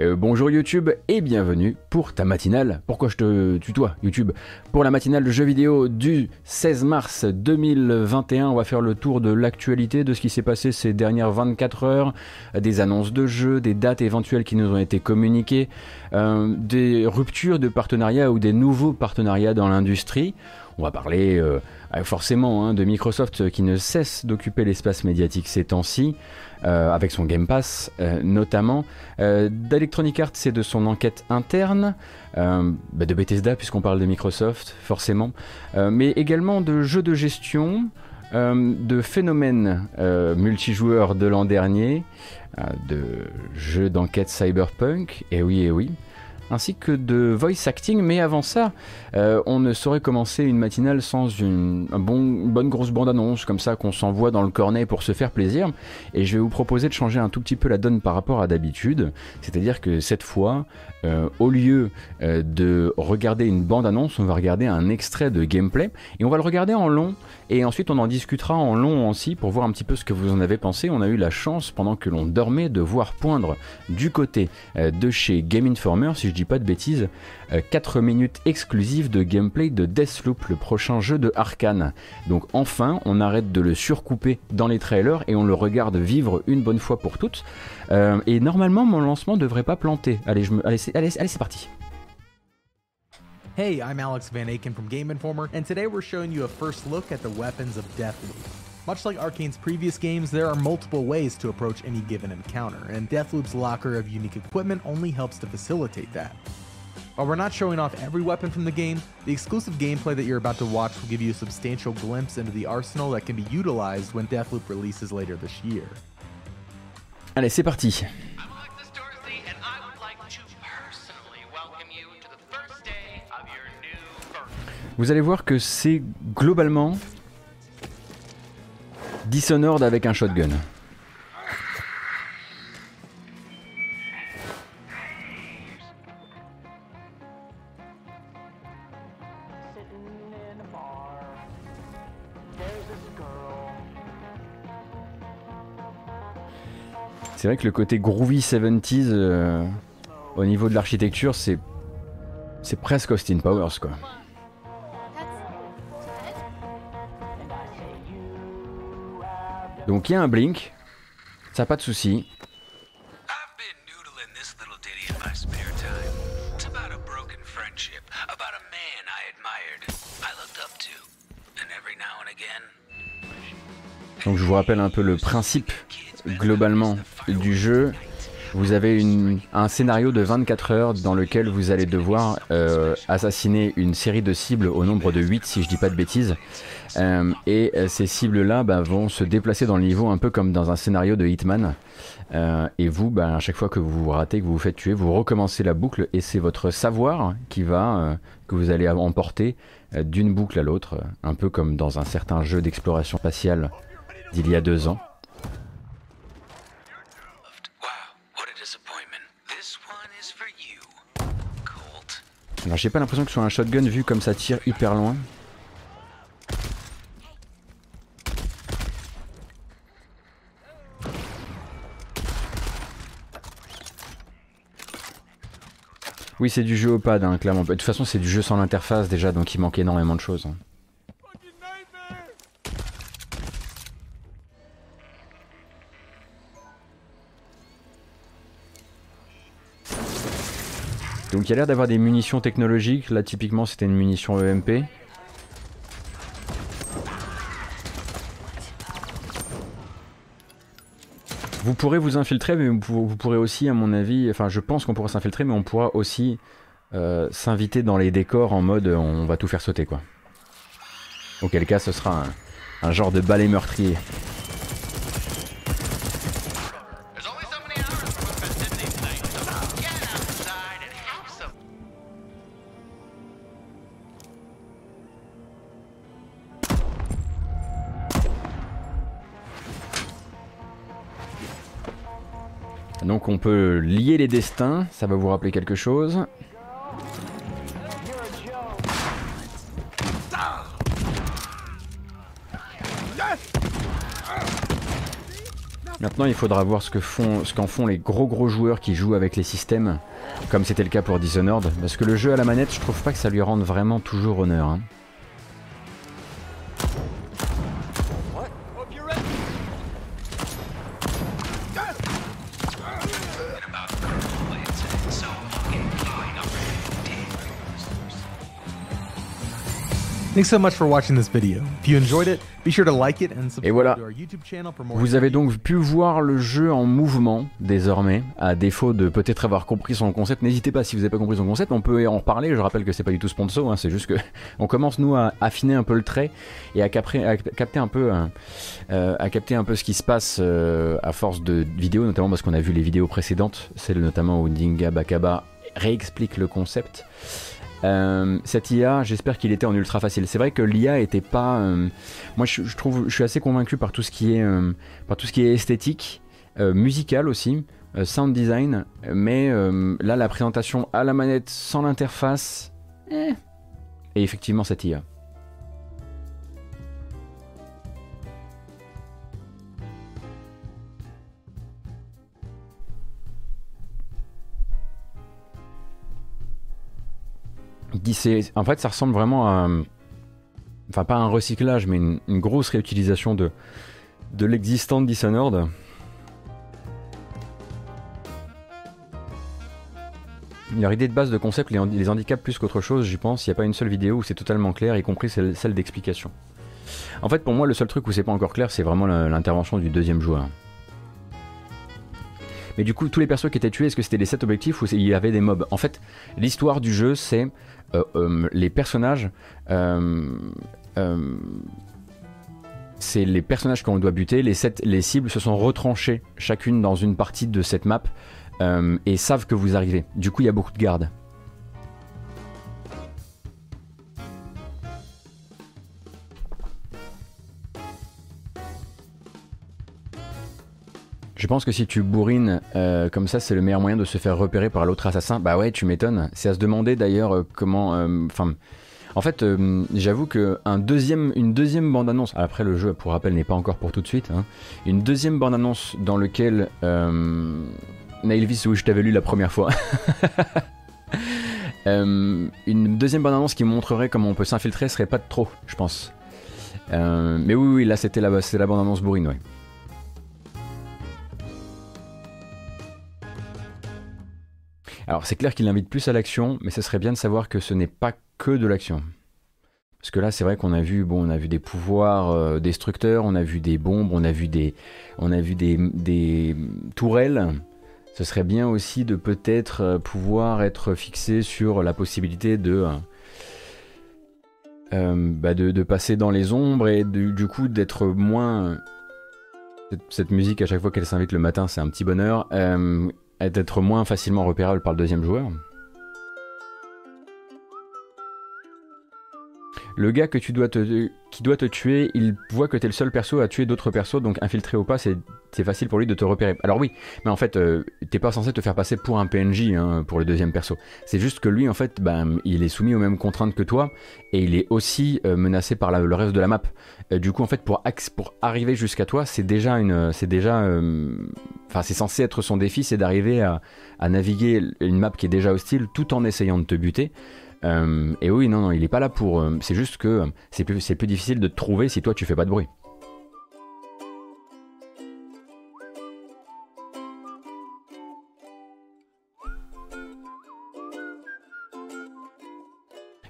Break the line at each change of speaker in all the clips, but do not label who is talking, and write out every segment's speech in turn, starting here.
Euh, bonjour YouTube et bienvenue pour ta matinale. Pourquoi je te tutoie YouTube? Pour la matinale de jeux vidéo du 16 mars 2021, on va faire le tour de l'actualité, de ce qui s'est passé ces dernières 24 heures, des annonces de jeux, des dates éventuelles qui nous ont été communiquées, euh, des ruptures de partenariats ou des nouveaux partenariats dans l'industrie. On va parler euh, forcément hein, de Microsoft qui ne cesse d'occuper l'espace médiatique ces temps-ci. Euh, avec son Game Pass euh, notamment. Euh, D'Electronic Arts et de son enquête interne, bah, de Bethesda puisqu'on parle de Microsoft forcément, mais également de jeux de gestion. de phénomènes multijoueurs de l'an dernier, de jeux d'enquête cyberpunk, et oui, et oui, ainsi que de voice acting. Mais avant ça, euh, on ne saurait commencer une matinale sans une, bonne grosse bande-annonce comme ça qu'on s'envoie dans le cornet pour se faire plaisir. Et je vais vous proposer de changer un tout petit peu la donne par rapport à d'habitude. C'est-à-dire que cette fois, euh, au lieu euh, de regarder une bande-annonce, on va regarder un extrait de gameplay et on va le regarder en long. Et ensuite, on en discutera en long aussi pour voir un petit peu ce que vous en avez pensé. On a eu la chance, pendant que l'on dormait, de voir poindre du côté de chez Game Informer, si je dis pas de bêtises, 4 minutes exclusives de gameplay de Deathloop, le prochain jeu de Arkane. Donc enfin, on arrête de le surcouper dans les trailers et on le regarde vivre une bonne fois pour toutes. Euh, et normalement, mon lancement devrait pas planter. Allez, je me... allez, allez, allez c'est parti.
Hey, I'm Alex Van Aken from Game Informer, and today we're showing you a first look at the weapons of Deathloop. Much like Arkane's previous games, there are multiple ways to approach any given encounter, and Deathloop's locker of unique equipment only helps to facilitate that. While we're not showing off every weapon from the game, the exclusive gameplay that you're about to watch will give you a substantial glimpse into the arsenal that can be utilized when Deathloop releases later this year.
Allez, c'est parti. Vous allez voir que c'est globalement Dishonored avec un shotgun. C'est vrai que le côté groovy 70s euh, au niveau de l'architecture, c'est c'est presque Austin Powers quoi. Donc il y a un blink, ça pas de souci. Donc je vous rappelle un peu le principe globalement du jeu, vous avez un scénario de 24 heures dans lequel vous allez devoir euh, assassiner une série de cibles au nombre de 8 si je dis pas de bêtises. Euh, et euh, ces cibles-là bah, vont se déplacer dans le niveau un peu comme dans un scénario de Hitman. et vous, bah, à chaque fois que vous vous ratez, que vous vous faites tuer, vous recommencez la boucle et c'est votre savoir qui va, que vous allez emporter d'une boucle à l'autre, un peu comme dans un certain jeu d'exploration spatiale d'il y a deux ans. Alors j'ai pas l'impression que ce soit un shotgun vu comme ça tire hyper loin. Oui c'est du jeu au pad hein, clairement. De toute façon c'est du jeu sans l'interface déjà donc il manque énormément de choses. Hein. Il y a l'air d'avoir des munitions technologiques. Là typiquement c'était une munition EMP. Vous pourrez vous infiltrer, mais vous pourrez aussi, à mon avis, enfin je pense qu'on pourra s'infiltrer, mais on pourra aussi euh, s'inviter dans les décors en mode on va tout faire sauter quoi. Auquel cas ce sera un genre de balai meurtrier. On peut lier les destins, ça va vous rappeler quelque chose. Maintenant, il faudra voir ce qu'en font les gros gros joueurs qui jouent avec les systèmes, comme c'était le cas pour Dishonored, parce que le jeu à la manette, je trouve pas que ça lui rende vraiment toujours honneur. Hein.
Thanks so much for watching this video. If you enjoyed it, be sure to like it and subscribe
Et voilà.
to our YouTube channel for more.
Vous avez donc pu voir le jeu en mouvement désormais, à défaut de peut-être avoir compris son concept. N'hésitez pas si vous n'avez pas compris son concept, on peut en reparler. Je rappelle que c'est pas du tout sponsor, hein, c'est juste que on commence nous à affiner un peu le trait et à, capter, à capter un peu, euh, à capter un peu ce qui se passe euh, à force de vidéos, notamment parce qu'on a vu les vidéos précédentes, celle notamment où Dinga Bakaba réexplique le concept. Euh, cette IA, j'espère qu'il était en ultra facile. C'est vrai que l'IA était pas. euh, moi, je, trouve, je suis assez convaincu par tout ce qui est, euh, par tout ce qui est esthétique, musical aussi, sound design. Mais là, la présentation à la manette sans l'interface, eh. et effectivement cette IA. En fait, ça ressemble vraiment à. Enfin, pas un recyclage, mais une, grosse réutilisation de, de l'existant de Dishonored. Leur idée de base de concept les, handi- les handicap plus qu'autre chose, j'y pense. Il n'y a pas une seule vidéo où c'est totalement clair, y compris celle, celle d'explication. En fait, pour moi, le seul truc où c'est pas encore clair, c'est vraiment l'intervention du deuxième joueur. Mais du coup, tous les persos qui étaient tués, est-ce que c'était les 7 objectifs ou il y avait des mobs? En fait, l'histoire du jeu, c'est les personnages. euh, euh, c'est les personnages qu'on doit buter. Les, cibles se sont retranchées chacune dans une partie de cette map euh, et savent que vous arrivez. Du coup, il y a beaucoup de gardes. Je pense que si tu bourrines euh, comme ça, c'est le meilleur moyen de se faire repérer par l'autre assassin. Bah ouais, tu m'étonnes. C'est à se demander d'ailleurs euh, comment. euh, Enfin, en fait, j'avoue que un deuxième, une deuxième bande-annonce. Après, le jeu, pour rappel, n'est pas encore pour tout de suite. hein, une deuxième bande-annonce dans lequel Nailvis, oui, je t'avais lu la première fois. Une deuxième bande-annonce qui montrerait comment on peut s'infiltrer serait pas de trop, je pense. Mais oui, oui, là, c'était la, la bande-annonce bourrine, ouais. Alors c'est clair qu'il invite plus à l'action, mais ce serait bien de savoir que ce n'est pas que de l'action. Parce que là, c'est vrai qu'on a vu, bon, on a vu des pouvoirs euh, destructeurs, on a vu des bombes, on a vu des, on a vu des, des tourelles. Ce serait bien aussi de peut-être euh, pouvoir être fixé sur la possibilité de, euh, bah, de, de passer dans les ombres et du, coup d'être moins. Cette musique à chaque fois qu'elle s'invite le matin, c'est un petit bonheur. D'être moins facilement repérable par le deuxième joueur. Le gars que tu dois te, qui doit te tuer, il voit que t'es le seul perso à tuer d'autres persos, donc infiltré ou pas, c'est facile pour lui de te repérer. Alors oui, mais en fait, euh, t'es pas censé te faire passer pour un PNJ hein, pour le deuxième perso. C'est juste que lui, en fait, ben, il est soumis aux mêmes contraintes que toi, et il est aussi euh, menacé par le reste de la map. Euh, du coup, en fait, pour, pour arriver jusqu'à toi, c'est déjà une, c'est déjà, euh, enfin, c'est censé être son défi, c'est d'arriver à naviguer une map qui est déjà hostile, tout en essayant de te buter. Euh, et oui, non, non, il est pas là pour. euh, c'est juste que euh, c'est plus, c'est plus difficile de te trouver si toi tu fais pas de bruit.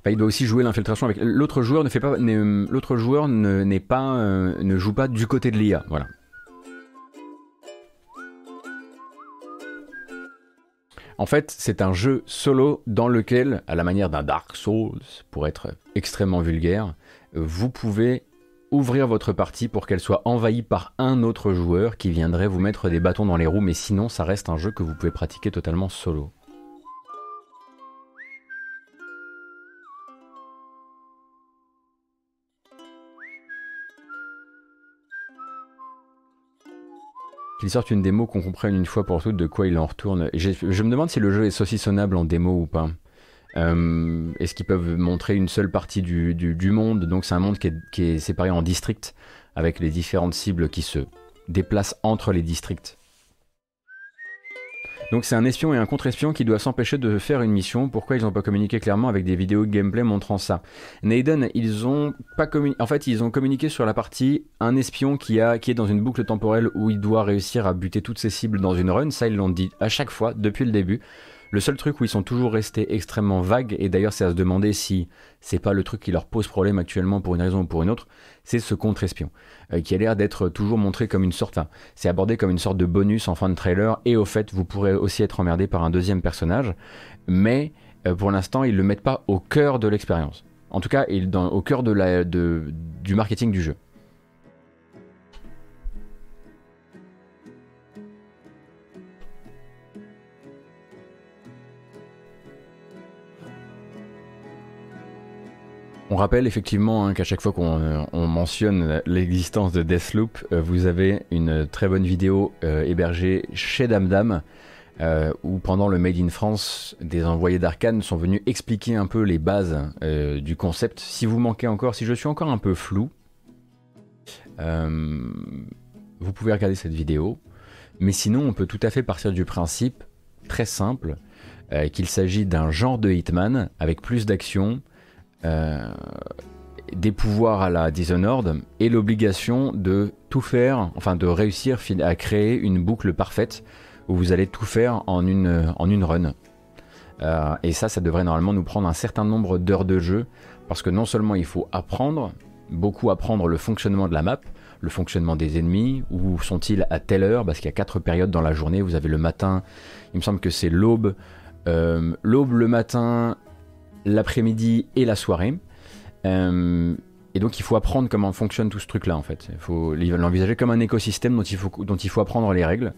Enfin, il doit aussi jouer l'infiltration avec l'autre joueur ne fait pas l'autre joueur ne n'est pas ne joue pas du côté de l'IA voilà En fait, c'est un jeu solo dans lequel, à la manière d'un Dark Souls, pour être extrêmement vulgaire, vous pouvez ouvrir votre partie pour qu'elle soit envahie par un autre joueur qui viendrait vous mettre des bâtons dans les roues, mais sinon, ça reste un jeu que vous pouvez pratiquer totalement solo. Qu'il sorte une démo qu'on comprenne une fois pour toutes de quoi il en retourne. Je me demande si le jeu est saucissonnable en démo ou pas. Euh, Est-ce qu'ils peuvent montrer une seule partie du, monde? Donc c'est un monde qui est, séparé en districts avec les différentes cibles qui se déplace entre les districts. Donc c'est un espion et un contre-espion qui doivent s'empêcher de faire une mission. Pourquoi ils n'ont pas communiqué clairement avec des vidéos de gameplay montrant ça? Naden, ils ont pas communiqué. En fait, ils ont communiqué sur la partie un espion qui a qui est dans une boucle temporelle où il doit réussir à buter toutes ses cibles dans une run. Ça, ils l'ont dit à chaque fois depuis le début. Le seul truc où ils sont toujours restés extrêmement vagues, et d'ailleurs c'est à se demander si c'est pas le truc qui leur pose problème actuellement pour une raison ou pour une autre, c'est ce contre-espion, euh, qui a l'air d'être toujours montré comme une sorte, c'est abordé comme une sorte de bonus en fin de trailer, et au fait vous pourrez aussi être emmerdé par un deuxième personnage, mais euh, pour l'instant ils le mettent pas au cœur de l'expérience. En tout cas, il, dans, au cœur du marketing du jeu. On rappelle effectivement hein, qu'à chaque fois qu'on euh, mentionne l'existence de Deathloop, euh, vous avez une très bonne vidéo euh, hébergée chez Damdam, où pendant le Made in France, des envoyés d'Arkane sont venus expliquer un peu les bases du concept. Si vous manquez encore, si je suis encore un peu flou, vous pouvez regarder cette vidéo. Mais sinon, on peut tout à fait partir du principe très simple qu'il s'agit d'un genre de Hitman avec plus d'action, euh, des pouvoirs à la Dishonored et l'obligation de tout faire, enfin de réussir à créer une boucle parfaite où vous allez tout faire en une, en une run. Euh, et ça, ça devrait normalement nous prendre un certain nombre d'heures de jeu, parce que non seulement il faut apprendre, beaucoup apprendre le fonctionnement de la map, le fonctionnement des ennemis, où sont-ils à telle heure, parce qu'il y a quatre périodes dans la journée, vous avez le matin, il me semble que c'est l'aube, euh, l'aube, le matin, l'après-midi et la soirée. Euh, et donc il faut apprendre comment fonctionne tout ce truc-là en fait. Il faut l'envisager comme un écosystème dont il faut, apprendre les règles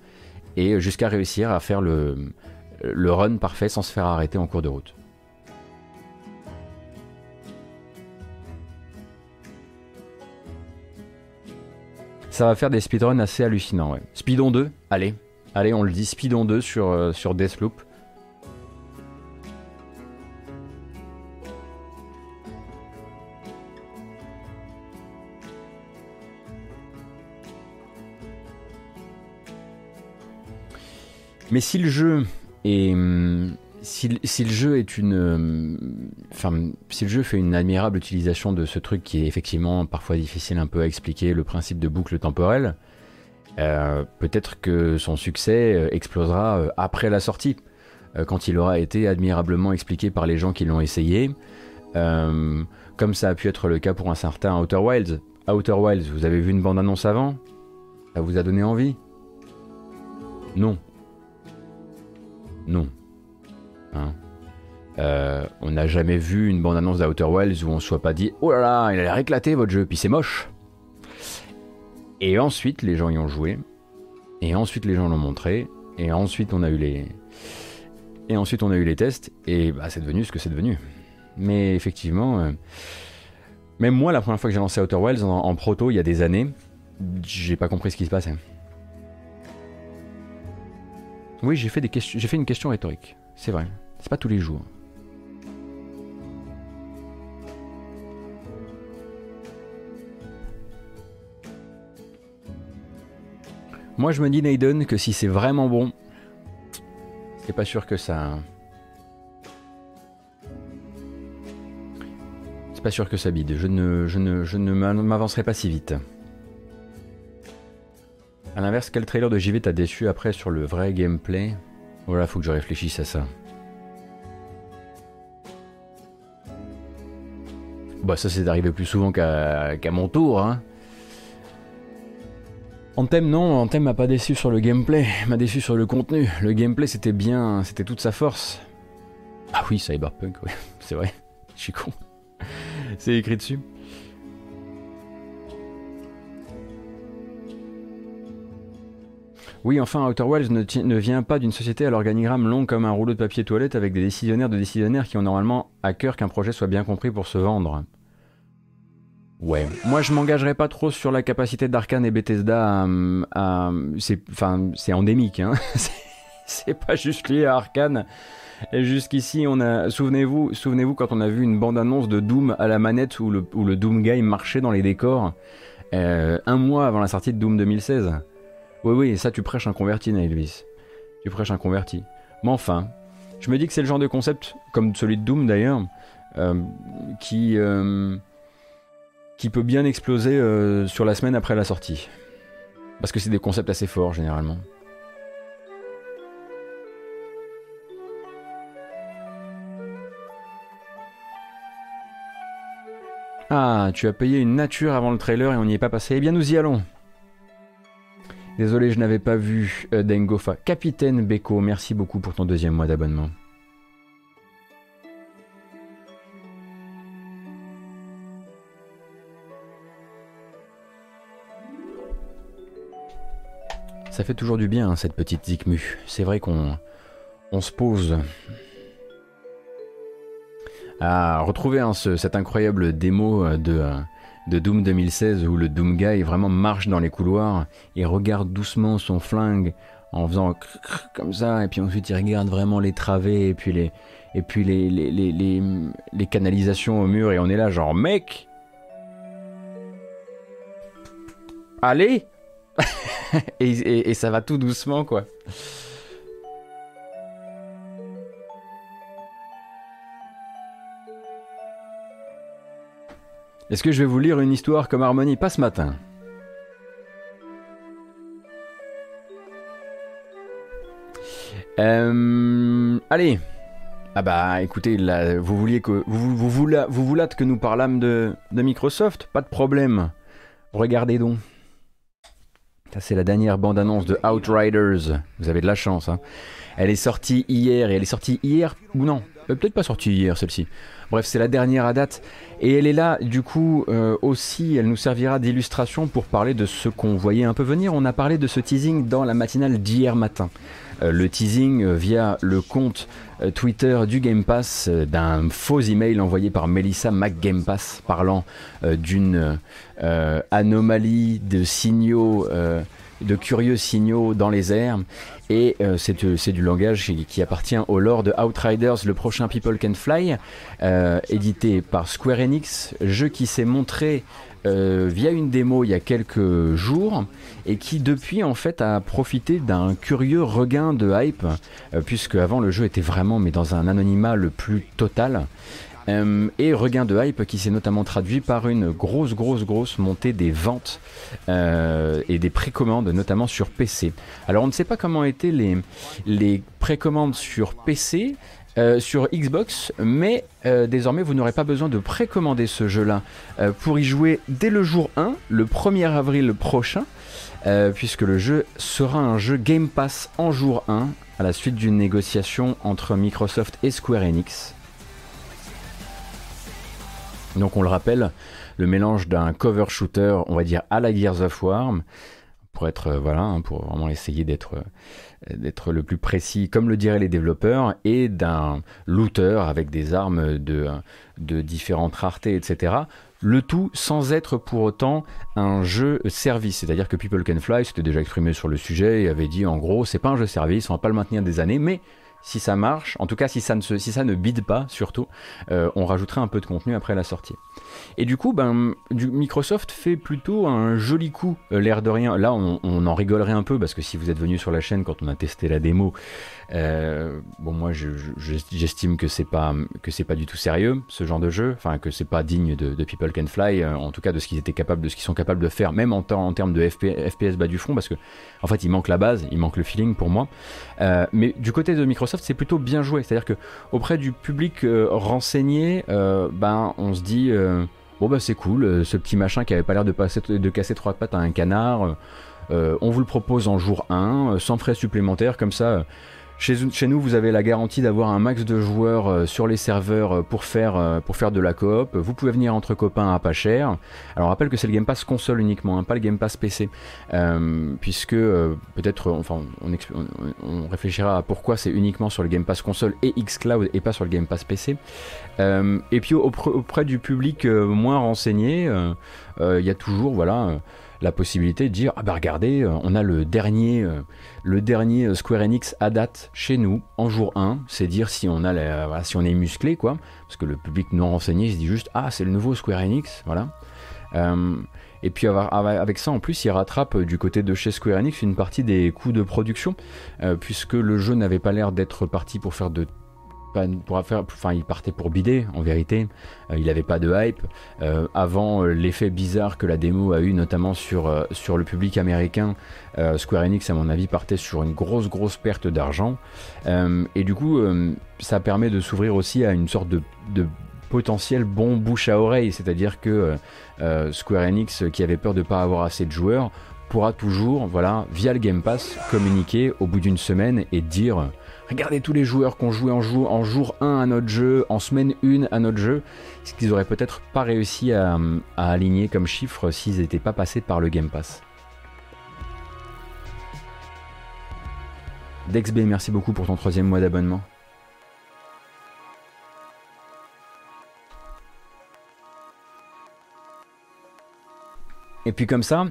et jusqu'à réussir à faire le, le run parfait sans se faire arrêter en cours de route. Ça va faire des speedruns assez hallucinants. Ouais. Speedon 2, allez, allez, on le dit, Speedon 2 sur, euh, sur Deathloop. Mais si le jeu est. Hum, si, le jeu est une. Hum, si le jeu fait une admirable utilisation de ce truc qui est effectivement parfois difficile un peu à expliquer, le principe de boucle temporelle, euh, peut-être que son succès euh, explosera euh, après la sortie, quand il aura été admirablement expliqué par les gens qui l'ont essayé, comme ça a pu être le cas pour un certain Outer Wilds. Outer Wilds, vous avez vu une bande-annonce avant? Ça vous a donné envie? Non, non. Hein? Euh, on n'a jamais vu une bande-annonce d'Outer Wilds où on ne soit pas dit Oh là là, il a l'air éclaté votre jeu, puis c'est moche. Et ensuite, les gens y ont joué. Et ensuite, les gens l'ont montré. Et ensuite, on a eu les. Et ensuite, on a eu les tests. Et bah, c'est devenu ce que c'est devenu. Mais effectivement, euh, même moi, la première fois que j'ai lancé Outer Wilds en, en proto il y a des années, j'ai pas compris ce qui se passait. Oui, j'ai fait, une question rhétorique. C'est vrai. C'est pas tous les jours. Moi, je me dis, Naden, que si c'est vraiment bon, c'est pas sûr que ça. C'est pas sûr que ça bide. Je ne m'avancerai pas si vite. A l'inverse, quel trailer de JV t'a déçu après sur le vrai gameplay? Voilà, faut que je réfléchisse à ça. Bah ça c'est arrivé plus souvent qu'à mon tour. Hein. Anthem non, Anthem m'a pas déçu sur le gameplay, m'a déçu sur le contenu. Le gameplay c'était bien, c'était toute sa force. Ah oui, Cyberpunk, oui, c'est vrai, je suis con. c'est écrit dessus. Oui, enfin, Outer Wilds ne, vient pas d'une société à l'organigramme long comme un rouleau de papier toilette avec des décisionnaires de décisionnaires qui ont normalement à cœur qu'un projet soit bien compris pour se vendre. Ouais. Moi, je m'engagerai pas trop sur la capacité d'Arkane et Bethesda à. c'est, enfin, c'est endémique, hein. c'est pas juste lié à Arkane. Jusqu'ici, on a. Souvenez-vous, souvenez-vous quand on a vu une bande-annonce de Doom à la manette où le, Doom Game marchait dans les décors euh, un mois avant la sortie de Doom 2016. Oui, oui, ça tu prêches un converti, Elvis. Tu prêches un converti. Mais enfin, je me dis que c'est le genre de concept, comme celui de Doom d'ailleurs, euh, qui, euh, qui peut bien exploser euh, sur la semaine après la sortie. Parce que c'est des concepts assez forts généralement. Ah, tu as payé une nature avant le trailer et on n'y est pas passé. Eh bien, nous y allons. Désolé, je n'avais pas vu euh, Dengofa. Capitaine Beko, merci beaucoup pour ton deuxième mois d'abonnement. Ça fait toujours du bien, hein, cette petite Zikmu. C'est vrai qu'on on se pose à retrouver hein, cette incroyable démo euh, de, euh, de Doom 2016 où le Doom Guy vraiment marche dans les couloirs et regarde doucement son flingue en faisant comme ça et puis ensuite il regarde vraiment les travées et puis les et puis les, les, les, les canalisations au mur et on est là genre mec! Allez! Et, et ça va tout doucement quoi Est-ce que je vais vous lire une histoire comme Harmonie? Pas ce matin. Euh, allez. Ah bah écoutez, vous vouliez que vous, voulâtes que nous parlâmes de, Microsoft? Pas de problème. Regardez donc. C'est la dernière bande-annonce de Outriders. Vous avez de la chance. Hein. Elle est sortie hier et elle est sortie hier ou non? Peut-être pas sortie hier celle-ci. Bref, c'est la dernière à date. Et elle est là, du coup, euh, aussi, elle nous servira d'illustration pour parler de ce qu'on voyait un peu venir. On a parlé de ce teasing dans la matinale d'hier matin. Euh, le teasing euh, via le compte Twitter du Game Pass d'un faux email envoyé par Melissa McGamepass parlant d'une anomalie de signaux de curieux signaux dans les airs. Et euh, euh, c'est du langage qui, appartient au lore de Outriders, le prochain People Can Fly, euh, édité par Square Enix, jeu qui s'est montré via une démo il y a quelques jours et qui depuis en fait a profité d'un curieux regain de hype, puisque avant le jeu était vraiment mais dans un anonymat le plus total. Euh, et regain de hype qui s'est notamment traduit par une grosse, grosse, grosse montée des ventes euh, et des précommandes, notamment sur PC. Alors on ne sait pas comment étaient les, précommandes sur PC. Euh, sur Xbox, mais désormais vous n'aurez pas besoin de précommander ce jeu-là pour y jouer dès le jour 1, le 1er avril prochain, puisque le jeu sera un jeu Game Pass en jour 1 à la suite d'une négociation entre Microsoft et Square Enix. Donc on le rappelle, le mélange d'un cover shooter, on va dire à la Gears of War, pour être euh, voilà, hein, pour vraiment essayer d'être euh, d'être le plus précis, comme le diraient les développeurs, et d'un looter avec des armes de, de différentes raretés, etc. Le tout sans être pour autant un jeu service, c'est-à-dire que People Can Fly s'était déjà exprimé sur le sujet et avait dit en gros c'est pas un jeu service, on va pas le maintenir des années, mais si ça marche, en tout cas si ça ne, bide pas surtout, euh, on rajouterait un peu de contenu après la sortie. Et du coup, ben, du, Microsoft fait plutôt un joli coup, euh, l'air de rien. Là, on, on, en rigolerait un peu parce que si vous êtes venu sur la chaîne quand on a testé la démo, euh, bon, moi, j'estime que c'est pas pas du tout sérieux ce genre de jeu, enfin que c'est pas digne de, People Can Fly, euh, en tout cas de ce qu'ils étaient capables, de ce qu'ils sont capables de faire, même en, termes de FPS bas du fond, parce que en fait, il manque la base, il manque le feeling pour moi. Euh, mais du côté de Microsoft, c'est plutôt bien joué, c'est-à-dire que auprès du public renseigné, ben on se dit bon bah c'est cool, ce petit machin qui avait pas l'air de, de casser trois pattes à un canard. on vous le propose en jour 1, sans frais supplémentaires, comme ça, chez, nous, vous avez la garantie d'avoir un max de joueurs euh, sur les serveurs euh, pour faire, euh, pour faire de la coop. Vous pouvez venir entre copains à pas cher. Alors, rappelle que c'est le Game Pass console uniquement, hein, pas le Game Pass PC. puisque peut-être, enfin, on, réfléchira à pourquoi c'est uniquement sur le Game Pass console et Xcloud et pas sur le Game Pass PC. et puis, auprès, du public moins renseigné, il y a toujours, voilà la possibilité de dire ah bah regardez euh, on a le dernier euh, euh, Square Enix à date chez nous en jour 1 c'est dire si on a si on est musclé quoi. Parce que le public non renseigné se dit juste ah c'est le nouveau Square Enix voilà. Et puis avec ça, en plus, il rattrape du côté de chez Square Enix une partie des coûts de production, puisque le jeu n'avait pas l'air d'être parti pour faire de faire, enfin, il partait pour bider en vérité. Euh, il n'avait pas de hype. Euh, avant euh, l'effet bizarre que la démo a eu, notamment sur, sur le public américain, Square Enix, à mon avis, partait sur une grosse, grosse perte d'argent. et du coup, ça permet de s'ouvrir aussi à une sorte de, de potentiel bon bouche à oreille. C'est-à-dire que Square Enix, qui avait peur de ne pas avoir assez de joueurs, pourra toujours, voilà, via le Game Pass, communiquer au bout d'une semaine et dire Regardez tous les joueurs qui ont joué en, jour, en jour 1 à notre jeu, en semaine 1 à notre jeu, ce qu'ils auraient peut-être pas réussi à, aligner comme chiffre s'ils n'étaient pas passés par le Game Pass. DexB, merci beaucoup pour ton troisième mois d'abonnement. Et puis comme ça,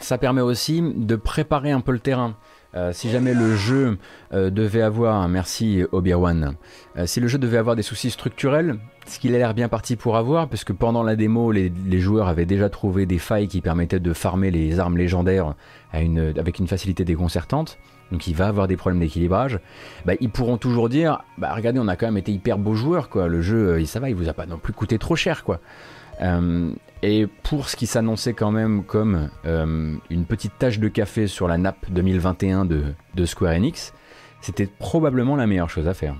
ça permet aussi de préparer un peu le terrain. Euh, si jamais le jeu euh, devait avoir, merci Obi-Wan, euh, si le jeu devait avoir des soucis structurels, ce qu'il a l'air bien parti pour avoir, puisque pendant la démo, les, joueurs avaient déjà trouvé des failles qui permettaient de farmer les armes légendaires avec une facilité déconcertante, donc il va avoir des problèmes d'équilibrage, bah, ils pourront toujours dire, bah regardez, on a quand même été hyper beaux joueurs, quoi. le jeu, ça va, il vous a pas non plus coûté trop cher, quoi. Et pour ce qui s'annonçait quand même comme euh, une petite tache de café sur la nappe 2021 de, Square Enix, c'était probablement la meilleure chose à faire.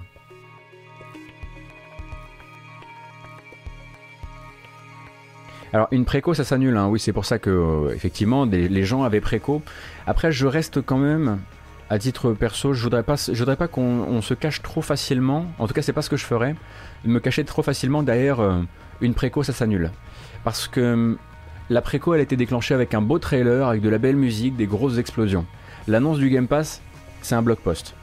Alors une préco ça s'annule, hein. oui c'est pour ça que euh, effectivement les gens avaient préco. Après je reste quand même à titre perso, je voudrais pas, je voudrais pas qu'on se cache trop facilement. En tout cas c'est pas ce que je ferais, me cacher trop facilement derrière euh, une préco ça s'annule. Parce que hum, la préco, elle a été déclenchée avec un beau trailer, avec de la belle musique, des grosses explosions. L'annonce du Game Pass, c'est un blog post.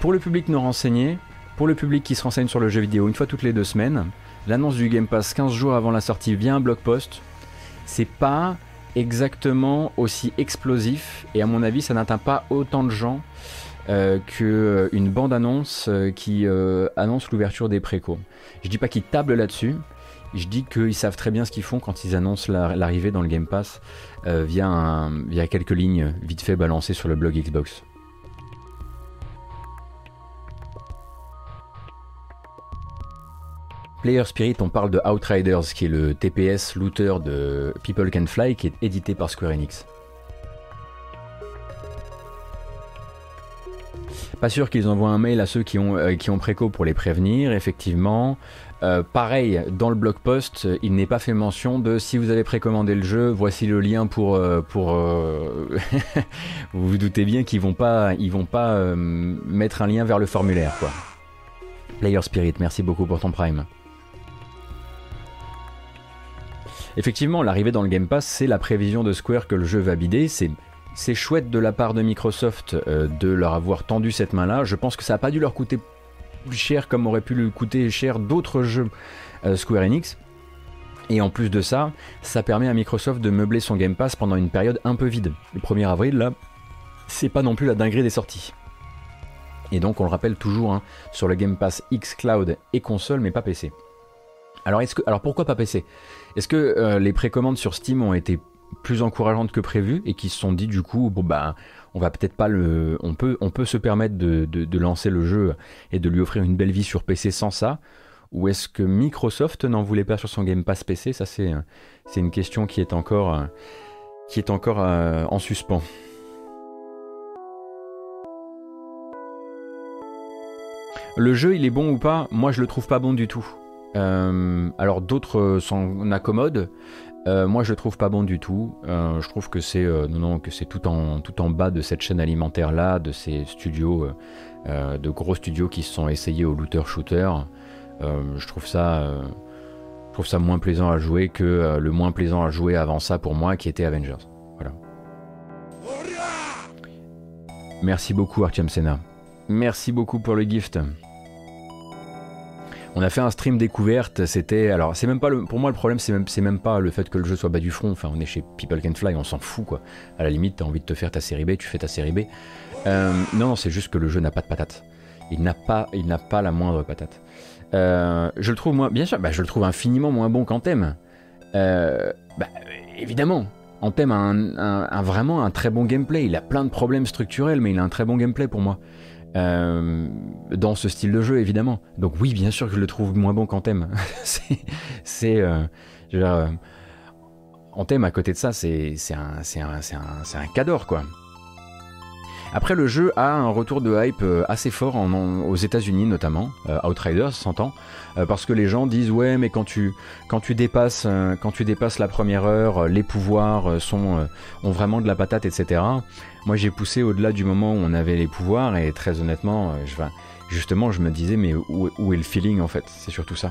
Pour le public non renseigné, pour le public qui se renseigne sur le jeu vidéo une fois toutes les deux semaines, l'annonce du Game Pass 15 jours avant la sortie via un blog post, c'est pas exactement aussi explosif et à mon avis ça n'atteint pas autant de gens euh, qu'une bande-annonce euh, qui euh, annonce l'ouverture des précos. Je dis pas qu'ils tablent là-dessus, je dis qu'ils savent très bien ce qu'ils font quand ils annoncent l'arrivée dans le Game Pass euh, via, quelques lignes vite fait balancées sur le blog Xbox. Player Spirit, on parle de Outriders, qui est le TPS looter de People Can Fly, qui est édité par Square Enix. Pas sûr qu'ils envoient un mail à ceux qui ont, euh, qui ont préco pour les prévenir, effectivement. Euh, pareil, dans le blog post, il n'est pas fait mention de si vous avez précommandé le jeu, voici le lien pour. Euh, pour vous vous doutez bien qu'ils vont pas, ils vont pas mettre un lien vers le formulaire, quoi. Player Spirit, merci beaucoup pour ton prime. Effectivement, l'arrivée dans le Game Pass, c'est la prévision de Square que le jeu va bider. C'est chouette de la part de Microsoft euh, de leur avoir tendu cette main-là. Je pense que ça n'a pas dû leur coûter plus cher comme aurait pu le coûter cher d'autres jeux euh, Square Enix. Et en plus de ça, ça permet à Microsoft de meubler son Game Pass pendant une période un peu vide. Le 1er avril, là, c'est pas non plus la dinguerie des sorties. Et donc, on le rappelle toujours, hein, sur le Game Pass X Cloud et console, mais pas PC. Alors, est-ce que, alors pourquoi pas PC Est-ce que euh, les précommandes sur Steam ont été plus encourageantes que prévu et qui se sont dit du coup bon bah on peut se permettre de, lancer le jeu et de lui offrir une belle vie sur PC sans ça. Ou est-ce que Microsoft n'en voulait pas sur son Game Pass PC ça c'est c'est une question qui est encore qui est encore euh, en suspens. Le jeu il est bon ou pas? Moi je le trouve pas bon du tout. Euh, alors d'autres s'en accommodent euh, moi, je le trouve pas bon du tout. Euh, je trouve que c'est euh, non, que c'est tout en tout en bas de cette chaîne alimentaire là, de ces studios, de gros studios qui se sont essayés au looter shooter. je trouve ça, je trouve ça moins plaisant à jouer que le moins plaisant à jouer avant ça pour moi, qui était Avengers. Voilà. Merci beaucoup Artyom Senna. Merci beaucoup pour le gift. On a fait un stream découverte, c'était alors c'est même pas le, pour moi le problème c'est même même pas le fait que le jeu soit bas du front. Enfin on est chez People Can Fly, on s'en fout quoi. À la limite t'as envie de te faire ta série B, tu fais ta série B. Euh, non, c'est juste que le jeu n'a pas de patate. Il n'a pas pas la moindre patate. Euh, je le trouve moi bien sûr, bah, je le trouve infiniment moins bon qu'Anthem. Euh, bah, évidemment, Anthem a un, vraiment un très bon gameplay. Il a plein de problèmes structurels, mais il a un très bon gameplay pour moi. Euh, dans ce style de jeu, évidemment. Donc oui, bien sûr que je le trouve moins bon qu'Anthem. c'est... Euh, euh, Anthem, à côté de ça, c'est un, un, quoi. Après, le jeu a un retour de hype assez fort aux États-Unis, notamment, Outriders s'entend, parce que les gens disent ouais, mais quand tu, dépasses, quand tu dépasses la première heure, les pouvoirs ont vraiment de la patate, etc. Moi, j'ai poussé au-delà du moment où on avait les pouvoirs, et très honnêtement, je, justement, je me disais, mais où est le feeling en fait? C'est surtout ça.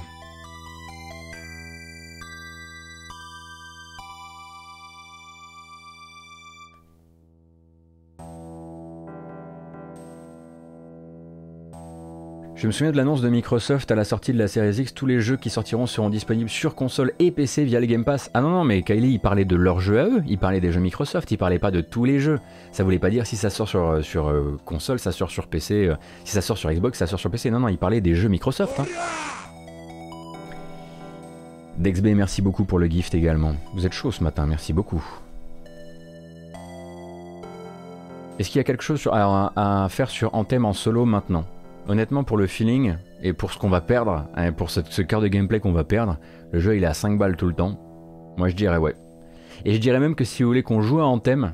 Je me souviens de l'annonce de Microsoft à la sortie de la Series X, tous les jeux qui sortiront seront disponibles sur console et PC via le Game Pass? Ah non, non, mais Kylie, il parlait de leurs jeux à eux, il parlait des jeux Microsoft, il parlait pas de tous les jeux. Ça voulait pas dire si ça sort sur, euh, euh, console, ça sort sur PC, euh, si ça sort sur Xbox, ça sort sur PC. Non, non, il parlait des jeux Microsoft. Hein. Dexb, merci beaucoup pour le gift également. Vous êtes chaud ce matin, merci beaucoup. Est-ce qu'il y a quelque chose à faire sur Anthem en solo maintenant? Honnêtement, pour le feeling et pour ce qu'on va perdre, hein, pour ce, cœur de gameplay qu'on va perdre, le jeu il est à 5 balles tout le temps. Moi je dirais ouais. Et je dirais même que si vous voulez qu'on joue à Anthem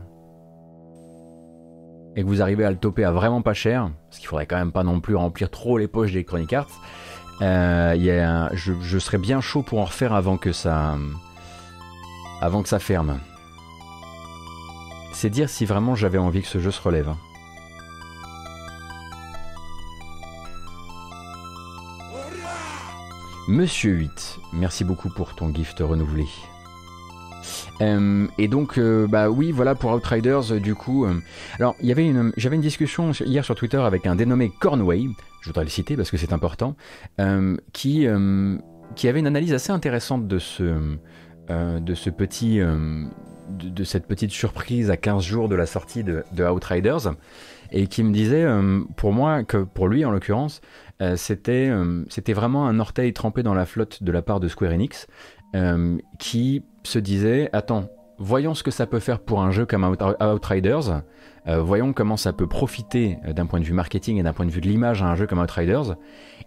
et que vous arrivez à le toper à vraiment pas cher, parce qu'il faudrait quand même pas non plus remplir trop les poches des Chronic Arts, euh, je, je, serais bien chaud pour en refaire avant que ça, avant que ça ferme. C'est dire si vraiment j'avais envie que ce jeu se relève. Monsieur 8, merci beaucoup pour ton gift renouvelé. Euh, et donc, euh, bah oui, voilà pour Outriders, euh, du coup. alors, j'avais une discussion hier sur Twitter avec un dénommé Cornway, je voudrais le citer parce que c'est important, qui, avait une analyse assez intéressante de ce, de ce petit, de, cette petite surprise à 15 jours de la sortie de, de Outriders, et qui me disait, pour moi, que pour lui en l'occurrence, euh, euh, c'était vraiment un orteil trempé dans la flotte de la part de Square Enix euh, qui se disait attends voyons ce que ça peut faire pour un jeu comme Outriders voyons comment ça peut profiter d'un point de vue marketing et d'un point de vue de l'image à un jeu comme Outriders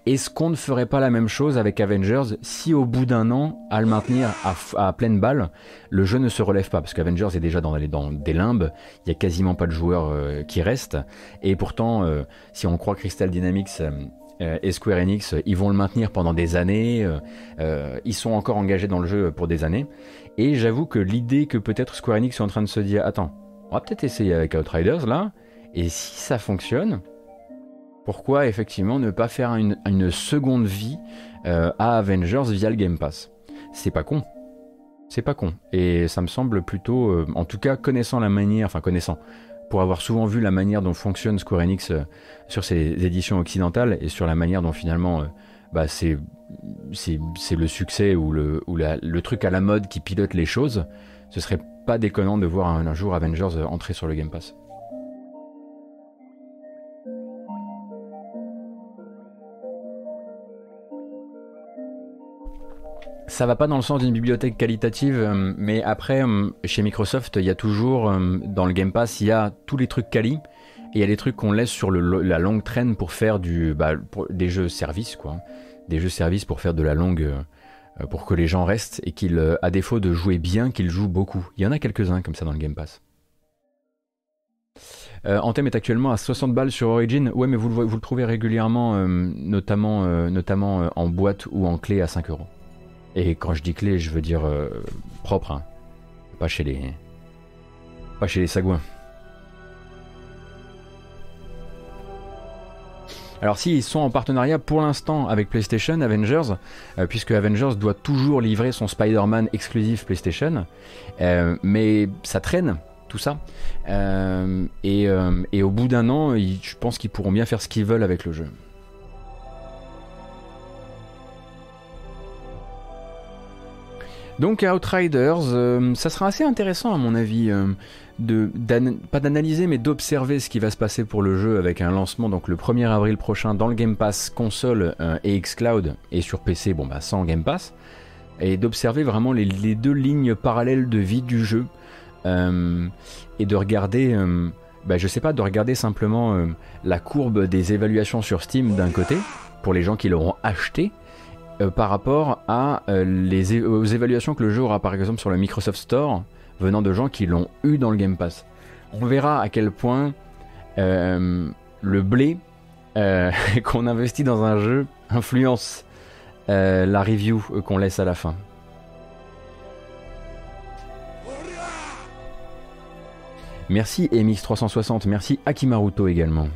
est-ce qu'on ne ferait pas la même chose avec Avengers si au bout d'un an, à le maintenir à, pleine balle, le jeu ne se relève pas? Parce qu'Avengers est déjà dans, des limbes, il n'y a quasiment pas de joueurs qui restent. Et pourtant, si on croit Crystal Dynamics et Square Enix, ils vont le maintenir pendant des années, euh, euh, ils sont encore engagés dans le jeu pour des années. Et j'avoue que l'idée que peut-être Square Enix est en train de se dire, attends, on va peut-être essayer avec Outriders là, et si ça fonctionne, pourquoi effectivement ne pas faire une, seconde vie à Avengers via le Game Pass? C'est pas con. C'est pas con. Et ça me semble plutôt, en tout cas connaissant la manière, enfin connaissant, pour avoir souvent vu la manière dont fonctionne Square Enix euh, sur ses éditions occidentales et sur la manière dont finalement euh, bah, c'est le succès ou, le, truc à la mode qui pilote les choses, ce serait pas déconnant de voir un, un jour Avengers euh, entrer sur le Game Pass. Ça va pas dans le sens d'une bibliothèque qualitative, euh, mais après, euh, chez Microsoft, il y a toujours, euh, dans le Game Pass, il y a tous les trucs quali, et il y a des trucs qu'on laisse sur la longue traîne pour faire du, bah, des jeux services, quoi. Des jeux services pour faire de la longue, pour que les gens restent, et qu'ils, à défaut de jouer bien, qu'ils jouent beaucoup. Il y en a quelques-uns comme ça dans le Game Pass. Anthem est actuellement à 60 balles sur Origin. Ouais, mais vous le, vous le trouvez régulièrement, notamment, notamment en boîte ou en clé à 5 euros. Et quand je dis clé, je veux dire euh, propre, hein. pas chez les, pas chez les sagouins. Alors s'ils sont en partenariat pour l'instant avec PlayStation, Avengers, euh, puisque Avengers doit toujours livrer son Spider-Man exclusif PlayStation, euh, mais ça traîne tout ça. Et, au bout d'un an, je pense qu'ils pourront bien faire ce qu'ils veulent avec le jeu. Donc Outriders, euh, ça sera assez intéressant à mon avis, euh, de, pas d'analyser mais d'observer ce qui va se passer pour le jeu avec un lancement donc le 1er avril prochain dans le Game Pass console euh, et xCloud et sur PC, bon bah sans Game Pass. et d'observer vraiment les, deux lignes parallèles de vie du jeu et de regarder, bah, je sais pas, de regarder simplement la courbe des évaluations sur Steam d'un côté pour les gens qui l'auront acheté par rapport à les aux évaluations que le jeu aura par exemple sur le Microsoft Store venant de gens qui l'ont eu dans le Game Pass. On verra à quel point le blé euh, qu'on investit dans un jeu influence euh, la review qu'on laisse à la fin. Merci MX360, merci Akimaruto également.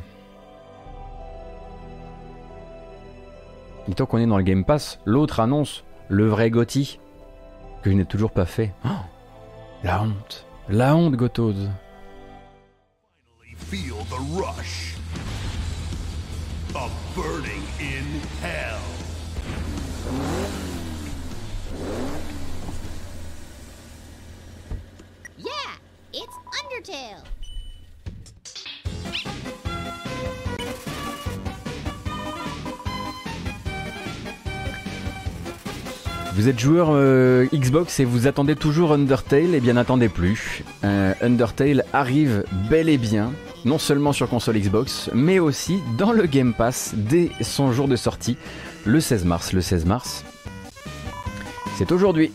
Et tant qu'on est dans le Game Pass, l'autre annonce le vrai Gotti que je n'ai toujours pas fait. Oh, la honte, la honte Gotos. A burning in hell. Yeah, it's Undertale. Vous êtes joueur euh, Xbox et vous attendez toujours Undertale, et bien n'attendez plus. Euh, Undertale arrive bel et bien non seulement sur console Xbox, mais aussi dans le Game Pass dès son jour de sortie, le 16 mars. Le 16 mars, c'est aujourd'hui.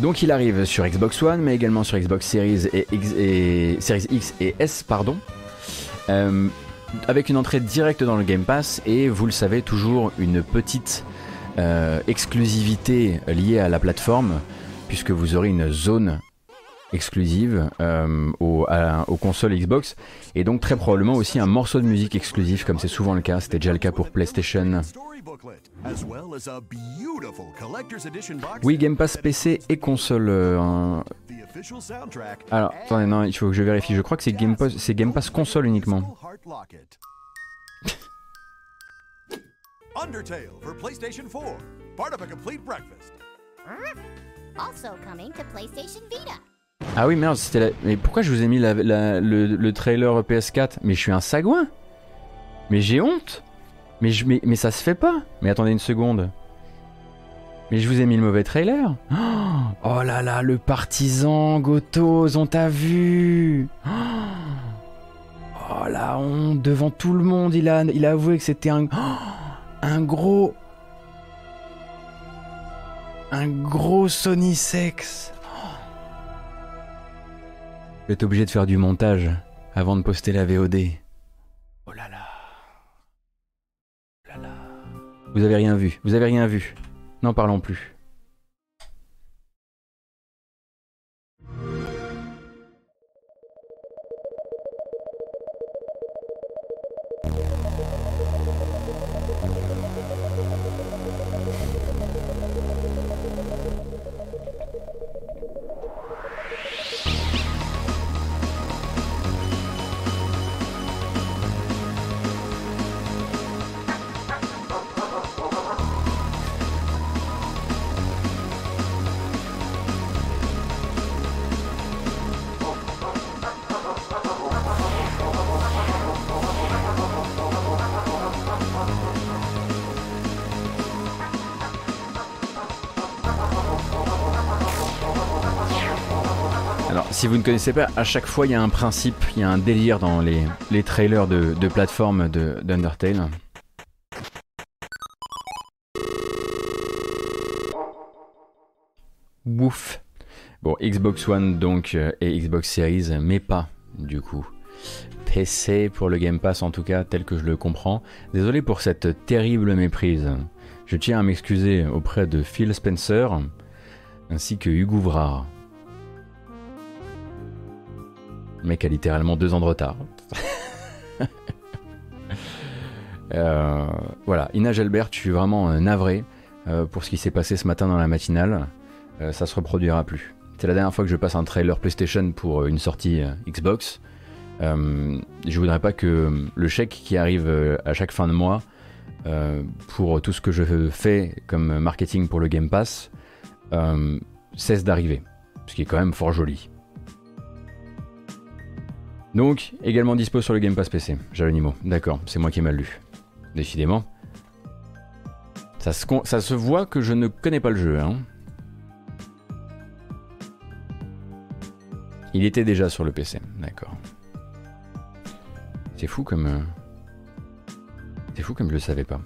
Donc il arrive sur Xbox One, mais également sur Xbox Series, X, et, Series X et S. Euh, avec une entrée directe dans le Game Pass et vous le savez toujours une petite euh, exclusivité liée à la plateforme puisque vous aurez une zone exclusive euh, aux, consoles Xbox et donc très probablement aussi un morceau de musique exclusif comme c'est souvent le cas, c'était déjà le cas pour PlayStation. Oui, Game Pass PC et console. Euh, Alors, attendez, non, il faut que je vérifie. Je crois que c'est Game Pass, c'est Game Pass console uniquement. Undertale for PlayStation 4, part of a complete breakfast. Ah oui, merde, c'était la... Mais pourquoi je vous ai mis le, trailer PS4 Mais je suis un sagouin Mais j'ai honte mais, je, mais, ça se fait pas Mais attendez une seconde. Mais je vous ai mis le mauvais trailer Oh là là, le partisan Gotos, on t'a vu Oh la honte, devant tout le monde, il a, il a avoué que c'était un, un gros un gros Sony Sex. Vous êtes obligé de faire du montage avant de poster la VOD. Oh là là. Oh là là. Vous avez rien vu. Vous avez rien vu. N'en parlons plus. Vous ne connaissez pas, à chaque fois il y a un principe, il y a un délire dans les, les trailers de, de plateforme d'Undertale. Ouf. Bon, Xbox One donc euh, et Xbox Series, mais pas du coup. PC pour le Game Pass en tout cas, tel que je le comprends. Désolé pour cette terrible méprise. Je tiens à m'excuser auprès de Phil Spencer ainsi que Hugo Vrard. Mec a littéralement deux ans de retard. Euh, voilà, Ina Gelbert, je suis vraiment euh, navré euh, pour ce qui s'est passé ce matin dans la matinale. ça se reproduira plus. C'est la dernière fois que je passe un trailer PlayStation pour une sortie Xbox. je voudrais pas que le chèque qui arrive à chaque fin de mois pour tout ce que je fais comme marketing pour le Game Pass cesse d'arriver. Ce qui est quand même fort joli. Donc, également dispo sur le Game Pass PC. Jalonimo, d'accord, c'est moi qui ai mal lu. Décidément. Ça se, voit que je ne connais pas le jeu, hein. Il était déjà sur le PC, d'accord. C'est fou comme... Euh, c'est fou comme je le savais pas.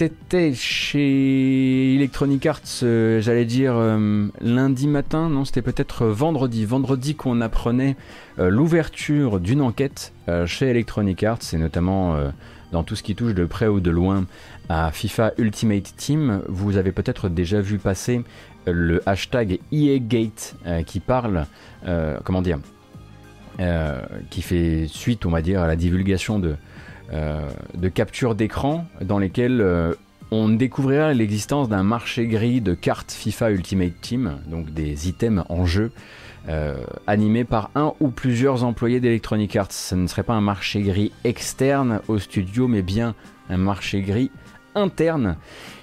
C'était chez Electronic Arts, euh, j'allais dire euh, lundi matin, non, c'était peut-être vendredi. Vendredi qu'on apprenait l'ouverture d'une enquête chez Electronic Arts, et notamment dans tout ce qui touche de près ou de loin à FIFA Ultimate Team. Vous avez peut-être déjà vu passer le hashtag EAGate euh, qui parle, euh, comment dire, euh, qui fait suite, on va dire, à la divulgation de, de captures d'écran dans lesquelles on découvrira l'existence d'un marché gris de cartes FIFA Ultimate Team, donc des items en jeu. animés par un ou plusieurs employés d'Electronic Arts. Ce ne serait pas un marché gris externe au studio, mais bien un marché gris interne.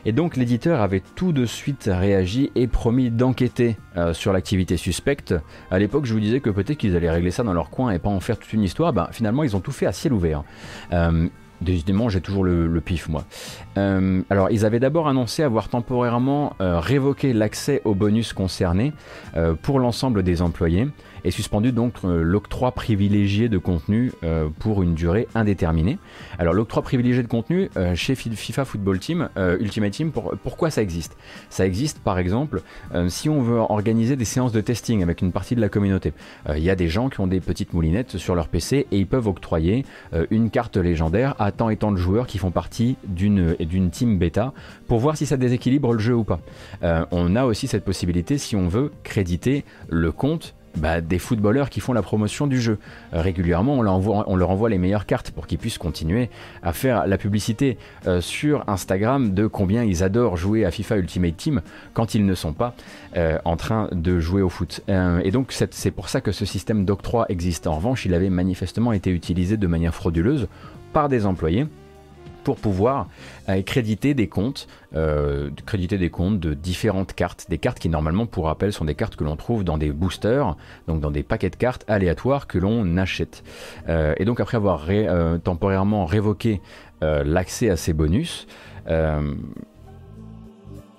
Et donc l'éditeur avait tout de suite réagi et promis d'enquêter euh, sur l'activité suspecte. À l'époque, je vous disais que peut-être qu'ils allaient régler ça dans leur coin et pas en faire toute une histoire. Bah, finalement, ils ont tout fait à ciel ouvert. Euh, Décidément, j'ai toujours le, pif, moi. Euh, alors, ils avaient d'abord annoncé avoir temporairement révoqué l'accès aux bonus concernés pour l'ensemble des employés et suspendu donc euh, l'octroi privilégié de contenu euh, pour une durée indéterminée. Alors l'octroi privilégié de contenu euh, chez FIFA Football Team, Ultimate Team, pourquoi ça existe? Ça existe par exemple si on veut organiser des séances de testing avec une partie de la communauté. Il y a des gens qui ont des petites moulinettes sur leur PC et ils peuvent octroyer une carte légendaire à tant et tant de joueurs qui font partie d'une team bêta pour voir si ça déséquilibre le jeu ou pas. on a aussi cette possibilité si on veut créditer le compte bah, des footballeurs qui font la promotion du jeu. Euh, régulièrement, on leur, envoie, les meilleures cartes pour qu'ils puissent continuer à faire la publicité euh, sur Instagram de combien ils adorent jouer à FIFA Ultimate Team quand ils ne sont pas euh, en train de jouer au foot. et donc c'est pour ça que ce système d'octroi existe. En revanche, il avait manifestement été utilisé de manière frauduleuse par des employés pour pouvoir euh, créditer des comptes, euh, créditer des comptes de différentes cartes, des cartes qui normalement, pour rappel, sont des cartes que l'on trouve dans des boosters, donc dans des paquets de cartes aléatoires que l'on achète. Euh, et donc après avoir temporairement révoqué l'accès à ces bonus,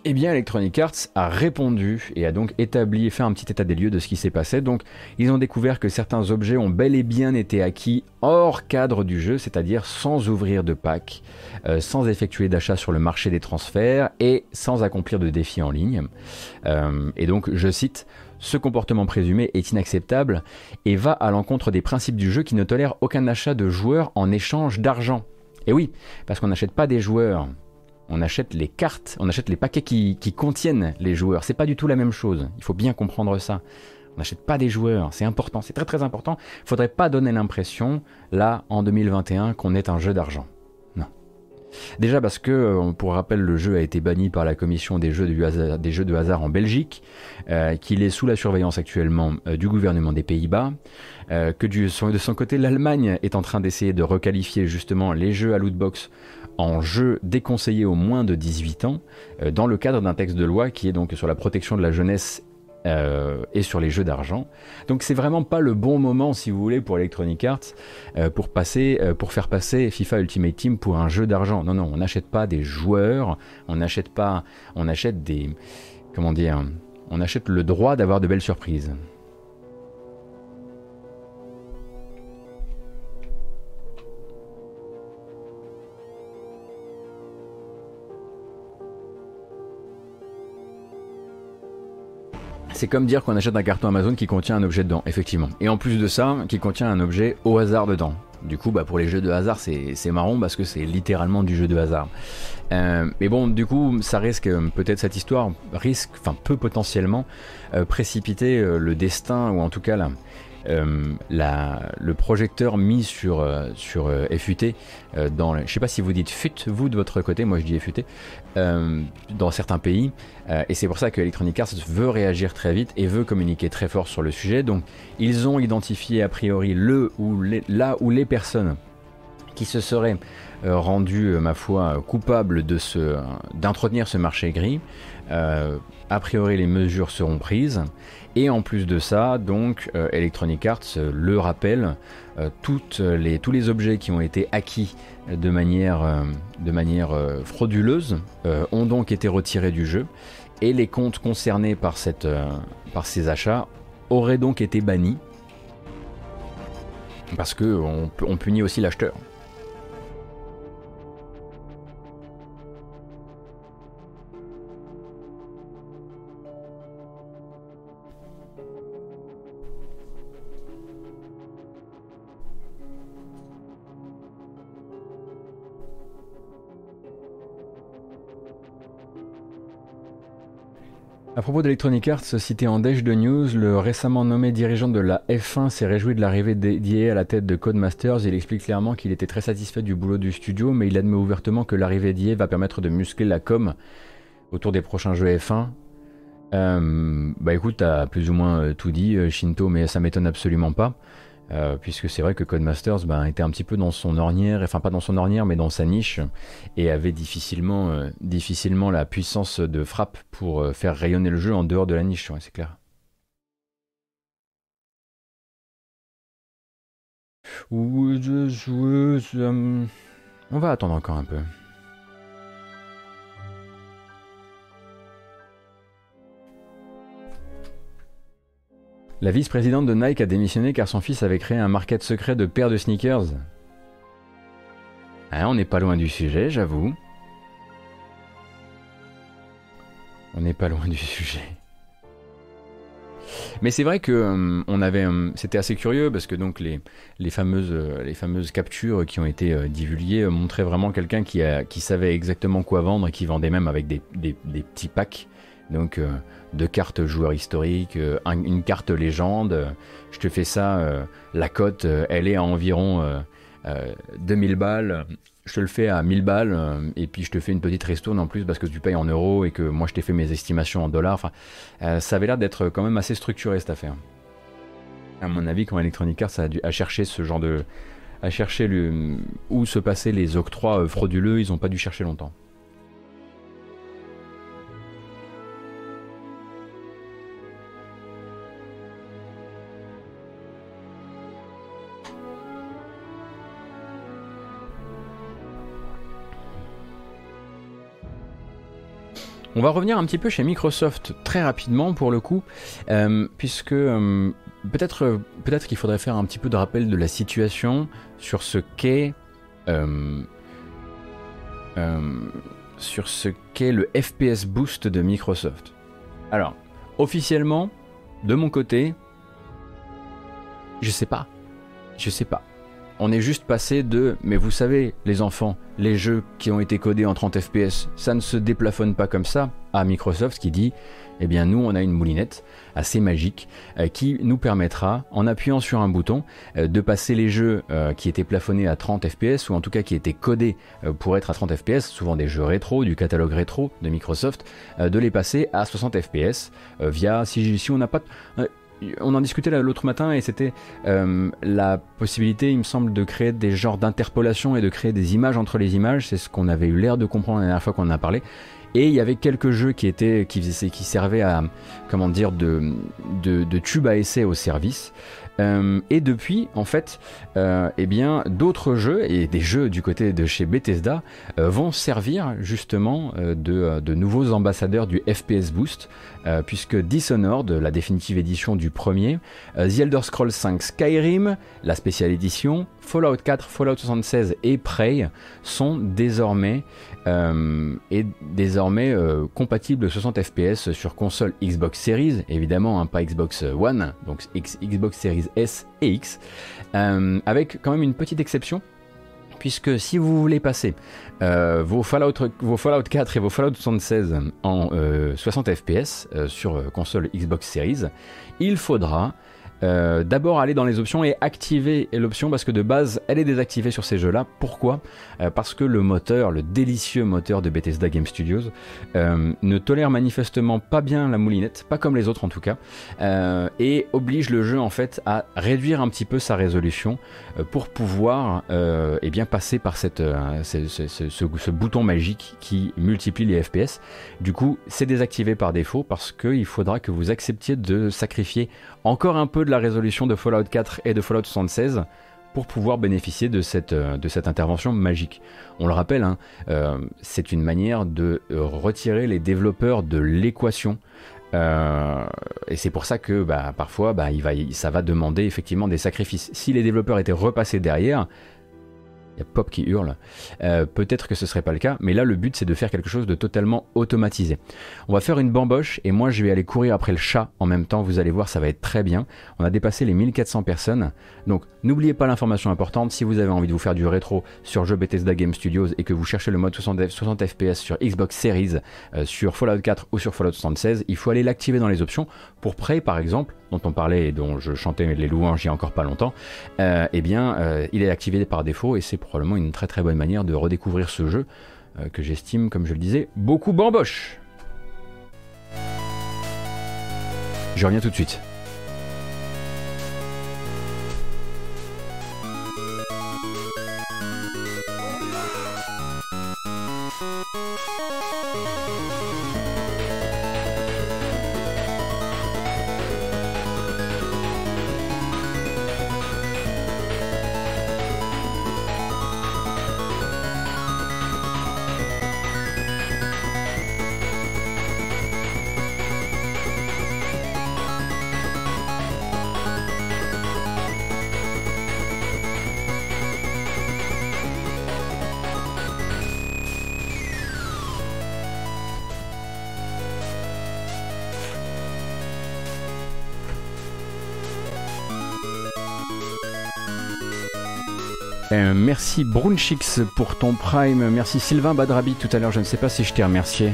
eh bien, Electronic Arts a répondu et a donc établi, fait un petit état des lieux de ce qui s'est passé. Donc, ils ont découvert que certains objets ont bel et bien été acquis hors cadre du jeu, c'est-à-dire sans ouvrir de pack, euh, sans effectuer d'achat sur le marché des transferts et sans accomplir de défis en ligne. Euh, et donc, je cite, ce comportement présumé est inacceptable et va à l'encontre des principes du jeu qui ne tolèrent aucun achat de joueurs en échange d'argent. Et oui, parce qu'on n'achète pas des joueurs on achète les cartes, on achète les paquets qui, contiennent les joueurs. C'est pas du tout la même chose. Il faut bien comprendre ça. On n'achète pas des joueurs, c'est important, c'est très très important. Faudrait pas donner l'impression, là, en 2021, qu'on est un jeu d'argent. Non. Déjà parce que, euh, pour rappel, le jeu a été banni par la commission des jeux de hasard, des jeux de hasard en Belgique, euh, qu'il est sous la surveillance actuellement euh, du gouvernement des Pays-Bas, que de son côté l'Allemagne est en train d'essayer de requalifier justement les jeux à lootbox en jeu déconseillé aux moins de 18 ans euh, dans le cadre d'un texte de loi qui est donc sur la protection de la jeunesse euh, et sur les jeux d'argent. Donc c'est vraiment pas le bon moment, si vous voulez, pour Electronic Arts euh, pour passer, pour faire passer FIFA Ultimate Team pour un jeu d'argent. Non, non, on n'achète pas des joueurs, on n'achète pas, on achète des, comment dire, on achète le droit d'avoir de belles surprises. C'est comme dire qu'on achète un carton Amazon qui contient un objet dedans, effectivement. Et en plus de ça, qui contient un objet au hasard dedans. Du coup, bah, pour les jeux de hasard, c'est marrant parce que c'est littéralement du jeu de hasard. Euh, mais bon, du coup, ça risque, euh, peut-être cette histoire risque, enfin peut potentiellement euh, précipiter le destin, ou en tout cas la, euh, le projecteur mis sur, euh, sur euh, FUT, dans, je ne sais pas si vous dites FUT, vous de votre côté, moi je dis FUT, dans certains pays. et c'est pour ça que Electronic Arts veut réagir très vite et veut communiquer très fort sur le sujet. Donc ils ont identifié a priori le ou là où les personnes qui se serait rendu, ma foi, coupable de ce, d'entretenir ce marché gris. a priori, les mesures seront prises. Et en plus de ça, donc, Electronic Arts le rappelle, les, tous les objets qui ont été acquis de manière, frauduleuse ont donc été retirés du jeu et les comptes concernés euh, par ces achats auraient donc été bannis parce qu'on on punit aussi l'acheteur. Propos d'Electronic Arts, cité en Dash de News, le récemment nommé dirigeant de la F1 s'est réjoui de l'arrivée d'EA à la tête de Codemasters. Il explique clairement qu'il était très satisfait du boulot du studio, mais il admet ouvertement que l'arrivée d'EA va permettre de muscler la com autour des prochains jeux F1. Euh, bah écoute, t'as plus ou moins euh, tout dit, euh, Shinto, mais ça m'étonne absolument pas. Euh, puisque c'est vrai que Codemasters ben, était un petit peu dans son ornière, enfin pas dans son ornière, mais dans sa niche, et avait difficilement, euh, difficilement la puissance de frappe pour euh, faire rayonner le jeu en dehors de la niche, c'est clair. On va attendre encore un peu. La vice-présidente de Nike a démissionné car son fils avait créé un market secret de paires de sneakers. Ah, on n'est pas loin du sujet, j'avoue. On n'est pas loin du sujet. Mais c'est vrai que euh, euh, c'était assez curieux parce que donc les, euh, fameuses captures qui ont été divulguées montraient vraiment quelqu'un qui, savait exactement quoi vendre et qui vendait même avec des petits packs. Donc deux cartes joueurs historiques, euh, une carte légende. Je te fais ça, euh, la cote, euh, elle est à environ 2000 balles. Je te le fais à 1000 balles et puis je te fais une petite restourne en plus parce que tu payes en euros et que moi je t'ai fait mes estimations en dollars. Enfin, ça avait l'air d'être quand même assez structuré cette affaire. À mon avis, quand Electronic Arts a, dû, a cherché ce genre de, à chercher le, où se passaient les octrois frauduleux, ils n'ont pas dû chercher longtemps. On va revenir un petit peu chez Microsoft très rapidement pour le coup, euh, puisque euh, peut-être peut-être qu'il faudrait faire un petit peu de rappel de la situation sur ce qu'est euh, sur ce qu'est le FPS Boost de Microsoft. Alors, officiellement, de mon côté, je sais pas. Je sais pas on est juste passé de, mais vous savez, les enfants, les jeux qui ont été codés en 30 FPS, ça ne se déplafonne pas comme ça, à Microsoft qui dit, eh bien nous on a une moulinette assez magique euh, qui nous permettra, en appuyant sur un bouton, euh, de passer les jeux euh, qui étaient plafonnés à 30 FPS, ou en tout cas qui étaient codés pour être à 30 FPS, souvent des jeux rétro, du catalogue rétro de Microsoft, de les passer à 60 FPS via, si, si on n'a pas on en discutait l'autre matin et c'était euh, la possibilité, il me semble, de créer des genres d'interpolation et de créer des images entre les images. C'est ce qu'on avait eu l'air de comprendre la dernière fois qu'on en a parlé. Et il y avait quelques jeux qui étaient, qui, qui servaient à, comment dire, de, de, tube à essai au service. Euh, et depuis, en fait, euh, eh bien, d'autres jeux et des jeux du côté de chez Bethesda vont servir justement de, nouveaux ambassadeurs du FPS Boost, puisque Dishonored, la définitive édition du premier, The Elder Scrolls 5 Skyrim, la spéciale édition, Fallout 4, Fallout 76 et Prey sont désormais euh, est désormais euh, compatible 60 fps sur console Xbox Series, évidemment, hein, pas Xbox One, donc Xbox Series S et X, euh, avec quand même une petite exception. Puisque si vous voulez passer vos, Fallout, vos Fallout 4 et vos Fallout 76 en 60 fps sur console Xbox Series, il faudra euh, d'abord aller dans les options et activer l'option parce que de base elle est désactivée sur ces jeux-là. Pourquoi? Euh, Parce que le moteur, le délicieux moteur de Bethesda Game Studios, euh, ne tolère manifestement pas bien la moulinette, pas comme les autres en tout cas, et oblige le jeu en fait à réduire un petit peu sa résolution pour pouvoir eh bien passer par cette, ce, ce, bouton magique qui multiplie les FPS. Du coup, c'est désactivé par défaut parce qu'il faudra que vous acceptiez de sacrifier encore un peu de la résolution de Fallout 4 et de Fallout 76 pour pouvoir bénéficier de cette, euh, de cette intervention magique. On le rappelle, hein, euh, c'est une manière de euh, retirer les développeurs de l'équation. et c'est pour ça que bah, parfois bah, ça va demander effectivement des sacrifices. Si les développeurs étaient repassés derrière, il y a Pop qui hurle. Euh, peut-être que ce serait pas le cas, mais là le but c'est de faire quelque chose de totalement automatisé. On va faire une bamboche et moi je vais aller courir après le chat en même temps, vous allez voir ça va être très bien. On a dépassé les 1400 personnes, donc n'oubliez pas l'information importante, si vous avez envie de vous faire du rétro sur jeu Bethesda Game Studios et que vous cherchez le mode 60, 60 FPS sur Xbox Series, euh, sur Fallout 4 ou sur Fallout 76, il faut aller l'activer dans les options. Pour Prey par exemple, dont on parlait et dont je chantais les louanges il y a encore pas longtemps, euh, eh bien, euh, il est activé par défaut et c'est probablement une très très bonne manière de redécouvrir ce jeu euh, que j'estime, comme je le disais, beaucoup bamboche. Je reviens tout de suite. Euh, merci Brunchix pour ton prime. Merci Sylvain Badrabi tout à l'heure. Je ne sais pas si je t'ai remercié.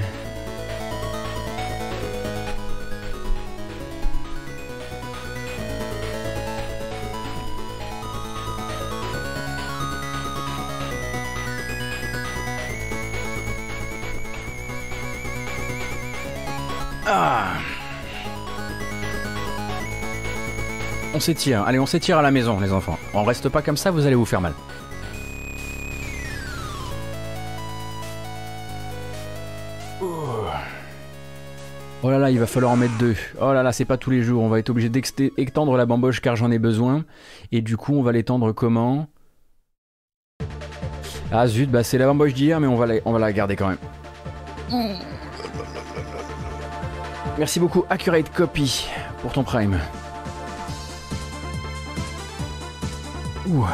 Ah. On s'étire. Allez, on s'étire à la maison, les enfants. On reste pas comme ça, vous allez vous faire mal. Il va falloir en mettre deux. Oh là là, c'est pas tous les jours. On va être obligé d'étendre la bamboche car j'en ai besoin. Et du coup, on va l'étendre comment? Ah zut, bah c'est la bamboche d'hier, mais on va, la, on va la garder quand même. Merci beaucoup, Accurate Copy, pour ton prime. Ouh.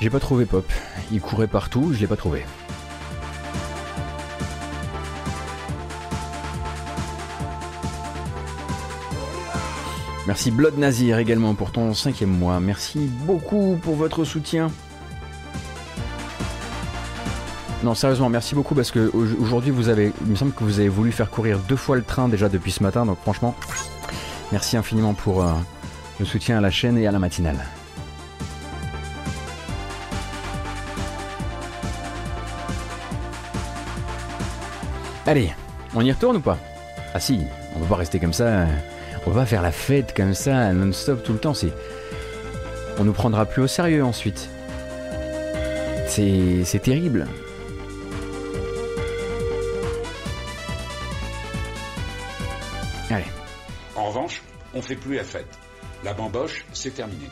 J'ai pas trouvé Pop. Il courait partout, je l'ai pas trouvé. Merci Blood Nazir également pour ton cinquième mois. Merci beaucoup pour votre soutien. Non, sérieusement, merci beaucoup parce que aujourd'hui vous avez, il me semble que vous avez voulu faire courir deux fois le train déjà depuis ce matin, donc franchement, merci infiniment pour euh, le soutien à la chaîne et à la matinale. Allez, on y retourne ou pas? Ah si, on va pas rester comme ça. On va faire la fête comme ça, non-stop tout le temps. C'est, on nous prendra plus au sérieux ensuite. C'est, c'est terrible. Allez.
En revanche, on fait plus la fête. La bamboche, c'est terminé.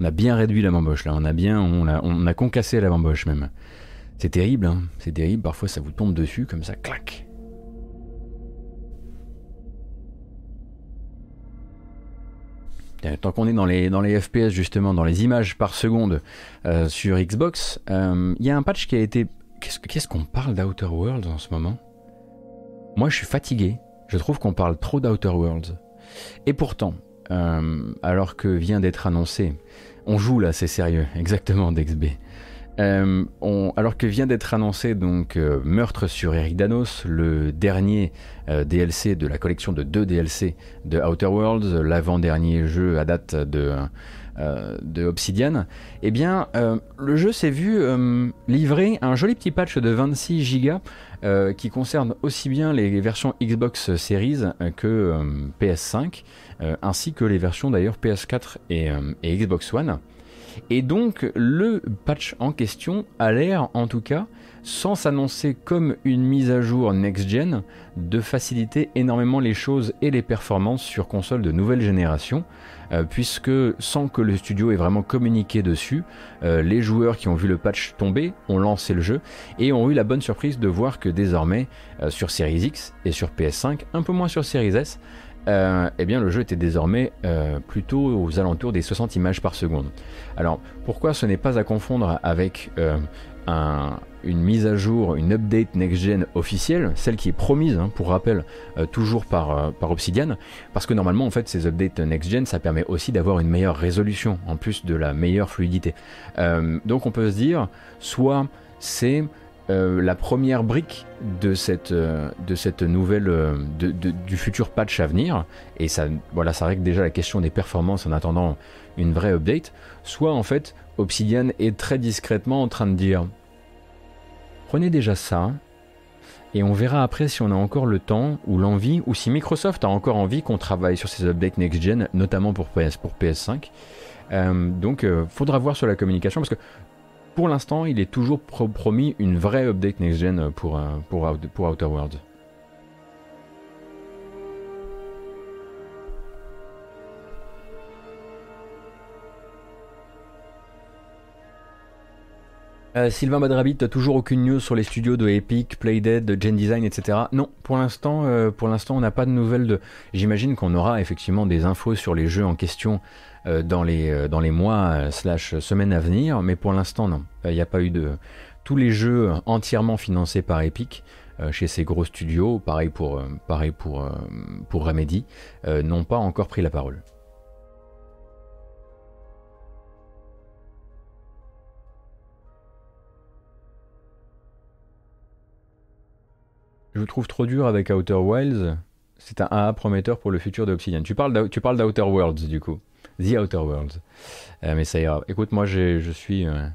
On a bien réduit la bamboche là, on a bien, on a, on a concassé la bamboche même. C'est terrible, hein c'est terrible, parfois ça vous tombe dessus comme ça, clac. Tant qu'on est dans les, FPS justement, dans les images par seconde euh, sur Xbox, euh, il y a un patch qui a été... Qu'est-ce qu'on parle d'Outer Worlds en ce moment? Moi je suis fatigué, je trouve qu'on parle trop d'Outer Worlds. Et pourtant, euh, alors que vient d'être annoncé on joue là, c'est sérieux, exactement, DexB. Euh, alors que vient d'être annoncé donc euh, Meurtre sur Eric Danos, le dernier euh, DLC de la collection de deux DLC de Outer Worlds, l'avant-dernier jeu à date de, Obsidian, eh bien le jeu s'est vu livrer un joli petit patch de 26 Go qui concerne aussi bien les versions Xbox Series que PS5, ainsi que les versions d'ailleurs PS4 et Xbox One. Et donc le patch en question a l'air en tout cas, sans s'annoncer comme une mise à jour next-gen, de faciliter énormément les choses et les performances sur consoles de nouvelle génération, euh, puisque sans que le studio ait vraiment communiqué dessus, euh, les joueurs qui ont vu le patch tomber ont lancé le jeu et ont eu la bonne surprise de voir que désormais euh, sur Series X et sur PS5, un peu moins sur Series S, euh, eh bien le jeu était désormais euh, plutôt aux alentours des 60 images par seconde. Alors pourquoi ce n'est pas à confondre avec euh, une mise à jour, une update next-gen officielle, celle qui est promise, hein, pour rappel, toujours par, par Obsidian, parce que normalement en fait ces updates next-gen ça permet aussi d'avoir une meilleure résolution, en plus de la meilleure fluidité. donc on peut se dire, soit c'est euh, la première brique de cette, euh, de cette nouvelle, euh, du futur patch à venir, et ça, voilà, ça règle déjà la question des performances en attendant une vraie update, soit en fait Obsidian est très discrètement en train de dire prenez déjà ça, et on verra après si on a encore le temps ou l'envie, ou si Microsoft a encore envie qu'on travaille sur ces updates next-gen, notamment pour, PS, pour PS5. donc, faudra voir sur la communication parce que pour l'instant, il est toujours promis une vraie update next-gen pour, euh, pour, pour Outer Worlds. Euh, Sylvain Badrabit, toujours aucune news sur les studios de Epic, Playdead, de Gen Design, etc. Non, pour l'instant, euh, pour l'instant, on n'a pas de nouvelles de. J'imagine qu'on aura effectivement des infos sur les jeux en question euh, dans, les, dans les mois slash semaines à venir, mais pour l'instant non. Il n'y a pas eu de... Tous les jeux entièrement financés par Epic, chez ces gros studios, pareil pour, pareil pour, pour Remedy, n'ont pas encore pris la parole. Je vous trouve trop dur avec Outer Wilds. C'est un AA prometteur pour le futur d'Obsidian. Tu parles d'Outer Worlds du coup. The Outer Worlds. Euh, mais ça ira. Écoute, moi, je suis. Euh,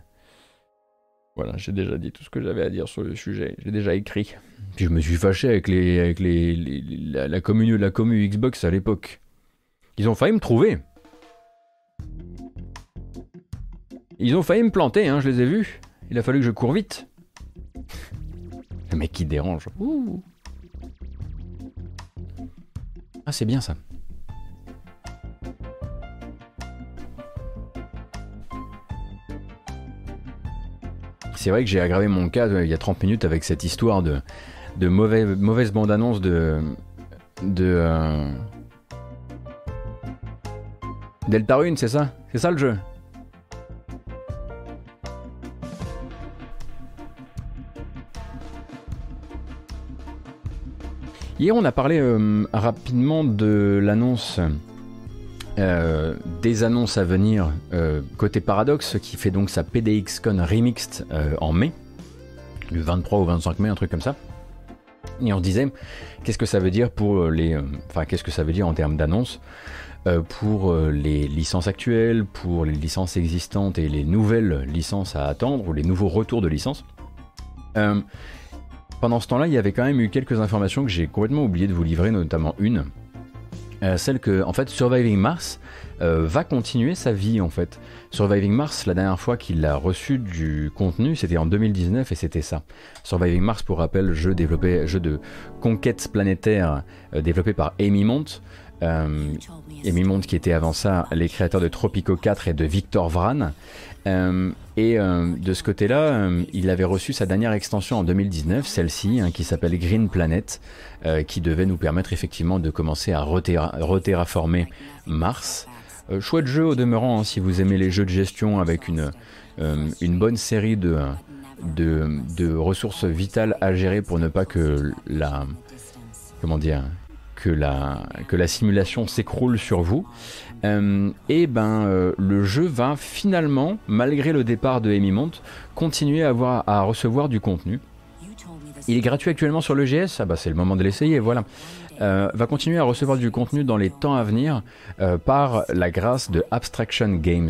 voilà, j'ai déjà dit tout ce que j'avais à dire sur le sujet. J'ai déjà écrit. Puis je me suis fâché avec, les, avec les, la, la, la commune Xbox à l'époque. Ils ont failli me trouver. Ils ont failli me planter, hein, je les ai vus. Il a fallu que je cours vite. Le mec qui dérange. Ah, c'est bien ça. C'est vrai que j'ai aggravé mon cas euh, il y a 30 minutes avec cette histoire de, de mauvaise, bande-annonce de. de. Euh, Deltarune, c'est ça? C'est ça le jeu? Hier, on a parlé euh, rapidement de l'annonce euh, des annonces à venir euh, côté Paradox qui fait donc sa PDXCon Remixed en mai, le 23 ou 25 mai, un truc comme ça. Et on se disait, qu'est-ce que ça veut dire pour les. Enfin, qu'est-ce que ça veut dire en termes d'annonces pour les licences actuelles, pour les licences existantes et les nouvelles licences à attendre, ou les nouveaux retours de licences. Pendant ce temps-là, il y avait quand même eu quelques informations que j'ai complètement oublié de vous livrer, notamment une euh, celle que en fait Surviving Mars euh, va continuer sa vie en fait. Surviving Mars, la dernière fois qu'il a reçu du contenu, c'était en 2019 et c'était ça. Surviving Mars, pour rappel, jeu développé, jeu de conquête planétaire euh, développé par Amy Mont. Amy Mont qui était avant ça les créateurs de Tropico 4 et de Victor Vran. Euh, et euh, de ce côté-là, euh, il avait reçu sa dernière extension en 2019, celle-ci, hein, qui s'appelle Green Planet, qui devait nous permettre effectivement de commencer à reterraformer Mars. chouette jeu au demeurant, hein, si vous aimez les jeux de gestion avec une, bonne série de, ressources vitales à gérer pour ne pas que la simulation s'écroule sur vous. Et ben le jeu va finalement, malgré le départ de Mont, continuer à, avoir, à recevoir du contenu. Il est gratuit actuellement sur le GS, ah bah c'est le moment de l'essayer, voilà. Euh, va continuer à recevoir du contenu dans les temps à venir euh, par la grâce de Abstraction Games.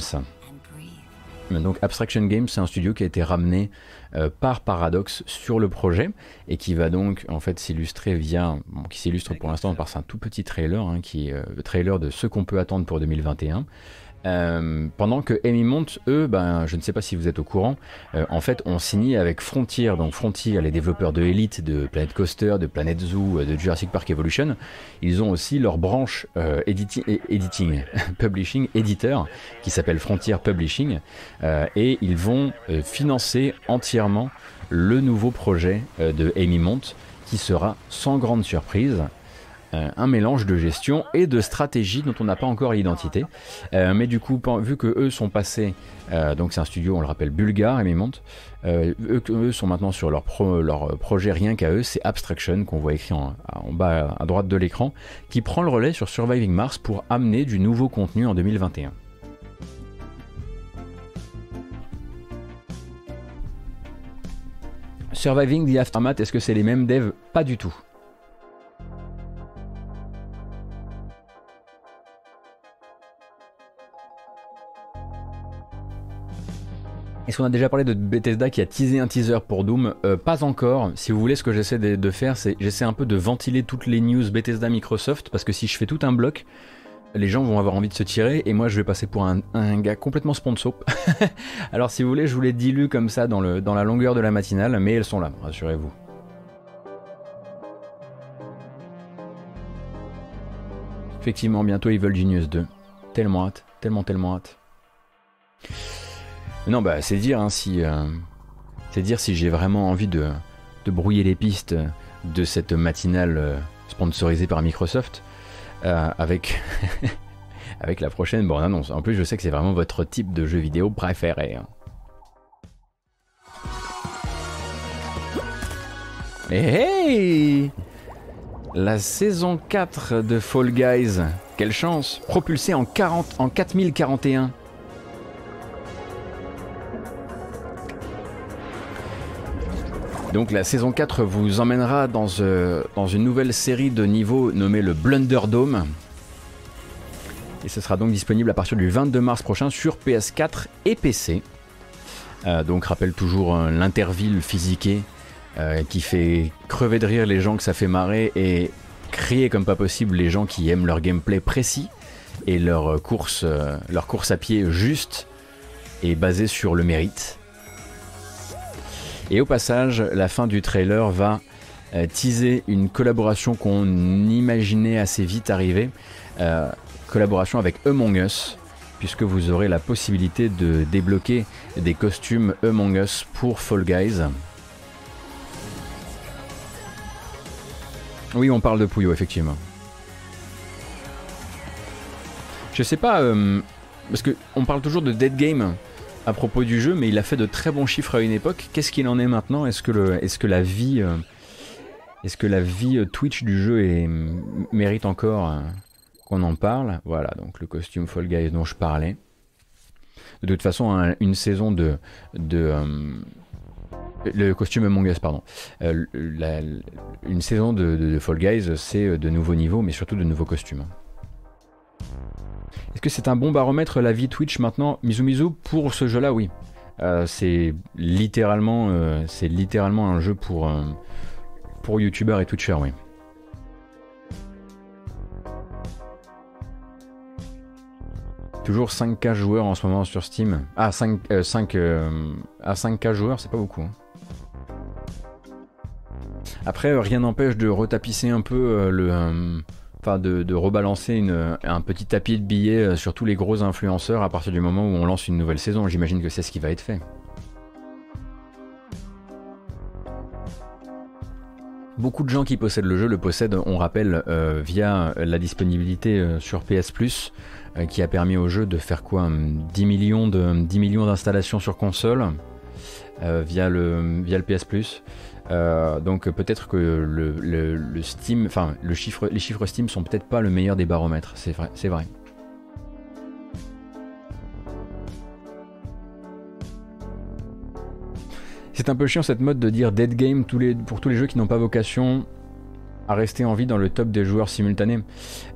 Donc Abstraction Games, c'est un studio qui a été ramené euh, par Paradox sur le projet et qui va donc en fait s'illustrer via, qui s'illustre pour l'instant par un tout petit trailer, hein, qui est le trailer de ce qu'on peut attendre pour 2021. Euh, pendant que Mont, eux, ben, je ne sais pas si vous êtes au courant, euh, en fait, ont signé avec Frontier, donc Frontier, les développeurs de Elite, de Planet Coaster, de Planet Zoo, euh, de Jurassic Park Evolution, ils ont aussi leur branche editing, publishing, éditeur, qui s'appelle Frontier Publishing, et ils vont financer entièrement le nouveau projet de Mont, qui sera sans grande surprise un mélange de gestion et de stratégie dont on n'a pas encore l'identité. Euh, mais du coup, vu que eux sont passés, euh, donc c'est un studio, on le rappelle, bulgare, et monte, eux, sont maintenant sur leur, leur projet rien qu'à eux, c'est Abstraction qu'on voit écrit en, en, bas à droite de l'écran, qui prend le relais sur Surviving Mars pour amener du nouveau contenu en 2021. Surviving the Aftermath, est-ce que c'est les mêmes devs? Pas du tout. Est-ce qu'on a déjà parlé de Bethesda qui a teasé un teaser pour Doom euh, Pas encore. Si vous voulez, ce que j'essaie de, faire, c'est j'essaie un peu de ventiler toutes les news Bethesda Microsoft parce que si je fais tout un bloc, les gens vont avoir envie de se tirer et moi je vais passer pour un, gars complètement sponsor. Alors si vous voulez, je vous les dilue comme ça dans, le, dans la longueur de la matinale, mais elles sont là, rassurez-vous. Effectivement, bientôt veulent Genius 2. Tellement hâte, tellement, tellement hâte. Non, bah c'est dire hein, si euh, c'est dire si j'ai vraiment envie de, brouiller les pistes de cette matinale euh, sponsorisée par Microsoft euh, avec avec la prochaine bonne annonce. En plus, je sais que c'est vraiment votre type de jeu vidéo préféré. Hein. hey La saison 4 de Fall Guys, quelle chance Propulsée en, 40, en 4041 Donc la saison 4 vous emmènera dans, euh, dans une nouvelle série de niveaux nommée le Blunderdome. Et ce sera donc disponible à partir du 22 mars prochain sur PS4 et PC. Euh, donc rappelle toujours euh, l'interville physiqué qui fait crever de rire les gens que ça fait marrer et crier comme pas possible les gens qui aiment leur gameplay précis et leur course à pied juste et basée sur le mérite. Et au passage, la fin du trailer va euh, teaser une collaboration qu'on imaginait assez vite arriver. Euh, collaboration avec Among Us, puisque vous aurez la possibilité de débloquer des costumes Among Us pour Fall Guys. Oui, on parle de Puyo, effectivement. Je sais pas, euh, parce que on parle toujours de Dead Game à propos du jeu, mais il a fait de très bons chiffres à une époque. Qu'est-ce qu'il en est maintenant? Est-ce que, est-ce que la vie, euh, est-ce que la vie euh, Twitch du jeu est, mérite encore euh, qu'on en parle? Voilà, donc le costume Fall Guys dont je parlais. De toute façon, une saison de, de le costume Among pardon. une saison de, de Fall Guys, c'est de nouveaux niveaux, mais surtout de nouveaux costumes. Est-ce que c'est un bon baromètre la vie Twitch maintenant Mizu pour ce jeu-là, oui. Euh, c'est littéralement, euh, littéralement un jeu pour, euh, pour youtubeurs et twitchers, oui. Toujours 5K joueurs en ce moment sur Steam. Ah, 5, 5 à 5K joueurs, c'est pas beaucoup. Hein. Après, rien n'empêche de retapisser un peu le enfin de, rebalancer un petit tapis de billets euh, sur tous les gros influenceurs à partir du moment où on lance une nouvelle saison. J'imagine que c'est ce qui va être fait. Beaucoup de gens qui possèdent le jeu le possèdent, on rappelle, euh, via la disponibilité euh, sur PS Plus, qui a permis au jeu de faire quoi 10 millions d'installations sur console via, le, via le PS Plus. Donc peut-être que le, Steam, enfin le chiffre, les chiffres Steam sont peut-être pas le meilleur des baromètres, c'est vrai, c'est vrai. C'est un peu chiant cette mode de dire dead game pour tous les jeux qui n'ont pas vocation à rester en vie dans le top des joueurs simultanés.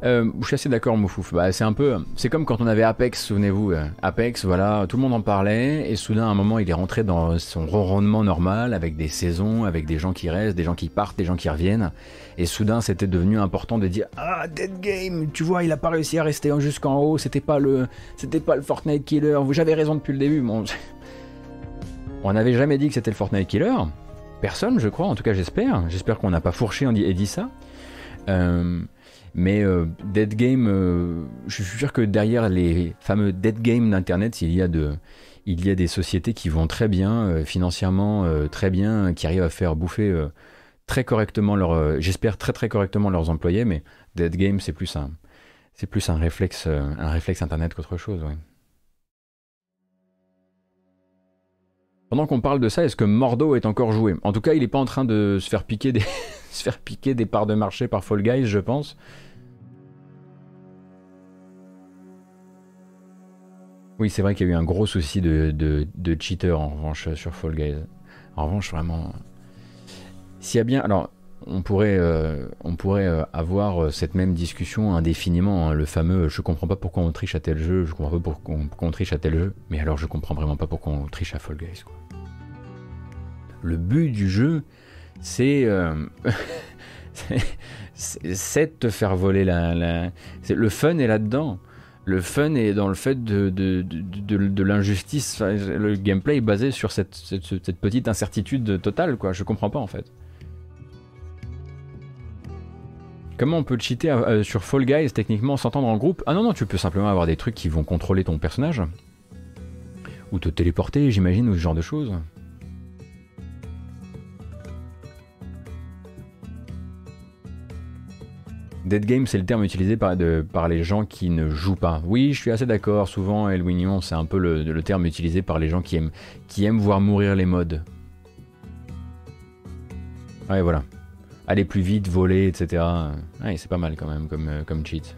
Euh, je suis assez d'accord, Moufouf. Bah, c'est un peu, c'est comme quand on avait Apex, souvenez-vous. Euh, Apex, voilà, tout le monde en parlait, et soudain, à un moment, il est rentré dans son ronronnement normal, avec des saisons, avec des gens qui restent, des gens qui partent, des gens qui reviennent. Et soudain, c'était devenu important de dire Ah, Dead Game, tu vois, il a pas réussi à rester jusqu'en haut, c'était pas le, c'était pas le Fortnite Killer. J'avais raison depuis le début. On n'avait jamais dit que c'était le Fortnite Killer. Personne, je crois, en tout cas j'espère. J'espère qu'on n'a pas fourché et dit ça. Euh, mais euh, Dead Game, euh, je suis sûr que derrière les fameux Dead Game d'Internet, il, y a des sociétés qui vont très bien, financièrement très bien, qui arrivent à faire bouffer très correctement leur, j'espère très très correctement leurs employés, mais Dead Game c'est plus un, c'est plus un réflexe, un réflexe Internet qu'autre chose. Pendant qu'on parle de ça, est-ce que Mordo est encore joué? En tout cas, il n'est pas en train de se faire piquer des, parts de marché par Fall Guys, je pense. Oui, c'est vrai qu'il y a eu un gros souci de, de, cheater en revanche sur Fall Guys. En revanche, vraiment. S'il y a bien. Alors, on pourrait, euh, on pourrait euh, avoir cette même discussion indéfiniment. Hein, le fameux je comprends pas pourquoi on triche à tel jeu, je comprends pas pourquoi on, triche à tel jeu, mais alors je comprends vraiment pas pourquoi on triche à Fall Guys. Le but du jeu, c'est euh, de te faire voler la. Le fun est là-dedans. Le fun est dans le fait de, de, l'injustice. Le gameplay est basé sur cette, petite incertitude totale, quoi. Je comprends pas en fait. Comment on peut cheater euh, sur Fall Guys techniquement s'entendre en groupe? Ah non, non, tu peux simplement avoir des trucs qui vont contrôler ton personnage. Ou te téléporter, j'imagine, ou ce genre de choses. Dead game, c'est le terme utilisé par, les gens qui ne jouent pas. Oui, je suis assez d'accord. Souvent, Elwinion, c'est un peu le, terme utilisé par les gens qui aiment, qui aiment voir mourir les modes. Ouais, voilà. Aller plus vite, voler, etc. C'est pas mal quand même comme, euh, comme cheat.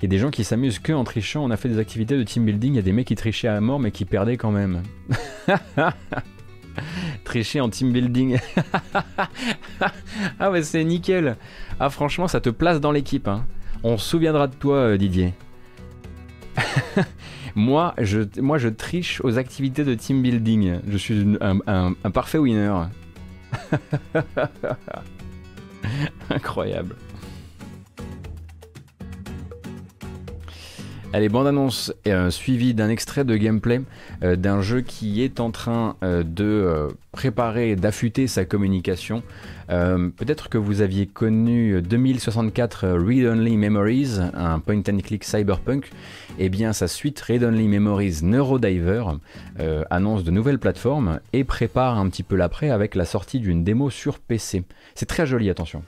Il y a des gens qui s'amusent que en trichant. On a fait des activités de team building. Il y a des mecs qui trichaient à mort mais qui perdaient quand même. Tricher en team building. ah ouais, c'est nickel. Ah franchement, ça te place dans l'équipe. Hein. On se souviendra de toi, euh, Didier. moi, je, moi, je triche aux activités de team building. Je suis un parfait winner. Incroyable. Allez, bande-annonce euh, suivie d'un extrait de gameplay euh, d'un jeu qui est en train euh, de préparer, d'affûter sa communication. Peut-être que vous aviez connu 2064 Read Only Memories, un point and click cyberpunk. Eh bien, sa suite Read Only Memories Neurodiver annonce de nouvelles plateformes et prépare un petit peu l'après avec la sortie d'une démo sur PC. C'est très joli, attention.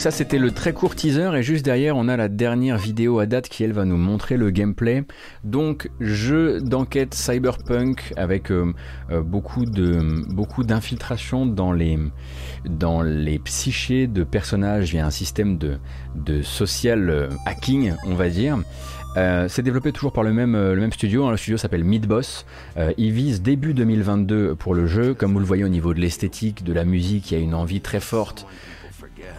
Ça c'était le très court teaser et juste derrière on a la dernière vidéo à date qui elle va nous montrer le gameplay. Donc jeu d'enquête cyberpunk avec euh, euh, beaucoup d'infiltration dans les dans psychés de personnages via un système de, social euh, hacking on va dire. c'est développé toujours par le même, le même studio, hein. le studio s'appelle Midboss. il vise début 2022 pour le jeu, comme vous le voyez au niveau de l'esthétique, de la musique, il y a une envie très forte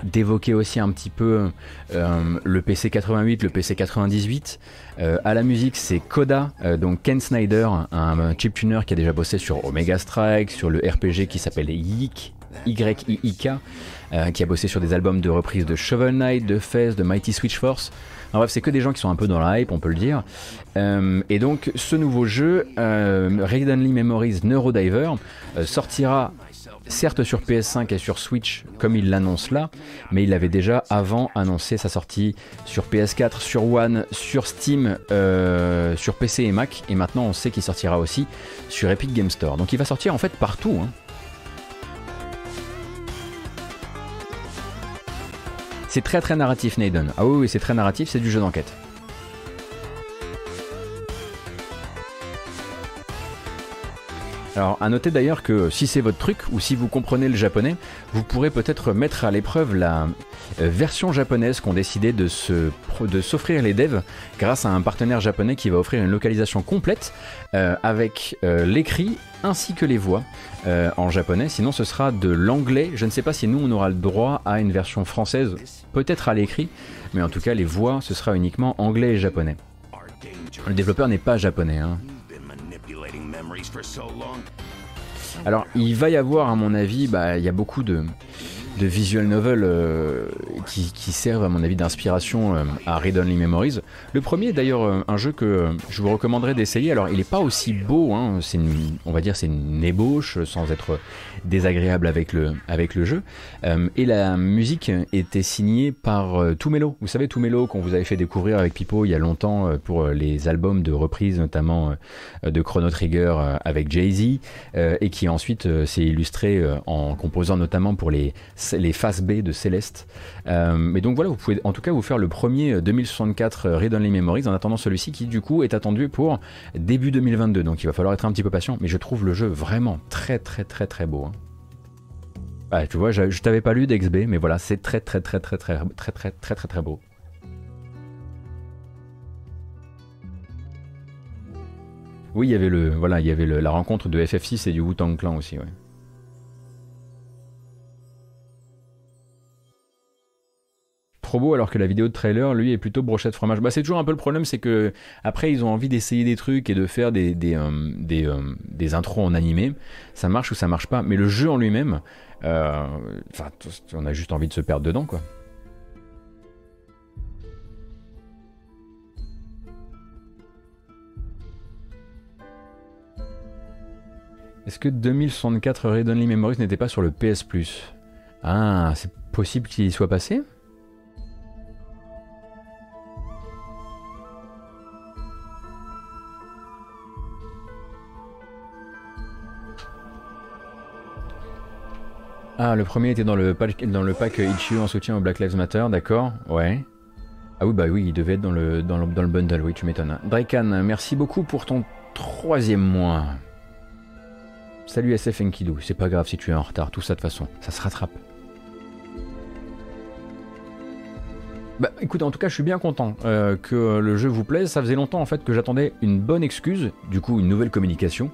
d'évoquer aussi un petit peu euh, le PC 88, le PC 98. Euh, à la musique, c'est Coda, euh, donc Ken Snyder, un, chip chiptuner qui a déjà bossé sur Omega Strike, sur le RPG qui s'appelle Yik, Y-I-I-K, qui a bossé sur des albums de reprise de Shovel Knight, de Fez, de Mighty Switch Force. En bref, c'est que des gens qui sont un peu dans la hype, on peut le dire. et donc, ce nouveau jeu, euh, Memories Neurodiver, sortira certes sur PS5 et sur Switch comme il l'annonce là, mais il avait déjà avant annoncé sa sortie sur PS4, sur One, sur Steam, euh, sur PC et Mac, et maintenant on sait qu'il sortira aussi sur Epic Game Store. Donc il va sortir en fait partout. Hein. C'est très très narratif Naden. Ah oui, oui c'est très narratif, c'est du jeu d'enquête. Alors, à noter d'ailleurs que si c'est votre truc ou si vous comprenez le japonais, vous pourrez peut-être mettre à l'épreuve la euh, version japonaise qu'ont décidé de, s'offrir les devs grâce à un partenaire japonais qui va offrir une localisation complète euh, avec euh, l'écrit ainsi que les voix en japonais. Sinon, ce sera de l'anglais. Je ne sais pas si nous on aura le droit à une version française, peut-être à l'écrit, mais en tout cas, les voix ce sera uniquement anglais et japonais. Le développeur n'est pas japonais. Hein. Alors, il va y avoir, à mon avis, bah, il y a beaucoup de, visual novels euh, qui, servent à mon avis d'inspiration euh, à Read Only Memories. Le premier est d'ailleurs euh, un jeu que je vous recommanderais d'essayer. Alors il n'est pas aussi beau, hein, on va dire c'est une ébauche sans être désagréable avec le, avec le jeu. et la musique était signée par Tumelo. Vous savez Tumelo qu'on vous avait fait découvrir avec Pipo il y a longtemps pour les albums de reprise notamment de Chrono Trigger avec Jay-Z et qui ensuite s'est illustré en composant notamment pour les les faces B de Céleste. Euh, mais donc voilà, vous pouvez en tout cas vous faire le premier 2064 euh, Read Only Memories en attendant celui-ci qui du coup est attendu pour début 2022. Donc il va falloir être un petit peu patient, mais je trouve le jeu vraiment très très très très beau. Hein. tu vois, je, t'avais pas lu d'XB, mais voilà, c'est très très très très très très très très très très beau. Oui, il y avait le voilà, il avait la rencontre de FF6 et du Wu-Tang Clan aussi, ouais. Beau alors que la vidéo de trailer lui est plutôt brochette fromage. Bah c'est toujours un peu le problème, c'est que après ils ont envie d'essayer des trucs et de faire des des, euh, euh, des, intros en animé. Ça marche ou ça marche pas, mais le jeu en lui-même, euh, enfin on a juste envie de se perdre dedans quoi. Est-ce que 2064 Red Only Memories n'était pas sur le PS Plus? Ah, c'est possible qu'il y soit passé? Ah, le premier était dans le, pack, dans le en soutien au Black Lives Matter, d'accord, ouais. Ah oui, bah oui, il devait être dans le, dans le, bundle, oui, tu m'étonnes. Draken, merci beaucoup pour ton troisième mois. Salut SF Enkidu, c'est pas grave si tu es en retard, tout ça de toute façon, ça se rattrape. Bah écoute, en tout cas, je suis bien content euh, que le jeu vous plaise. Ça faisait longtemps en fait que j'attendais une bonne excuse, du coup une nouvelle communication,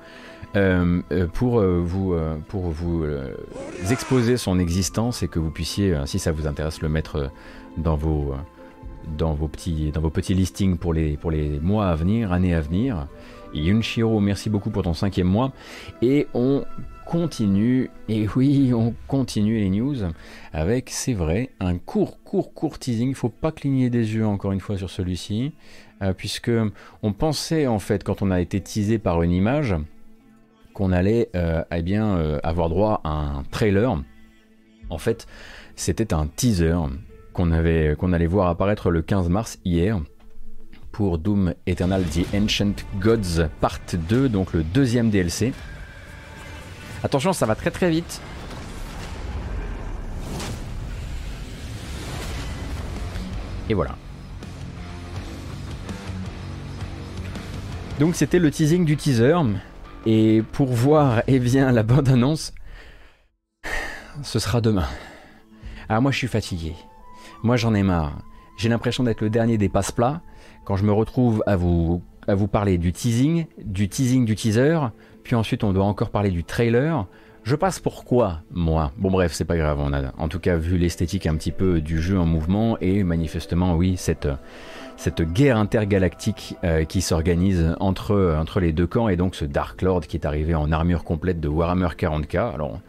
euh, euh, pour vous, pour vous exposer son existence et que vous puissiez, si ça vous intéresse, le mettre dans vos, dans vos petits, dans vos petits listings pour les, pour les mois à venir, années à venir. Yunshiro, merci beaucoup pour ton cinquième mois. Et on continue, et oui, on continue les news avec, c'est vrai, un court, court, court teasing. Il faut pas cligner des yeux encore une fois sur celui-ci, euh, puisque on pensait en fait, quand on a été teasé par une image, qu'on allait euh, eh euh, avoir droit à un trailer. En fait, c'était un teaser qu'on allait voir apparaître le 15 mars hier pour Doom Eternal The Ancient Gods Part 2, donc le deuxième DLC. Attention, ça va très très vite. Et voilà. Donc c'était le teasing du teaser. Et pour voir eh bien, la bande-annonce, ce sera demain. Alors moi je suis fatigué. Moi j'en ai marre. J'ai l'impression d'être le dernier des passe-plats quand je me retrouve à vous, à vous parler du teasing, du teasing du teaser, puis ensuite on doit encore parler du trailer. Je passe pour quoi, moi? Bon bref, c'est pas grave, on a en tout cas vu l'esthétique un petit peu du jeu en mouvement et manifestement oui, cette, cette guerre intergalactique euh, qui s'organise entre, entre les deux camps et donc ce Dark Lord qui est arrivé en armure complète de Warhammer 40k. Alors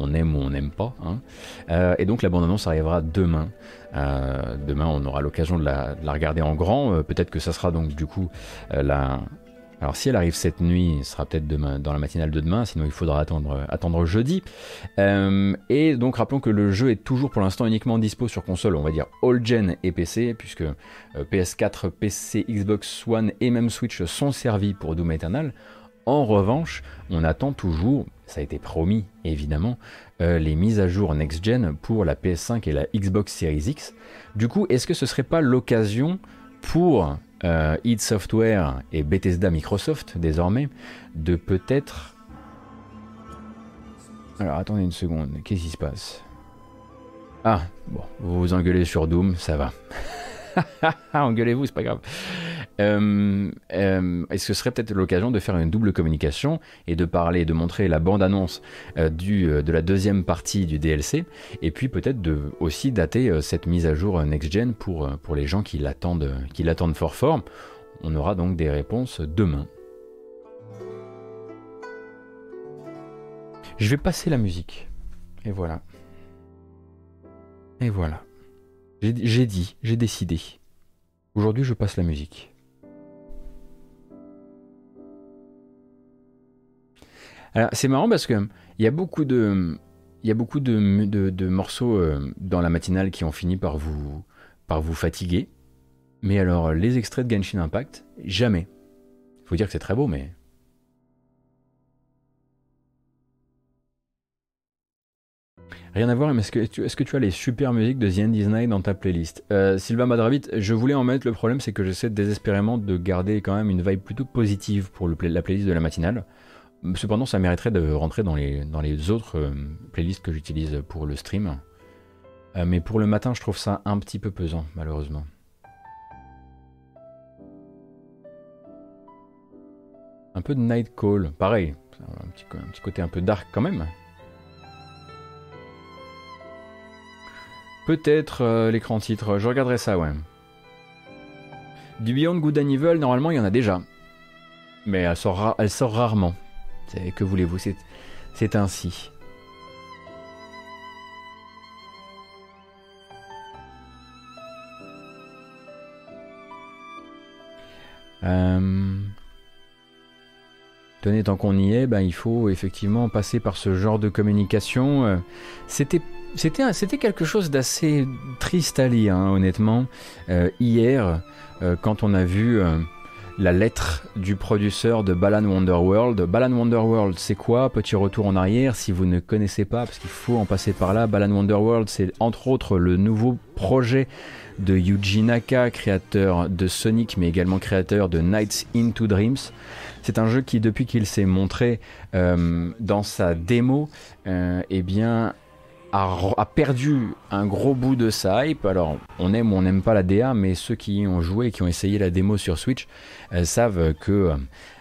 on aime ou on n'aime pas. Hein. et donc la bande-annonce arrivera demain. demain, on aura l'occasion de, la, regarder en grand. Peut-être que ça sera donc du coup la, alors si elle arrive cette nuit, ce sera peut-être demain dans la matinale de demain, sinon il faudra attendre, jeudi. Euh, et donc rappelons que le jeu est toujours pour l'instant uniquement dispo sur console, on va dire all-gen et PC, puisque euh, PS4, PC, Xbox One et même Switch sont servis pour Doom Eternal. En revanche, on attend toujours, ça a été promis évidemment, euh, les mises à jour next-gen pour la PS5 et la Xbox Series X. Du coup, est-ce que ce serait pas l'occasion pour euh, id Software et Bethesda Microsoft désormais, de peut-être... Alors attendez une seconde, qu'est-ce qui se passe? Ah, bon, vous vous engueulez sur Doom, ça va. Engueulez-vous, c'est pas grave. Euh, euh, est-ce que ce serait peut-être l'occasion de faire une double communication et de parler, de montrer la bande-annonce euh, de la deuxième partie du DLC et puis peut-être de aussi dater cette mise à jour next-gen pour, pour les gens qui l'attendent fort fort. On aura donc des réponses demain. Je vais passer la musique. Et voilà. Et voilà. J'ai dit, j'ai décidé. Aujourd'hui, je passe la musique. Alors, c'est marrant parce que il y a beaucoup de, il y a beaucoup de, de, morceaux euh, dans la matinale qui ont fini par vous, par vous fatiguer. Mais alors, les extraits de Genshin Impact, jamais. Il faut dire que c'est très beau, mais Rien à voir, mais est-ce que, tu, as les super musiques de The End dans ta playlist? Euh, Sylvain Madravit, je voulais en mettre, le problème c'est que j'essaie désespérément de garder quand même une vibe plutôt positive pour la playlist de la matinale. Cependant, ça mériterait de rentrer dans les, autres euh, playlists que j'utilise pour le stream. Euh, mais pour le matin, je trouve ça un petit peu pesant, malheureusement. Un peu de Night Call, pareil, un petit côté un peu dark quand même. Peut-être euh, l'écran titre, je regarderai ça, ouais. Du Beyond Good and normalement, il y en a déjà. Mais elle sort, elle rarement. Que voulez-vous, c'est ainsi. Euh... Tenez, tant qu'on y est, ben, il faut effectivement passer par ce genre de communication. Euh, c'était c'était, c'était quelque chose d'assez triste à lire, hein, honnêtement. Euh, hier, euh, quand on a vu euh, la lettre du producteur de Balan Wonderworld. Balan Wonderworld, c'est quoi? Petit retour en arrière, si vous ne connaissez pas, parce qu'il faut en passer par là. Balan Wonderworld, c'est entre autres le nouveau projet de Yuji Naka, créateur de Sonic, mais également créateur de Nights into Dreams. C'est un jeu qui, depuis qu'il s'est montré dans sa démo, eh bien, a, perdu un gros bout de sa hype. Alors, on aime ou on n'aime pas la DA, mais ceux qui ont joué, qui ont essayé la démo sur Switch, euh, savent que euh,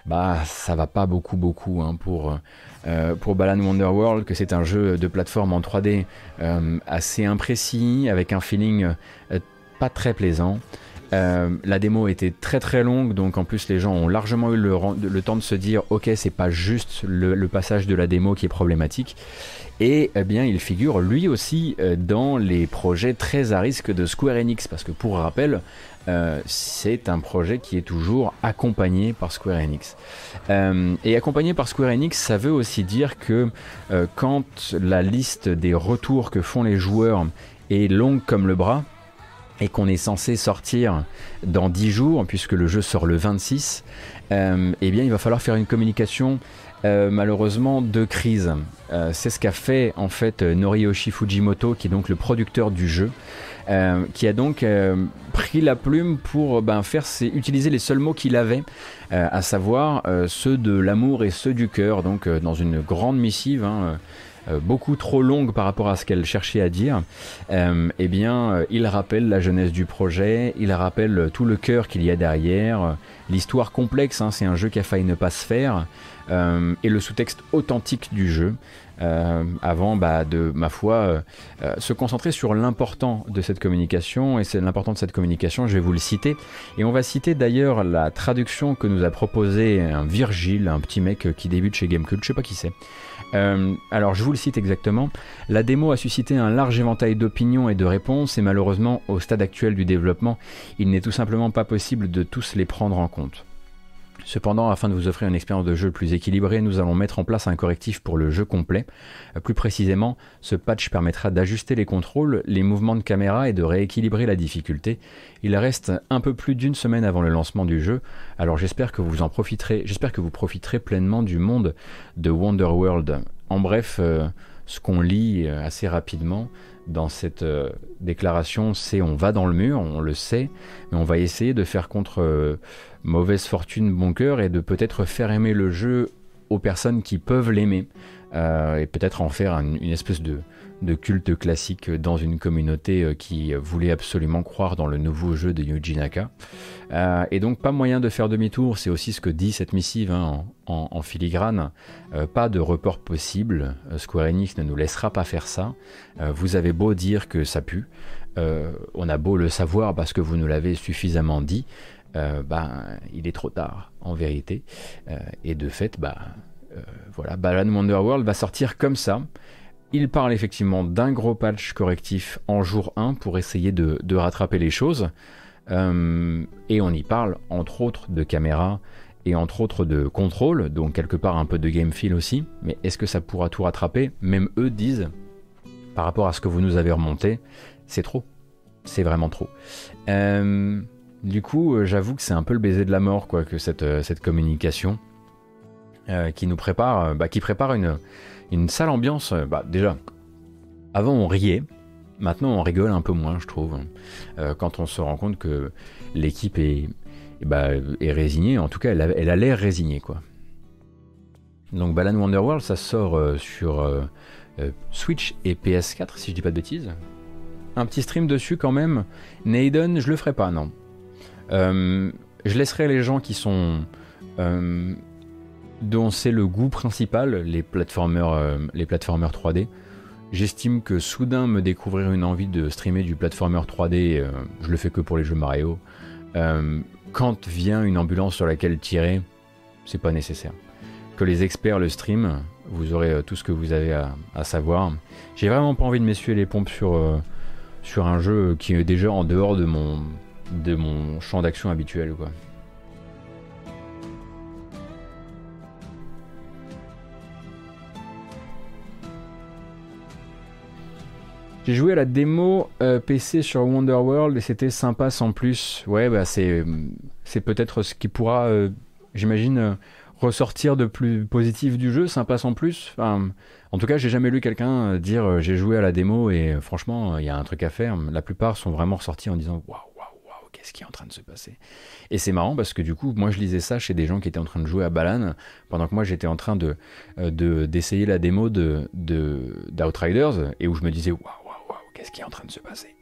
bah ça va pas beaucoup beaucoup hein, pour euh, pour Balan Wonderworld, que c'est un jeu de plateforme en 3D assez imprécis, avec un feeling pas très plaisant. la démo était très très longue, donc en plus les gens ont largement eu le, temps de se dire ok c'est pas juste le, passage de la démo qui est problématique. Et eh bien, il figure lui aussi euh, dans les projets très à risque de Square Enix, parce que pour rappel, euh, c'est un projet qui est toujours accompagné par Square Enix. Euh, et accompagné par Square Enix, ça veut aussi dire que quand la liste des retours que font les joueurs est longue comme le bras, et qu'on est censé sortir dans 10 jours, puisque le jeu sort le 26, eh bien il va falloir faire une communication euh, malheureusement de crise. Euh, c'est ce qu'a fait en fait Noriyoshi Fujimoto, qui est donc le producteur du jeu, euh, qui a donc pris la plume pour ben, faire utiliser les seuls mots qu'il avait, à savoir ceux de l'amour et ceux du cœur, donc dans une grande missive. Hein, beaucoup trop longue par rapport à ce qu'elle cherchait à dire, eh bien, il rappelle la jeunesse du projet, il rappelle tout le cœur qu'il y a derrière, l'histoire complexe, hein, c'est un jeu qui a failli ne pas se faire, et le sous-texte authentique du jeu. avant bah, de, ma foi, se concentrer sur l'important de cette communication. Et c'est l'important de cette communication, je vais vous le citer. Et on va citer d'ailleurs la traduction que nous a proposé un Virgile, un petit mec qui débute chez Gamecult, je sais pas qui c'est. Euh, alors je vous le cite exactement, la démo a suscité un large éventail d'opinions et de réponses et malheureusement au stade actuel du développement, il n'est tout simplement pas possible de tous les prendre en compte. Cependant, afin de vous offrir une expérience de jeu plus équilibrée, nous allons mettre en place un correctif pour le jeu complet. Euh, plus précisément, ce patch permettra d'ajuster les contrôles, les mouvements de caméra et de rééquilibrer la difficulté. Il reste un peu plus d'une semaine avant le lancement du jeu, alors j'espère que vous en profiterez, j'espère que vous profiterez pleinement du monde de Wonder World. En bref, euh, ce qu'on lit euh, assez rapidement, dans cette déclaration, c'est on va dans le mur, on le sait, mais on va essayer de faire contre mauvaise fortune bon cœur et de peut-être faire aimer le jeu aux personnes qui peuvent l'aimer euh, et peut-être en faire une espèce de, culte classique dans une communauté euh, qui voulait absolument croire dans le nouveau jeu de Yuji Naka. Euh, et donc pas moyen de faire demi-tour, c'est aussi ce que dit cette missive hein, en, filigrane. Pas de report possible, Square Enix ne nous laissera pas faire ça. vous avez beau dire que ça pue, on a beau le savoir parce que vous nous l'avez suffisamment dit, ben, il est trop tard en vérité. et de fait, bah, voilà, Balan Wonderworld va sortir comme ça. Il parle effectivement d'un gros patch correctif en jour 1 pour essayer de, rattraper les choses. Euh, et on y parle entre autres de caméra et entre autres de contrôle, donc quelque part un peu de game feel aussi. Mais est-ce que ça pourra tout rattraper? Même eux disent, par rapport à ce que vous nous avez remonté, c'est trop. C'est vraiment trop. Euh, du coup, euh, j'avoue que c'est un peu le baiser de la mort, quoi, que cette, cette communication qui nous prépare, bah, qui prépare une, sale ambiance. Euh, bah, déjà, avant on riait, maintenant on rigole un peu moins, je trouve, euh, quand on se rend compte que l'équipe est, bah, résignée. En tout cas, elle a l'air résignée, quoi. Donc Balan Wonderworld, ça sort euh, sur Switch et PS4, si je dis pas de bêtises. Un petit stream dessus quand même. Naden, je le ferai pas, non. Je laisserai les gens qui sont dont c'est le goût principal, les platformers, euh, les platformers 3D. J'estime que soudain me découvrir une envie de streamer du platformer 3D, euh, je le fais que pour les jeux Mario. Euh, quand vient une ambulance sur laquelle tirer, c'est pas nécessaire. Que les experts le stream, vous aurez tout ce que vous avez à, savoir. J'ai vraiment pas envie de m'essuyer les pompes sur, sur un jeu qui est déjà en dehors de mon, de mon champ d'action habituel. Quoi. J'ai joué à la démo euh, PC sur Wonder World et c'était sympa sans plus. Ouais, bah c'est, c'est peut-être ce qui pourra, euh, j'imagine, euh, ressortir de plus positif du jeu, sympa sans plus. Enfin, en tout cas, j'ai jamais lu quelqu'un dire j'ai joué à la démo et franchement, il y a un truc à faire. La plupart sont vraiment ressortis en disant waouh, waouh, waouh, qu'est-ce qui est en train de se passer? Et c'est marrant parce que du coup, moi je lisais ça chez des gens qui étaient en train de jouer à Balan pendant que moi j'étais en train de, de d'essayer la démo de, de d'Outriders et où je me disais waouh qu'est-ce qui est en train de se passer?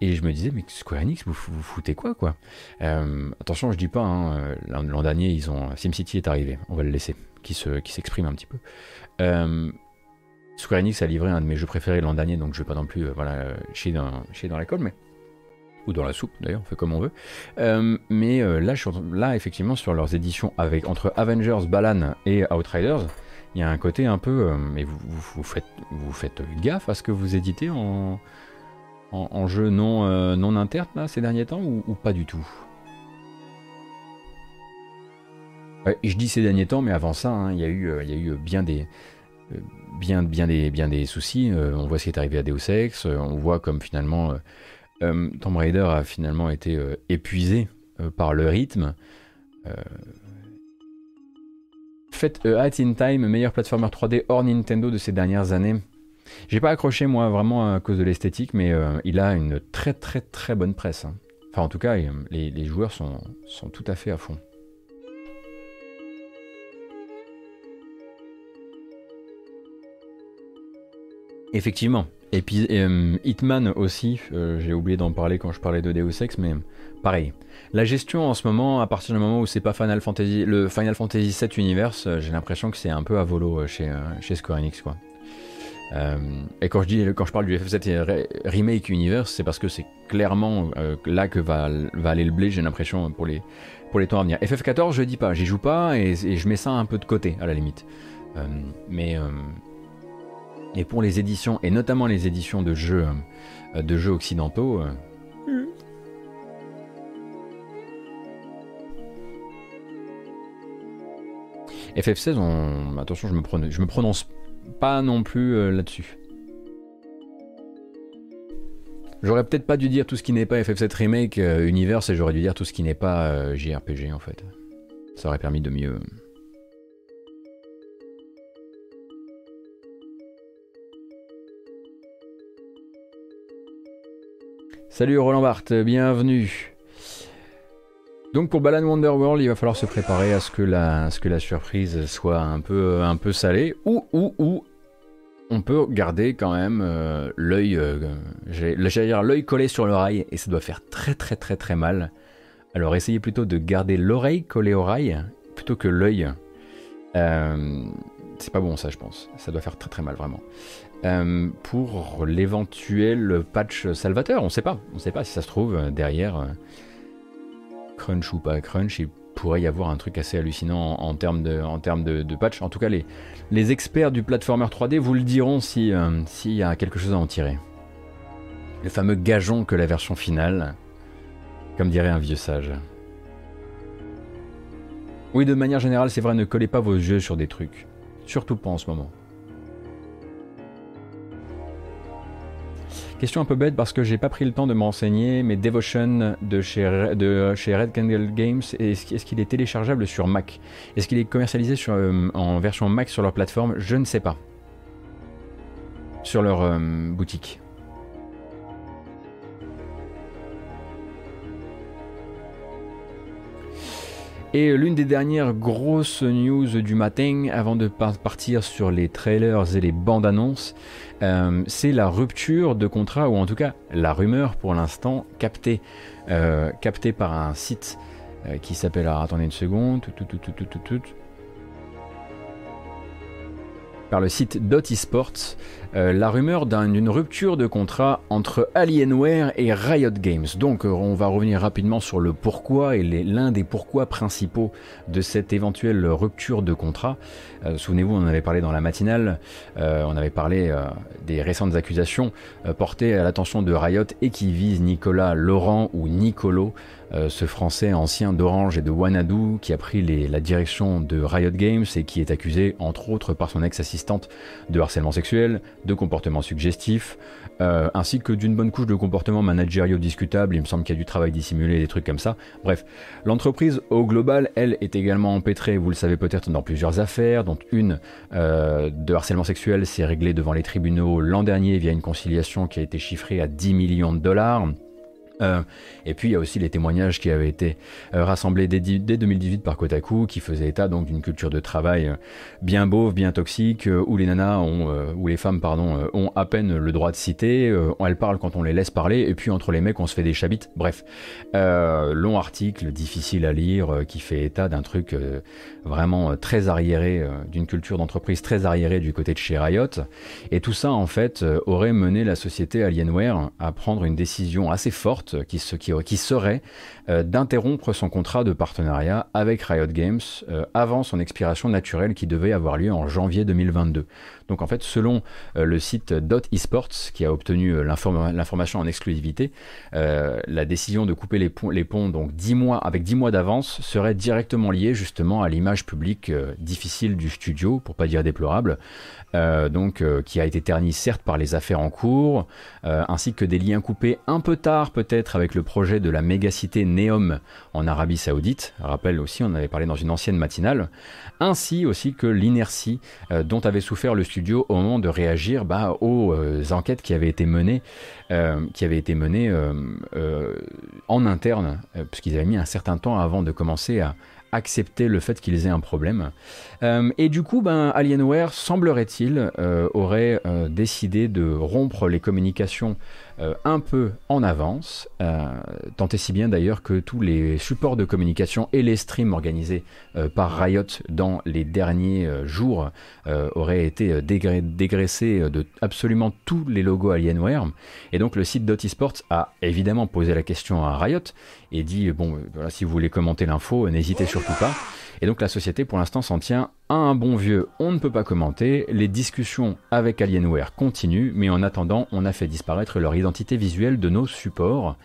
Et je me disais, mais Square Enix, vous, vous foutez quoi, quoi? Euh, Attention, je dis pas, hein, euh, l'an dernier, ils ont SimCity est arrivé, on va le laisser, qui se, qui s'exprime un petit peu. Euh, Square Enix a livré un de mes jeux préférés l'an dernier, donc je vais pas non plus, voilà, chier dans, chier dans la colle, mais ou dans la soupe d'ailleurs, on fait comme on veut. mais là, je là, effectivement, sur leurs éditions avec entre Avengers, Balan et Outriders, il y a un côté un peu. Euh, mais vous, faites, vous faites gaffe à ce que vous éditez en, en, jeu non, euh, non interne là, ces derniers temps ou, pas du tout? Je dis ces derniers temps, mais avant ça, hein, il y, a eu, euh, il y a eu bien des. Bien, bien, des, bien des soucis. on voit ce qui est arrivé à Deus Ex. on voit comme finalement Tomb Raider a finalement été épuisé par le rythme. Faites Hat in Time, meilleur platformer 3D hors Nintendo de ces dernières années. J'ai pas accroché moi vraiment à cause de l'esthétique, mais euh, il a une très très très bonne presse. Hein. Enfin en tout cas, les, joueurs sont tout à fait à fond. Effectivement, Et puis Hitman aussi, j'ai oublié d'en parler quand je parlais de Deus Ex, mais pareil. La gestion en ce moment, à partir du moment où c'est pas Final Fantasy, le Final Fantasy VII Universe, j'ai l'impression que c'est un peu à volo chez, chez Square Enix quoi. Euh, et quand je, dis, quand je parle du FF7 Remake Universe, c'est parce que c'est clairement euh, là que va, aller le blé, j'ai l'impression, pour les, pour les temps à venir. FF14, je dis pas, j'y joue pas et, je mets ça un peu de côté, à la limite. Euh, mais. Et pour les éditions, et notamment les éditions de jeux, de jeux occidentaux. FF16, on... attention, je me, prononce, je me prononce pas non plus euh, là-dessus. J'aurais peut-être pas dû dire tout ce qui n'est pas FF7 Remake euh, Universe et j'aurais dû dire tout ce qui n'est pas euh, JRPG en fait. Ça aurait permis de mieux. Salut Roland Barthes, bienvenue. Donc pour Balan Wonderworld, il va falloir se préparer à ce que la, surprise soit un peu, salée. Ou, ou, ou, on peut garder quand même euh, l'œil, euh, dire l'œil collé sur l'oreille, et ça doit faire très très très très mal. Alors essayez plutôt de garder l'oreille collée au rail, plutôt que l'œil. Euh, c'est pas bon ça je pense, ça doit faire très très mal vraiment. Pour l'éventuel patch salvateur, on sait pas, on sait pas si ça se trouve derrière crunch ou pas crunch, il pourrait y avoir un truc assez hallucinant en, termes, de, patch. En tout cas, les, experts du platformer 3D vous le diront euh, s'il y a quelque chose à en tirer. Le fameux gageon que la version finale, comme dirait un vieux sage. Oui, de manière générale, c'est vrai, ne collez pas vos yeux sur des trucs. Surtout pas en ce moment. Question un peu bête parce que j'ai pas pris le temps de m'enseigner, mais Devotion de chez, Red Candle Games, est-ce qu'il est téléchargeable sur Mac? Est-ce qu'il est commercialisé euh, en version Mac sur leur plateforme? Je ne sais pas. Sur leur euh, boutique. Et l'une des dernières grosses news du matin, avant de partir sur les trailers et les bandes annonces, euh, c'est la rupture de contrat, ou en tout cas la rumeur pour l'instant captée, euh, captée par un site euh, qui s'appelle, attendez une seconde, par le site Dot Esports euh, la rumeur d'une rupture de contrat entre Alienware et Riot Games. Donc euh, on va revenir rapidement sur le pourquoi et l'un des pourquoi principaux de cette éventuelle rupture de contrat. Euh, souvenez-vous, on avait parlé dans la matinale, on avait parlé des récentes accusations portées à l'attention de Riot et qui visent Nicolas Laurent ou Nicolo, ce français ancien d'Orange et de Wanadu qui a pris la direction de Riot Games et qui est accusé entre autres par son ex-assistante de harcèlement sexuel, de comportements suggestifs, euh, ainsi que d'une bonne couche de comportements managériaux discutables. Il me semble qu'il y a du travail dissimulé, des trucs comme ça. Bref, l'entreprise au global, elle, est également empêtrée, vous le savez peut-être, dans plusieurs affaires, dont une euh, de harcèlement sexuel s'est réglée devant les tribunaux l'an dernier via une conciliation qui a été chiffrée à 10 millions de dollars. Euh, et puis il y a aussi les témoignages qui avaient été euh, rassemblés dès, 2018 par Kotaku, qui faisaient état donc d'une culture de travail euh, bien beauve, bien toxique, où les nanas ont, où les femmes pardon, ont à peine le droit de citer, elles parlent quand on les laisse parler, et puis entre les mecs on se fait des chabites. Bref, long article, difficile à lire, qui fait état d'un truc vraiment très arriéré, d'une culture d'entreprise très arriérée du côté de chez Riot. Et tout ça en fait aurait mené la société Alienware à prendre une décision assez forte qui, qui, serait euh, d'interrompre son contrat de partenariat avec Riot Games euh, avant son expiration naturelle qui devait avoir lieu en janvier 2022. Donc en fait, selon euh, le site Dot Esports, qui a obtenu l'information en exclusivité, la décision de couper les ponts, les ponts donc 10 mois, avec 10 mois d'avance serait directement liée justement à l'image publique difficile du studio, pour pas dire déplorable, euh, donc, euh, qui a été terni certes par les affaires en cours, euh, ainsi que des liens coupés un peu tard peut-être avec le projet de la mégacité Neom en Arabie Saoudite. Rappel aussi, on avait parlé dans une ancienne matinale, ainsi aussi que l'inertie dont avait souffert le studio au moment de réagir bah, aux enquêtes qui avaient été menées, qui avaient été menées en interne, puisqu'ils avaient mis un certain temps avant de commencer à accepter le fait qu'ils aient un problème. Euh, et du coup, ben, Alienware, semblerait-il, euh, aurait euh, décidé de rompre les communications un peu en avance, tant et si bien d'ailleurs que tous les supports de communication et les streams organisés par Riot dans les derniers jours auraient été dégraissés de absolument tous les logos Alienware. Et donc le site Dot Esports a évidemment posé la question à Riot et dit bon voilà si vous voulez commenter l'info n'hésitez surtout pas et donc la société pour l'instant s'en tient à un bon vieux on ne peut pas commenter, les discussions avec Alienware continuent, mais en attendant on a fait disparaître leur identité visuelle de nos supports.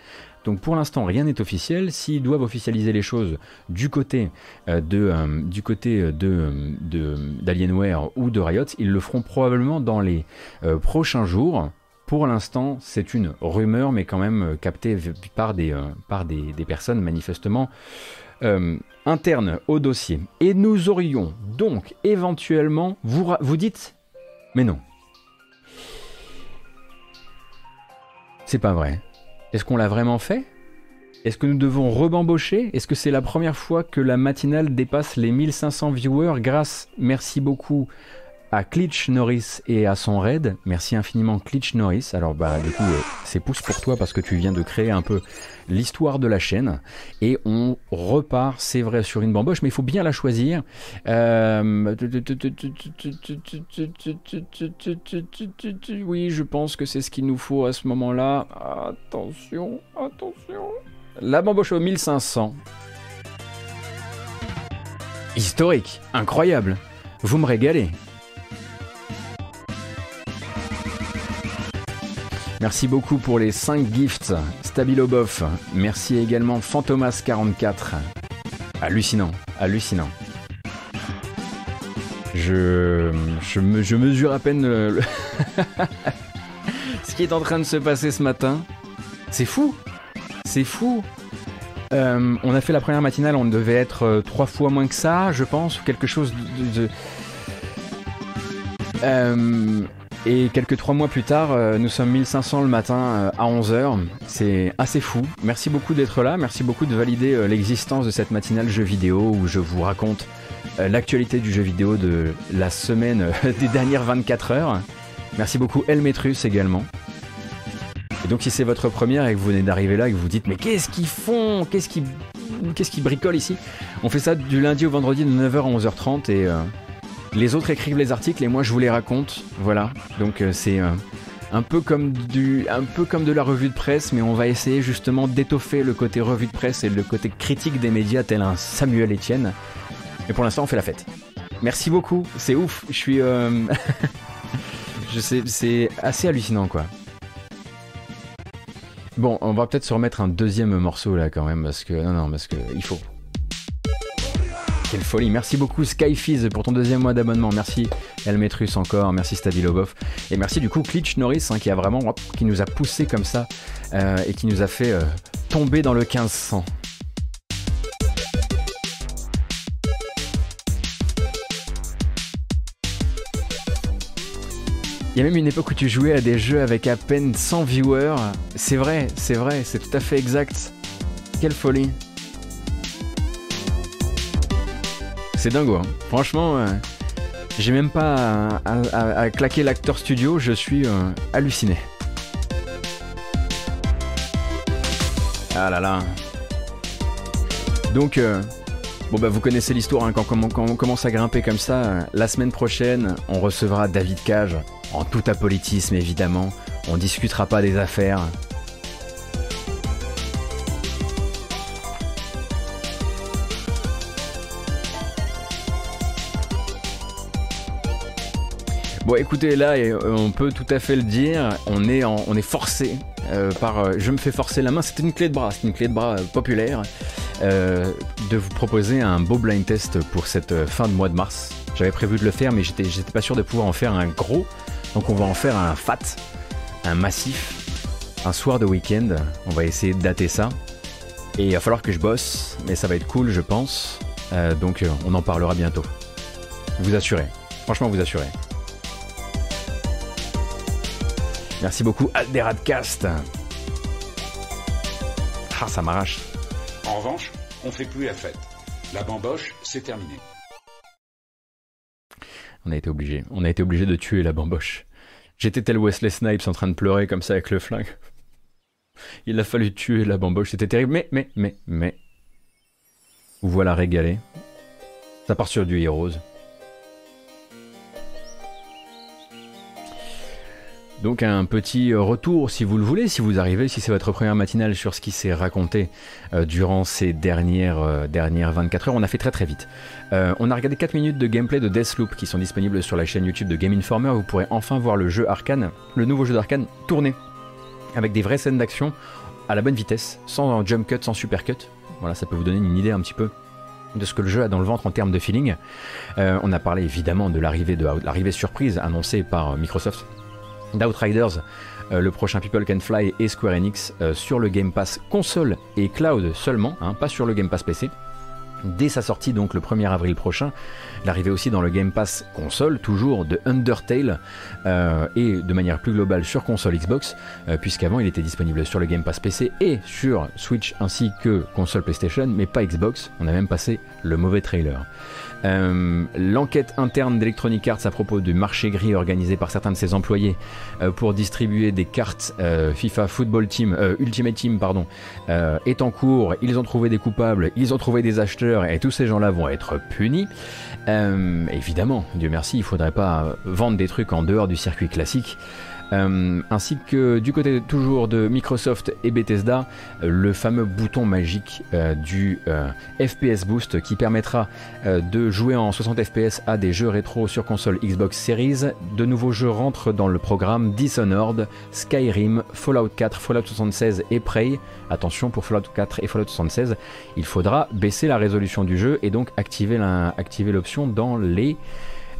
Donc pour l'instant rien n'est officiel. S'ils doivent officialiser les choses du côté euh, de euh, du côté de d'Alienware ou de Riot, ils le feront probablement dans les euh, prochains jours. Pour l'instant, c'est une rumeur, mais quand même captée par des par des, des personnes manifestement euh, interne au dossier. Et nous aurions donc éventuellement, vous, vous dites, mais non. C'est pas vrai. Est-ce qu'on l'a vraiment fait? Est-ce que nous devons rebambocher? Est-ce que c'est la première fois que la matinale dépasse les 1500 viewers? Grâce, merci beaucoup, à Klitsch Norris et à son raid. Merci infiniment Klitsch Norris. Alors bah du coup euh, c'est pouce pour toi parce que tu viens de créer un peu l'histoire de la chaîne et on repart, c'est vrai, sur une bamboche, mais il faut bien la choisir. Oui, je pense que c'est ce qu'il nous faut à ce moment-là. Attention, attention. La bamboche au 1500. Historique, incroyable. Vous me régalez. Merci beaucoup pour les 5 gifts. Stabilobof. Merci également Fantomas44. Hallucinant, hallucinant. Je, je, mesure à peine ce qui est en train de se passer ce matin. C'est fou, c'est fou. Euh, on a fait la première matinale, on devait être euh, trois fois moins que ça, je pense, ou quelque chose de. Euh, et quelques trois mois plus tard, euh, nous sommes 1500 le matin euh, à 11h. C'est assez fou. Merci beaucoup d'être là. Merci beaucoup de valider euh, l'existence de cette matinale jeu vidéo où je vous raconte l'actualité du jeu vidéo de la semaine des dernières 24 heures. Merci beaucoup Elmetrus également. Et donc si c'est votre première et que vous venez d'arriver là et que vous dites mais qu'est-ce qu'ils font? Qu'est-ce qu'ils qu'est-ce qu'ils bricolent ici? On fait ça du lundi au vendredi de 9h à 11h30 et les autres écrivent les articles et moi je vous les raconte. Voilà. Donc euh, c'est euh, un peu comme du, un peu comme de la revue de presse, mais on va essayer justement d'étoffer le côté revue de presse et le côté critique des médias tel un Samuel Etienne. Et pour l'instant, on fait la fête. Merci beaucoup. C'est ouf. Je suis, euh, je sais, c'est assez hallucinant quoi. Bon, on va peut-être se remettre un deuxième morceau là quand même parce que non non parce que il faut. Quelle folie. Merci beaucoup Skyfizz pour ton deuxième mois d'abonnement. Merci Elmetrus encore. Merci Stabilobov. Et merci du coup Klitsch Norris hein, qui a vraiment nous a poussé comme ça euh, et qui nous a fait euh, tomber dans le 1500. Il y a même une époque où tu jouais à des jeux avec à peine 100 viewers. C'est vrai, c'est vrai, c'est tout à fait exact. Quelle folie. C'est dingo. Hein. Franchement, euh, j'ai même pas à, claquer l'acteur studio, je suis euh, halluciné. Ah là là. Donc, euh, bon bah vous connaissez l'histoire, hein, quand, quand, on commence à grimper comme ça, la semaine prochaine, on recevra David Cage, en tout apolitisme évidemment, on discutera pas des affaires, Bon, écoutez, là, euh, on peut tout à fait le dire, on est, forcé euh, par. Euh, je me fais forcer la main, c'est une clé de bras, c'est une clé de bras populaire, de vous proposer un beau blind test pour cette fin de mois de mars. J'avais prévu de le faire, mais j'étais, j'étais pas sûr de pouvoir en faire un gros, donc on va en faire un fat, un massif, un soir de week-end. On va essayer de dater ça. Et il va falloir que je bosse, mais ça va être cool, je pense. donc on en parlera bientôt. Vous assurez. Franchement, vous assurez. Merci beaucoup Alderadcast. Ah, ça m'arrache.
En revanche, on fait plus la fête. La bamboche, c'est terminé.
On a été obligé. On a été obligé de tuer la bamboche. J'étais tel Wesley Snipes en train de pleurer comme ça avec le flingue. Il a fallu tuer la bamboche, c'était terrible. Mais, mais, mais, mais. Vous voilà régalé. Ça part sur du Heroes. Donc un petit retour si vous le voulez, si vous arrivez, si c'est votre première matinale sur ce qui s'est raconté euh, durant ces dernières, euh, dernières 24 heures. On a fait très très vite. Euh, on a regardé 4 minutes de gameplay de Deathloop qui sont disponibles sur la chaîne YouTube de Game Informer. Vous pourrez enfin voir le jeu Arkane, le nouveau jeu d'Arkane, tourner avec des vraies scènes d'action à la bonne vitesse, sans jump cut, sans super cut. Voilà, ça peut vous donner une idée un petit peu de ce que le jeu a dans le ventre en termes de feeling. on a parlé évidemment de l'arrivée surprise annoncée par Microsoft d'Outriders, euh, le prochain People Can Fly et Square Enix euh, sur le Game Pass console et cloud seulement, hein, pas sur le Game Pass PC. Dès sa sortie donc le 1er avril prochain, l'arrivée aussi dans le Game Pass console, toujours de Undertale, euh, et de manière plus globale sur console Xbox, puisqu'avant il était disponible sur le Game Pass PC et sur Switch ainsi que console PlayStation, mais pas Xbox, on a même passé le mauvais trailer. Euh, l'enquête interne d'Electronic Arts à propos du marché gris organisé par certains de ses employés euh, pour distribuer des cartes euh, FIFA Football Team, Ultimate Team, pardon, est en cours. Ils ont trouvé des coupables, ils ont trouvé des acheteurs et tous ces gens-là vont être punis. évidemment, Dieu merci, il faudrait pas vendre des trucs en dehors du circuit classique. Euh, ainsi que du côté toujours de Microsoft et Bethesda, le fameux bouton magique euh, du euh, FPS Boost qui permettra de jouer en 60 FPS à des jeux rétro sur console Xbox Series. De nouveaux jeux rentrent dans le programme Dishonored, Skyrim, Fallout 4, Fallout 76 et Prey. Attention pour Fallout 4 et Fallout 76, il faudra baisser la résolution du jeu et donc activer l'option dans les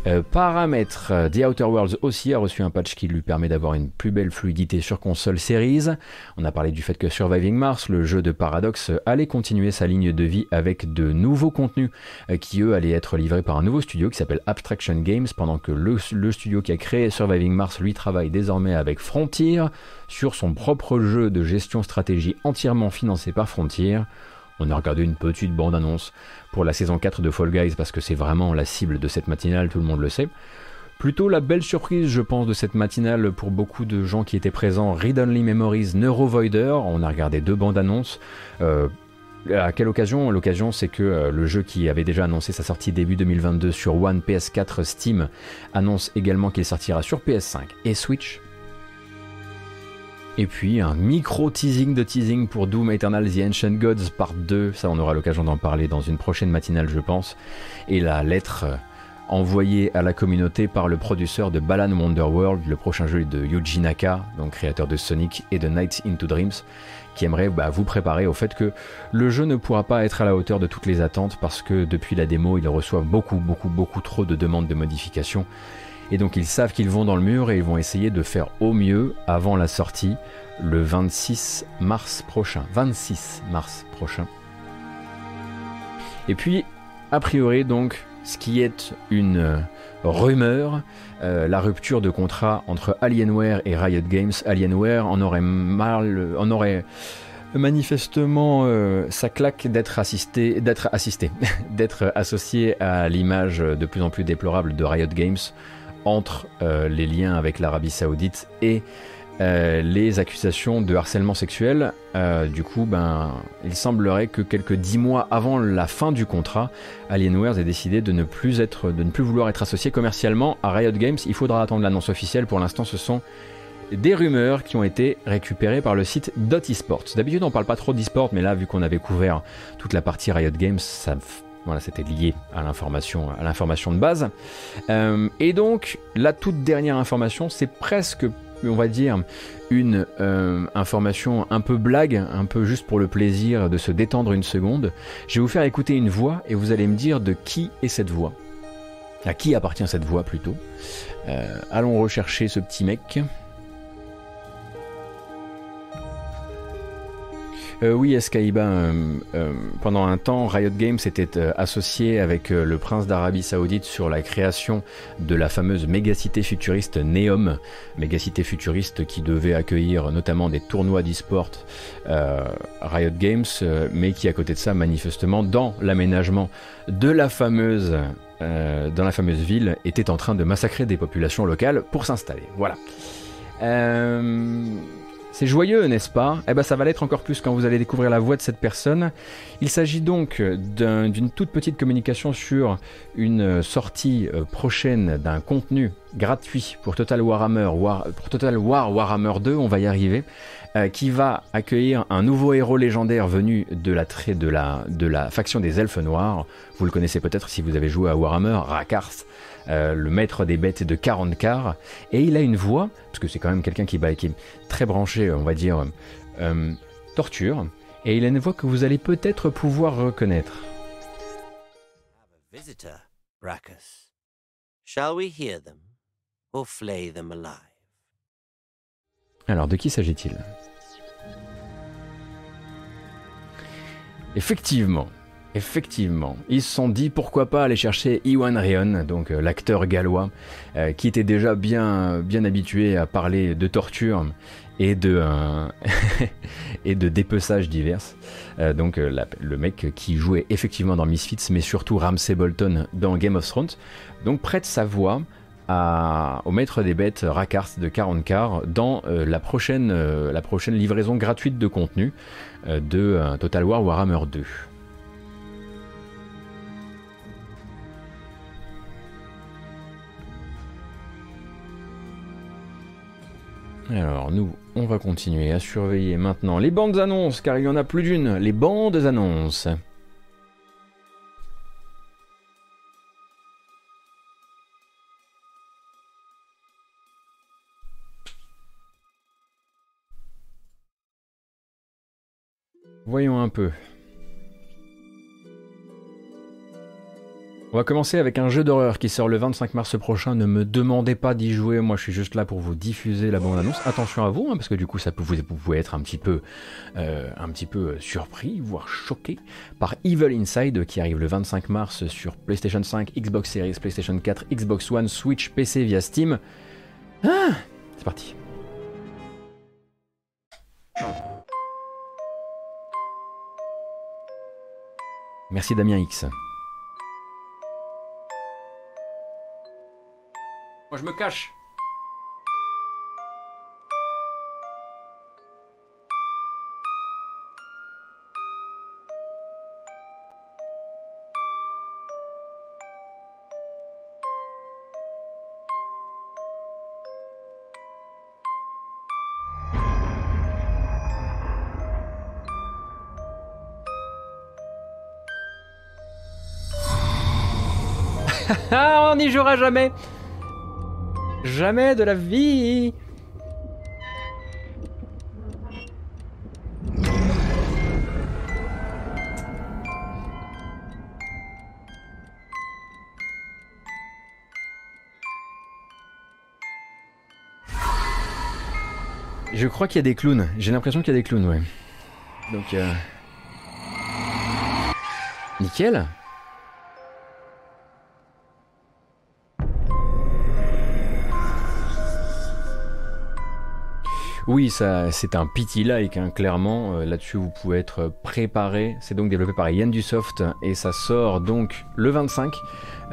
euh, paramètres, The Outer Worlds aussi a reçu un patch qui lui permet d'avoir une plus belle fluidité sur console Series. On a parlé du fait que Surviving Mars, le jeu de Paradox, allait continuer sa ligne de vie avec de nouveaux contenus euh, qui eux allaient être livrés par un nouveau studio qui s'appelle Abstraction Games, pendant que le studio qui a créé Surviving Mars lui travaille désormais avec Frontier sur son propre jeu de gestion stratégie entièrement financé par Frontier. On a regardé une petite bande-annonce pour la saison 4 de Fall Guys parce que c'est vraiment la cible de cette matinale, tout le monde le sait. Plutôt la belle surprise, je pense, de cette matinale pour beaucoup de gens qui étaient présents. Read Only Memories, Neurovoider. On a regardé deux bandes annonces. Euh, à quelle occasion? L'occasion, c'est que euh, le jeu qui avait déjà annoncé sa sortie début 2022 sur One, PS4, Steam, annonce également qu'il sortira sur PS5 et Switch et puis un micro teasing de teasing pour Doom Eternal The Ancient Gods Part 2, ça on aura l'occasion d'en parler dans une prochaine matinale je pense. Et la lettre euh, envoyée à la communauté par le producteur de Balan Wonderworld, le prochain jeu de Yuji Naka, donc créateur de Sonic et de Nights into Dreams, qui aimerait bah, vous préparer au fait que le jeu ne pourra pas être à la hauteur de toutes les attentes parce que depuis la démo il reçoit beaucoup beaucoup beaucoup trop de demandes de modifications et donc ils savent qu'ils vont dans le mur et ils vont essayer de faire au mieux avant la sortie le 26 mars prochain. 26 mars prochain. Et puis, a priori donc, ce qui est une euh, rumeur, euh, la rupture de contrat entre Alienware et Riot Games. Alienware en aurait mal, en aurait manifestement euh, sa claque d'être assisté, d'être assisté, d'être associé à l'image de plus en plus déplorable de Riot Games entre euh, les liens avec l'Arabie Saoudite et euh, les accusations de harcèlement sexuel. Euh, du coup, ben, il semblerait que quelques dix mois avant la fin du contrat, Alienware ait décidé de ne plus être, de ne plus vouloir être associé commercialement à Riot Games. Il faudra attendre l'annonce officielle. Pour l'instant, ce sont des rumeurs qui ont été récupérées par le site Esports. D'habitude, on parle pas trop d'esports, mais là, vu qu'on avait couvert toute la partie Riot Games, ça voilà, c'était lié à l'information, à l'information de base. Euh, et donc, la toute dernière information, c'est presque, on va dire, une euh, information un peu blague, un peu juste pour le plaisir de se détendre une seconde. Je vais vous faire écouter une voix et vous allez me dire de qui est cette voix. À qui appartient cette voix plutôt. Euh, allons rechercher ce petit mec. Euh, oui, Escaïba, euh, euh, pendant un temps, Riot Games était associé avec le prince d'Arabie Saoudite sur la création de la fameuse mégacité futuriste Neom, mégacité futuriste qui devait accueillir notamment des tournois d'e-sport Riot Games, mais qui à côté de ça, manifestement, dans l'aménagement de la fameuse dans la fameuse ville, était en train de massacrer des populations locales pour s'installer. Voilà. C'est joyeux, n'est-ce pas? Eh bien, ça va l'être encore plus quand vous allez découvrir la voix de cette personne. Il s'agit donc d'une toute petite communication sur une sortie euh, prochaine d'un contenu gratuit pour Total Warhammer, Total War Warhammer 2, on va y arriver, euh, qui va accueillir un nouveau héros légendaire venu de la, de la, de la faction des Elfes Noirs. Vous le connaissez peut-être si vous avez joué à Warhammer, Rakars. Euh, le maître des bêtes de 40 quarts, et il a une voix, parce que c'est quand même quelqu'un qui, bah, qui, est très branché, on va dire, euh, torture, et il a une voix que vous allez peut-être pouvoir reconnaître. Alors, de qui s'agit-il? Effectivement, Effectivement, ils se sont dit pourquoi pas aller chercher Iwan Rion, donc euh, l'acteur gallois, euh, qui était déjà bien, habitué à parler de torture et de, euh, divers. donc le mec qui jouait effectivement dans Misfits, mais surtout Ramsey Bolton dans Game of Thrones, donc prête sa voix au maître des bêtes Rakars de 40 quarts dans la, prochaine, la prochaine livraison gratuite de contenu de Total War Warhammer 2. Alors nous, on va continuer à surveiller maintenant les bandes annonces, car il y en a plus d'une, les bandes annonces. Voyons un peu. On va commencer avec un jeu d'horreur qui sort le 25 mars prochain. Ne me demandez pas d'y jouer, moi je suis juste là pour vous diffuser la bande-annonce. Attention à vous, hein, parce que du coup ça peut, vous, pouvez être un petit peu, euh, un petit peu surpris, voire choqué par Evil Inside qui arrive le 25 mars sur PlayStation 5, Xbox Series, PlayStation 4, Xbox One, Switch, PC via Steam. Ah, c'est parti. Merci Damien X. Moi je me cache. on n'y jouera jamais Jamais de la vie Je crois qu'il y a des clowns. J'ai l'impression qu'il y a des clowns, ouais. Donc, euh... Nickel. Oui, ça, c'est un pity-like, hein, clairement. Euh, là-dessus, vous pouvez être préparé. C'est donc développé par Yandusoft et ça sort donc le 25.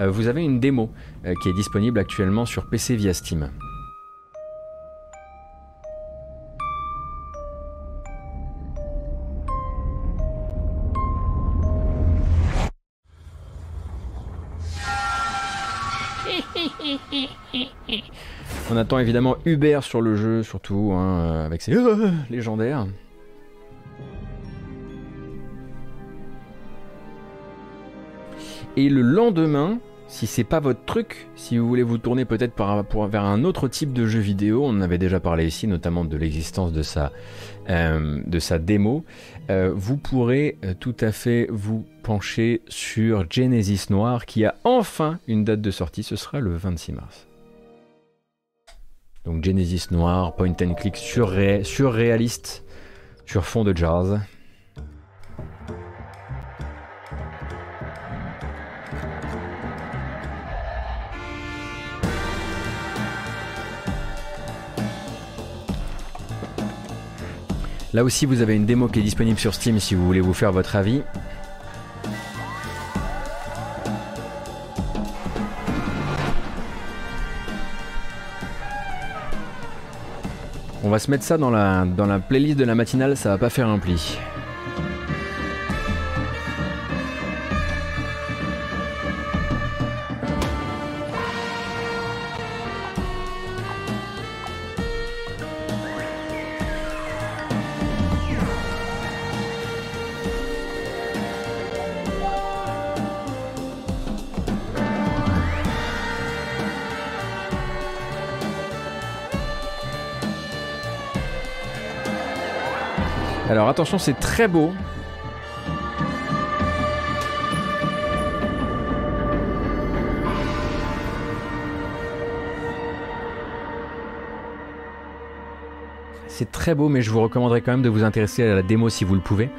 Euh, vous avez une démo euh, qui est disponible actuellement sur PC via Steam. On attend évidemment Hubert sur le jeu, surtout, hein, euh, avec ses euh, légendaires. Et le lendemain, si c'est pas votre truc, si vous voulez vous tourner peut-être vers un autre type de jeu vidéo, on en avait déjà parlé ici, notamment de l'existence de sa, euh, de sa démo, vous pourrez tout à fait vous pencher sur Genesis Noir qui a enfin une date de sortie, ce sera le 26 mars. Donc Genesis noir, point and click surré surréaliste sur fond de jazz. Là aussi, vous avez une démo qui est disponible sur Steam si vous voulez vous faire votre avis. On va se mettre ça dans la, playlist de la matinale, ça va pas faire un pli. Alors attention, c'est très beau. C'est très beau, mais je vous recommanderais quand même de vous intéresser à la démo si vous le pouvez.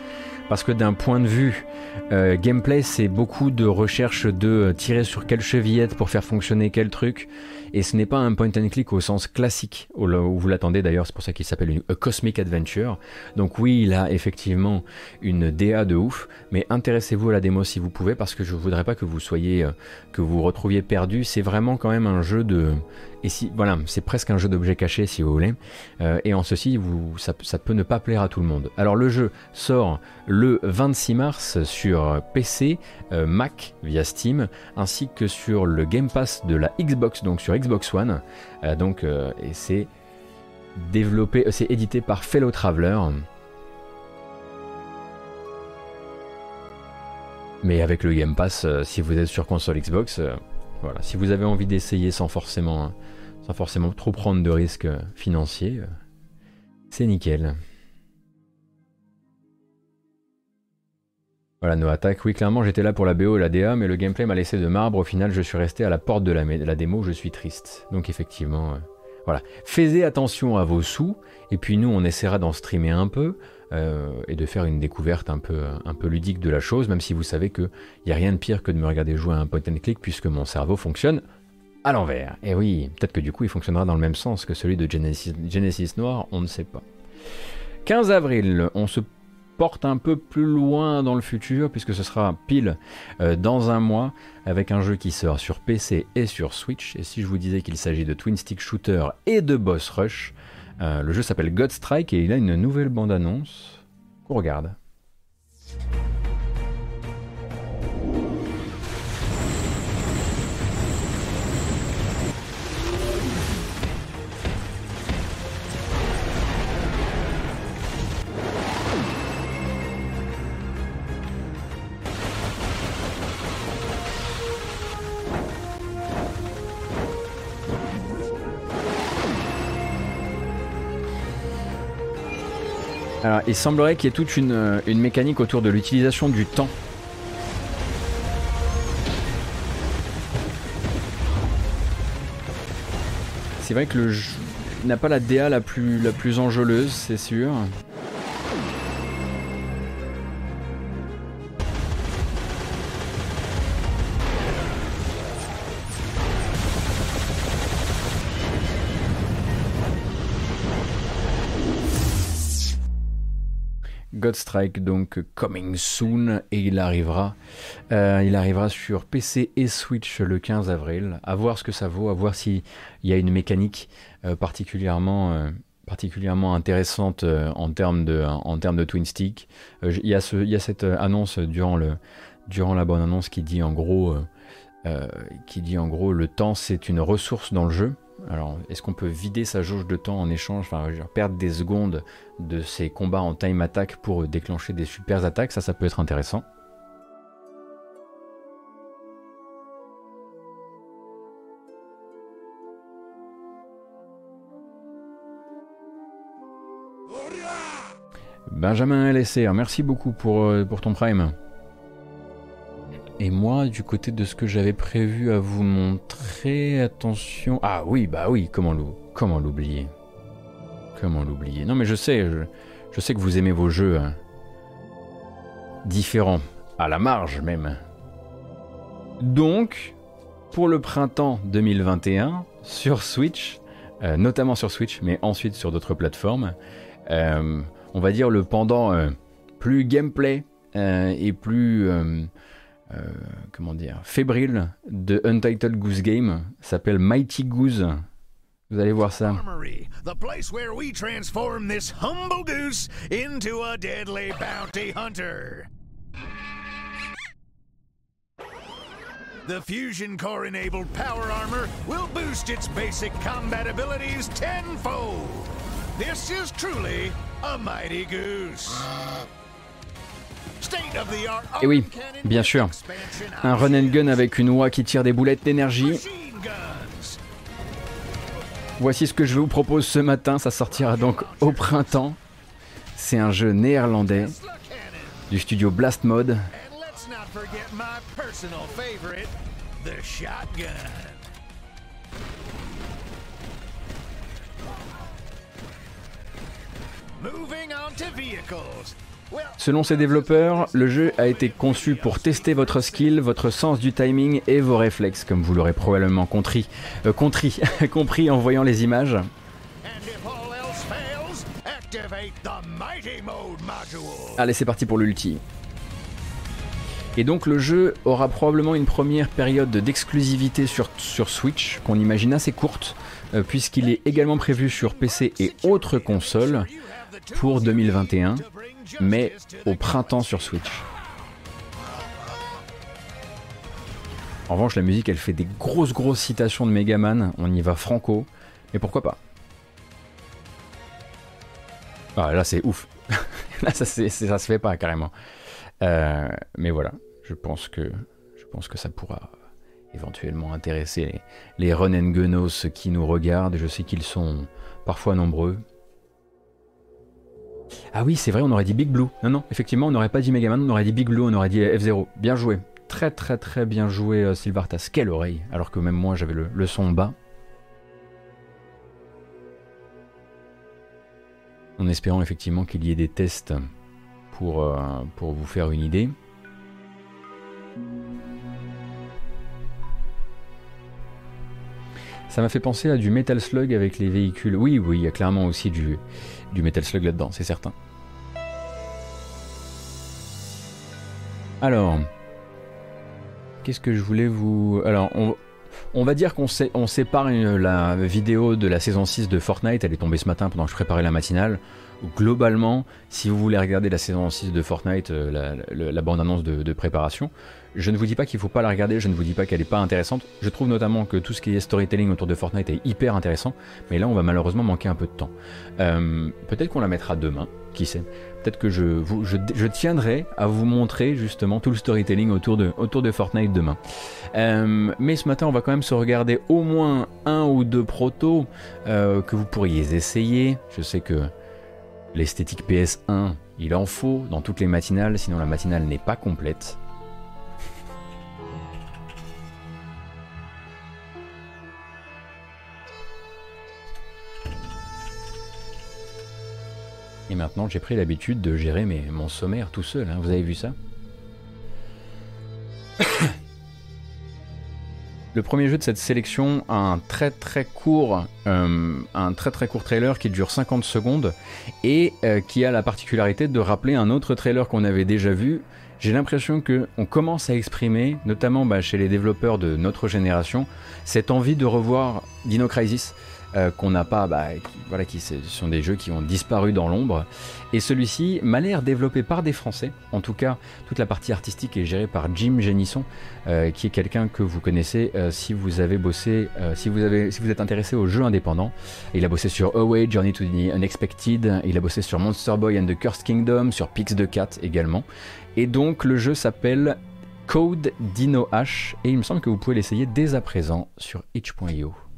Parce que d'un point de vue euh, gameplay, c'est beaucoup de recherche de tirer sur quelle chevillette pour faire fonctionner quel truc. Et ce n'est pas un point and click au sens classique, où vous l'attendez d'ailleurs, c'est pour ça qu'il s'appelle une Cosmic Adventure. Donc oui, il a effectivement une DA de ouf, mais intéressez-vous à la démo si vous pouvez, parce que je voudrais pas que vous soyez, euh, que vous vous retrouviez perdu. C'est vraiment quand même un jeu de, et si, voilà, c'est presque un jeu d'objets cachés si vous voulez. Euh, et en ceci, vous, ça, peut ne pas plaire à tout le monde. Alors le jeu sort le 26 mars sur PC, euh, Mac via Steam, ainsi que sur le Game Pass de la Xbox, donc sur Xbox One. Euh, donc, et c'est développé, c'est édité par Fellow Traveler. Mais avec le Game Pass, si vous êtes sur console Xbox, voilà, si vous avez envie d'essayer sans forcément sans forcément trop prendre de risques euh, financiers, euh, c'est nickel. Voilà, nos attaques. Oui, clairement, j'étais là pour la BO et la DA, mais le gameplay m'a laissé de marbre. Au final, je suis resté à la porte de la, démo. Je suis triste. Donc, effectivement, euh, voilà. Faites attention à vos sous. Et puis, nous, on essaiera d'en streamer un peu et de faire une découverte un peu, un peu ludique de la chose, même si vous savez qu'il n'y a rien de pire que de me regarder jouer à un point and click, puisque mon cerveau fonctionne à l'envers. Et oui, peut-être que du coup il fonctionnera dans le même sens que celui de Genesis, Noir, on ne sait pas. 15 avril, on se porte un peu plus loin dans le futur puisque ce sera pile euh, dans un mois avec un jeu qui sort sur PC et sur Switch. Et si je vous disais qu'il s'agit de Twin Stick Shooter et de Boss Rush, euh, le jeu s'appelle God Strike et il a une nouvelle bande-annonce qu'on regarde. Alors, il semblerait qu'il y ait toute une, euh, mécanique autour de l'utilisation du temps. C'est vrai que le jeu n'a pas la DA la plus, la plus enjôleuse, c'est sûr. Godstrike donc coming soon et il arrivera, euh, il arrivera sur PC et Switch le 15 avril. À voir ce que ça vaut, à voir s'il y a une mécanique euh, particulièrement, euh, particulièrement intéressante en termes de, en termes de twin stick. Il y, a y a cette annonce durant le, durant la bonne annonce qui dit en gros, qui dit en gros le temps c'est une ressource dans le jeu. Alors, est-ce qu'on peut vider sa jauge de temps en échange, enfin, perdre des secondes de ses combats en time attack pour déclencher des super attaques Ça, ça peut être intéressant. Benjamin LSR, merci beaucoup pour, euh, pour ton prime. Et moi, du côté de ce que j'avais prévu à vous montrer, attention. Ah oui, bah oui, comment l'oublier? Comment l'oublier? Non mais je sais, je, sais que vous aimez vos jeux hein. différents, à la marge même. Donc, pour le printemps 2021, sur Switch, euh, notamment sur Switch, mais ensuite sur d'autres plateformes, euh, on va dire, le pendant plus gameplay et plus comment dire, fébrile de Untitled Goose Game s'appelle Mighty Goose. Vous allez voir ça. The place where we transform this humble goose into a deadly bounty hunter. The fusion core enabled power armor will boost its basic combat abilities tenfold. This is truly a mighty goose. Et oui, bien sûr. Un run and gun avec une oie qui tire des boulettes d'énergie. Voici ce que je vous propose ce matin, ça sortira donc au printemps. C'est un jeu néerlandais du studio Blast Mode. Moving on to vehicles. Selon ses développeurs, le jeu a été conçu pour tester votre skill, votre sens du timing et vos réflexes, comme vous l'aurez probablement compris, euh, en voyant les images. Allez, c'est parti pour l'ulti. Et donc le jeu aura probablement une première période d'exclusivité sur, sur Switch, qu'on imagine assez courte, euh, puisqu'il est également prévu sur PC et autres consoles pour 2021 mais au printemps sur Switch. En revanche, la musique, elle fait des grosses, grosses citations de Megaman. On y va franco. Mais pourquoi pas? Ah, Là, c'est ouf. là, ça, ça se fait pas carrément. Euh, mais voilà, je pense que ça pourra éventuellement intéresser les, les run qui nous regardent. Je sais qu'ils sont parfois nombreux. Ah oui, c'est vrai, on aurait dit Big Blue. Non, non, effectivement, on n'aurait pas dit Megaman, on aurait dit Big Blue, on aurait dit F0. Bien joué. Très, très, très bien joué, euh, Sylvartas. Quelle oreille Alors que même moi, j'avais le, son bas. En espérant effectivement qu'il y ait des tests pour, euh, pour vous faire une idée. Ça m'a fait penser à du Metal Slug avec les véhicules. Oui, oui, il y a clairement aussi du, du Metal Slug là-dedans, c'est certain. Alors, qu'est-ce que je voulais vous... Alors, on, va dire qu'on on sépare la vidéo de la saison 6 de Fortnite, elle est tombée ce matin pendant que je préparais la matinale. Globalement, si vous voulez regarder la saison 6 de Fortnite, euh, la, bande-annonce de préparation, je ne vous dis pas qu'il ne faut pas la regarder, je ne vous dis pas qu'elle n'est pas intéressante. Je trouve notamment que tout ce qui est storytelling autour de Fortnite est hyper intéressant, mais là on va malheureusement manquer un peu de temps. Euh, peut-être qu'on la mettra demain, qui sait. Peut-être que je, tiendrai à vous montrer justement tout le storytelling autour de, Fortnite demain. Euh, mais ce matin, on va quand même se regarder au moins un ou deux protos que vous pourriez essayer. Je sais que l'esthétique PS1, il en faut dans toutes les matinales, sinon la matinale n'est pas complète. Et maintenant, j'ai pris l'habitude de gérer mon sommaire tout seul. Hein. Vous avez vu ça? Le premier jeu de cette sélection a un très très court, euh, un très court trailer qui dure 50 secondes et euh, qui a la particularité de rappeler un autre trailer qu'on avait déjà vu. J'ai l'impression que on commence à exprimer, notamment bah, chez les développeurs de notre génération, cette envie de revoir Dino Crisis. Euh, qu'on n'a pas, bah, voilà, qui sont des jeux qui ont disparu dans l'ombre. Et celui-ci m'a l'air développé par des Français. En tout cas, toute la partie artistique est gérée par Jim Genisson, euh, qui est quelqu'un que vous connaissez euh, si vous avez bossé, si vous avez, si vous êtes intéressé aux jeux indépendants. Il a bossé sur Away, Journey to the Unexpected. Il a bossé sur Monster Boy and the Cursed Kingdom, sur Pix de Cat également. Et donc le jeu s'appelle Code Dino H et il me semble que vous pouvez l'essayer dès à présent sur itch.io.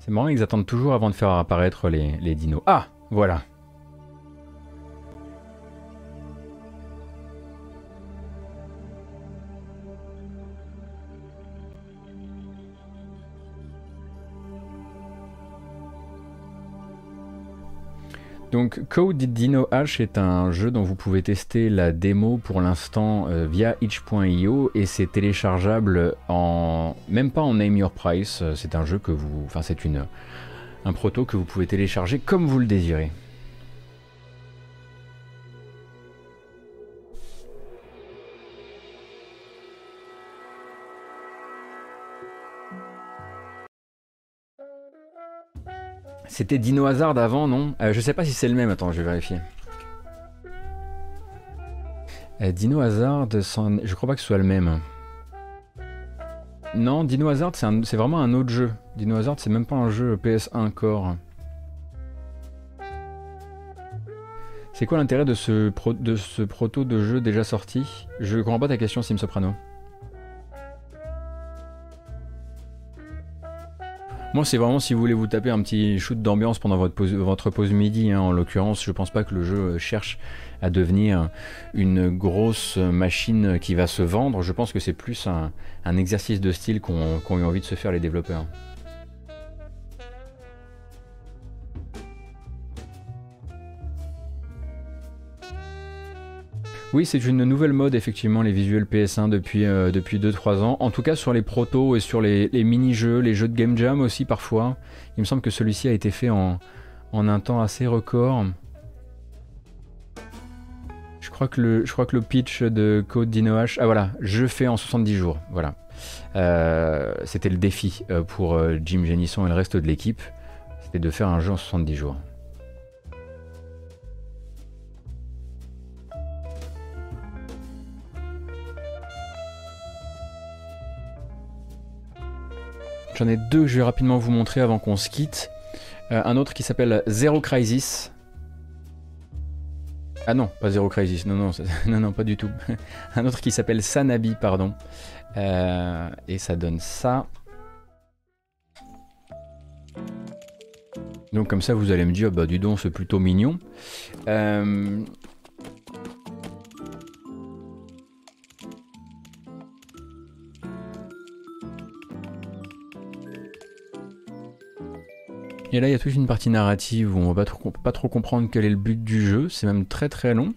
C'est marrant, ils attendent toujours avant de faire apparaître les, dinos. Ah, voilà. Donc Code Dino H est un jeu dont vous pouvez tester la démo pour l'instant euh, via itch.io et c'est téléchargeable en même pas en name your price, c'est un jeu que vous enfin c'est une un proto que vous pouvez télécharger comme vous le désirez. C'était Dino Hazard avant, non euh, Je sais pas si c'est le même, attends, je vais vérifier. Euh, Dino Hazard, je crois pas que ce soit le même. Non, Dino Hazard, c'est vraiment un autre jeu. Dino Hazard, c'est même pas un jeu PS1 Core. C'est quoi l'intérêt de ce, de ce proto de jeu déjà sorti? Je comprends pas ta question, Sim Soprano. Moi, c'est vraiment si vous voulez vous taper un petit shoot d'ambiance pendant votre pause, midi. Hein, en l'occurrence, je pense pas que le jeu cherche à devenir une grosse machine qui va se vendre. Je pense que c'est plus un, exercice de style qu'ont eu envie de se faire les développeurs. Oui, c'est une nouvelle mode, effectivement, les visuels PS1 depuis, euh, depuis 2-3 ans. En tout cas, sur les protos et sur les, mini-jeux, les jeux de Game Jam aussi, parfois. Il me semble que celui-ci a été fait en, un temps assez record. Je crois, que le, pitch de Code Dino H. Ah voilà, je fais en 70 jours. Voilà. Euh, c'était le défi euh, pour Jim Genisson et le reste de l'équipe. C'était de faire un jeu en 70 jours. J'en ai deux je vais rapidement vous montrer avant qu'on se quitte. Euh, un autre qui s'appelle Zero Crisis. Ah non, pas Zero Crisis, non, non, non, pas du tout. un autre qui s'appelle Sanabi, pardon. Euh, et ça donne ça. Donc comme ça, vous allez me dire, bah du don, c'est plutôt mignon. Euh, Et là, il y a toute une partie narrative où on va pas pas trop comprendre quel est le but du jeu. C'est même très très long.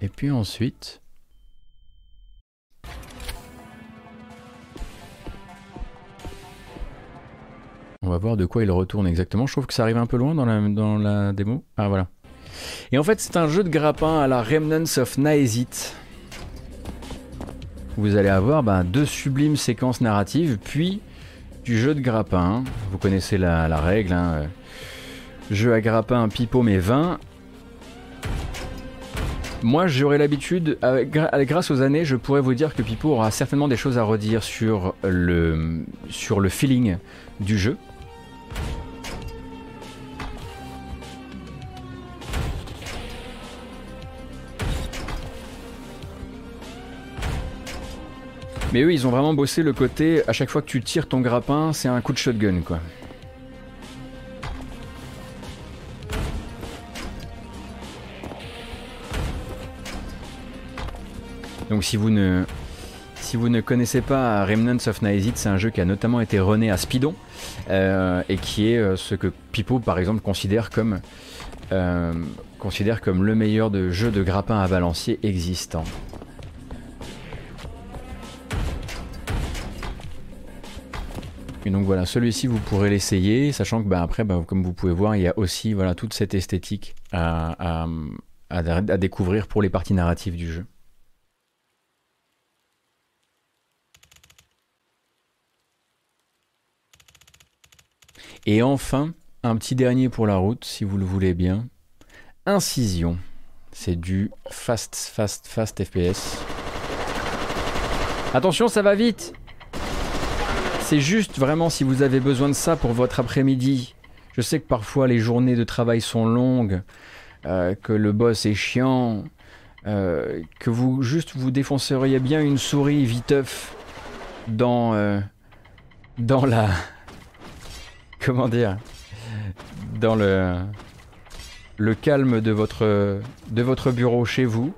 Et puis ensuite... On va voir de quoi il retourne exactement. Je trouve que ça arrive un peu loin dans la, dans la démo. Ah voilà. Et en fait, c'est un jeu de grappin à la Remnants of Naesit. Vous allez avoir bah, deux sublimes séquences narratives, puis du jeu de grappin. Vous connaissez la, règle. Hein. Jeu à grappin, pipeau mais 20. Moi, j'aurais l'habitude, grâce aux années, je pourrais vous dire que Pipo aura certainement des choses à redire sur le, sur le feeling du jeu. Mais eux, ils ont vraiment bossé le côté, à chaque fois que tu tires ton grappin, c'est un coup de shotgun, quoi. Donc si vous ne, connaissez pas Remnants of Naesit, c'est un jeu qui a notamment été rené à Speedon euh, et qui est euh, ce que Pipo par exemple considère comme, euh, considère comme le meilleur jeu de grappin à balancier existant. Et donc voilà, celui-ci vous pourrez l'essayer, sachant que bah, après, bah, comme vous pouvez voir, il y a aussi voilà, toute cette esthétique à, découvrir pour les parties narratives du jeu. Et enfin, un petit dernier pour la route, si vous le voulez bien. Incision. C'est du fast, fast, fast FPS. Attention, ça va vite c'est juste vraiment si vous avez besoin de ça pour votre après-midi. Je sais que parfois les journées de travail sont longues, euh, que le boss est chiant, euh, que vous juste vous défonceriez bien une souris viteuf dans euh, dans la comment dire dans le calme de votre de votre bureau chez vous.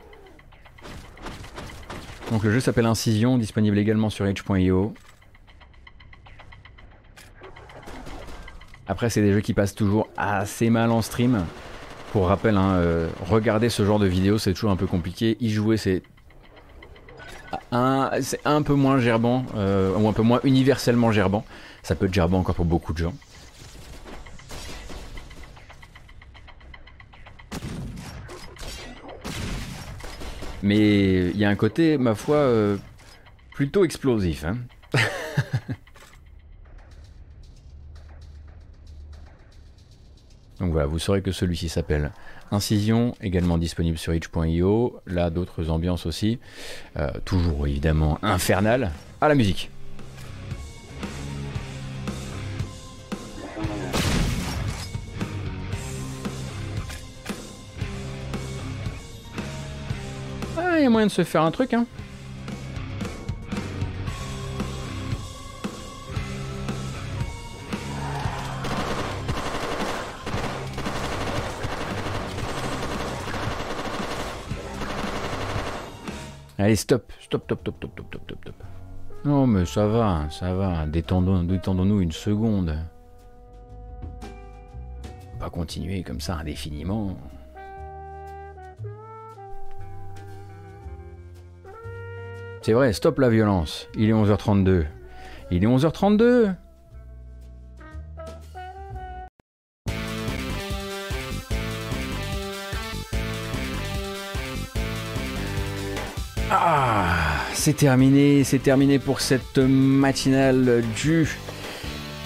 Donc le jeu s'appelle Incision, disponible également sur h.io. Après, c'est des jeux qui passent toujours assez mal en stream. Pour rappel, hein, euh, regarder ce genre de vidéo, c'est toujours un peu compliqué. Y jouer, c'est un, un peu moins gerbant, euh, ou un peu moins universellement gerbant. Ça peut être gerbant encore pour beaucoup de gens. Mais il y a un côté, ma foi, euh, plutôt explosif. Hein. Donc voilà, vous saurez que celui-ci s'appelle Incision, également disponible sur itch.io. Là, d'autres ambiances aussi. Euh, toujours évidemment infernal. À la musique. Ah, il y a moyen de se faire un truc, hein. Allez, stop, stop, stop, stop, stop, stop, stop, stop. Non, mais ça va, ça va. Détendons-nous une seconde. pas continuer comme ça indéfiniment. C'est vrai, stop la violence. Il est 11h32. Il est 11h32 c'est terminé, c'est terminé pour cette matinale du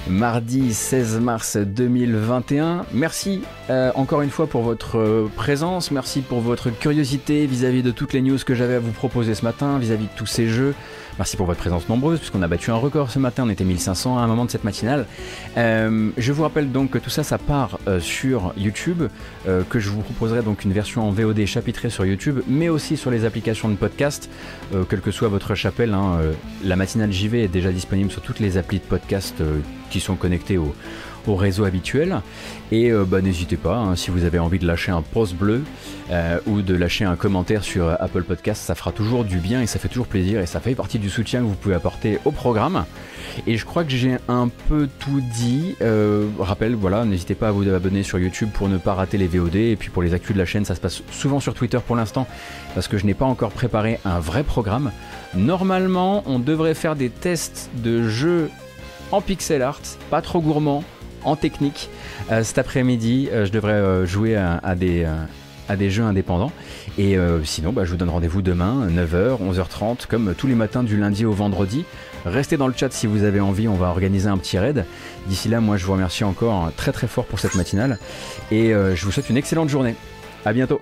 mardi 16 mars 2021. Merci euh, encore une fois pour votre présence, merci pour votre curiosité vis-à-vis de toutes les news que j'avais à vous proposer ce matin, vis-à-vis de tous ces jeux. Merci pour votre présence nombreuse, puisqu'on a battu un record ce matin, on était 1500 à un moment de cette matinale. Euh, je vous rappelle donc que tout ça, ça part euh, sur YouTube, que je vous proposerai donc une version en VOD chapitrée sur YouTube, mais aussi sur les applications de podcast, quelle que soit votre chapelle. Hein, la matinale JV est déjà disponible sur toutes les applis de podcast qui sont connectés au, réseau habituel. Et euh, bah, n'hésitez pas, hein, si vous avez envie de lâcher un post bleu euh, ou de lâcher un commentaire sur Apple Podcast, ça fera toujours du bien et ça fait toujours plaisir et ça fait partie du soutien que vous pouvez apporter au programme. Et je crois que j'ai un peu tout dit. Euh, rappel, voilà, n'hésitez pas à vous abonner sur YouTube pour ne pas rater les VOD. Et puis pour les actus de la chaîne, ça se passe souvent sur Twitter pour l'instant parce que je n'ai pas encore préparé un vrai programme. Normalement, on devrait faire des tests de jeux en pixel art, pas trop gourmand, en technique. Euh, cet après-midi, euh, je devrais euh, jouer à, des, à, des, jeux indépendants. Et sinon, bah, je vous donne rendez-vous demain, 9h, 11h30, comme tous les matins du lundi au vendredi. Restez dans le chat si vous avez envie, on va organiser un petit raid. D'ici là, moi je vous remercie encore très très fort pour cette matinale. Et je vous souhaite une excellente journée. A bientôt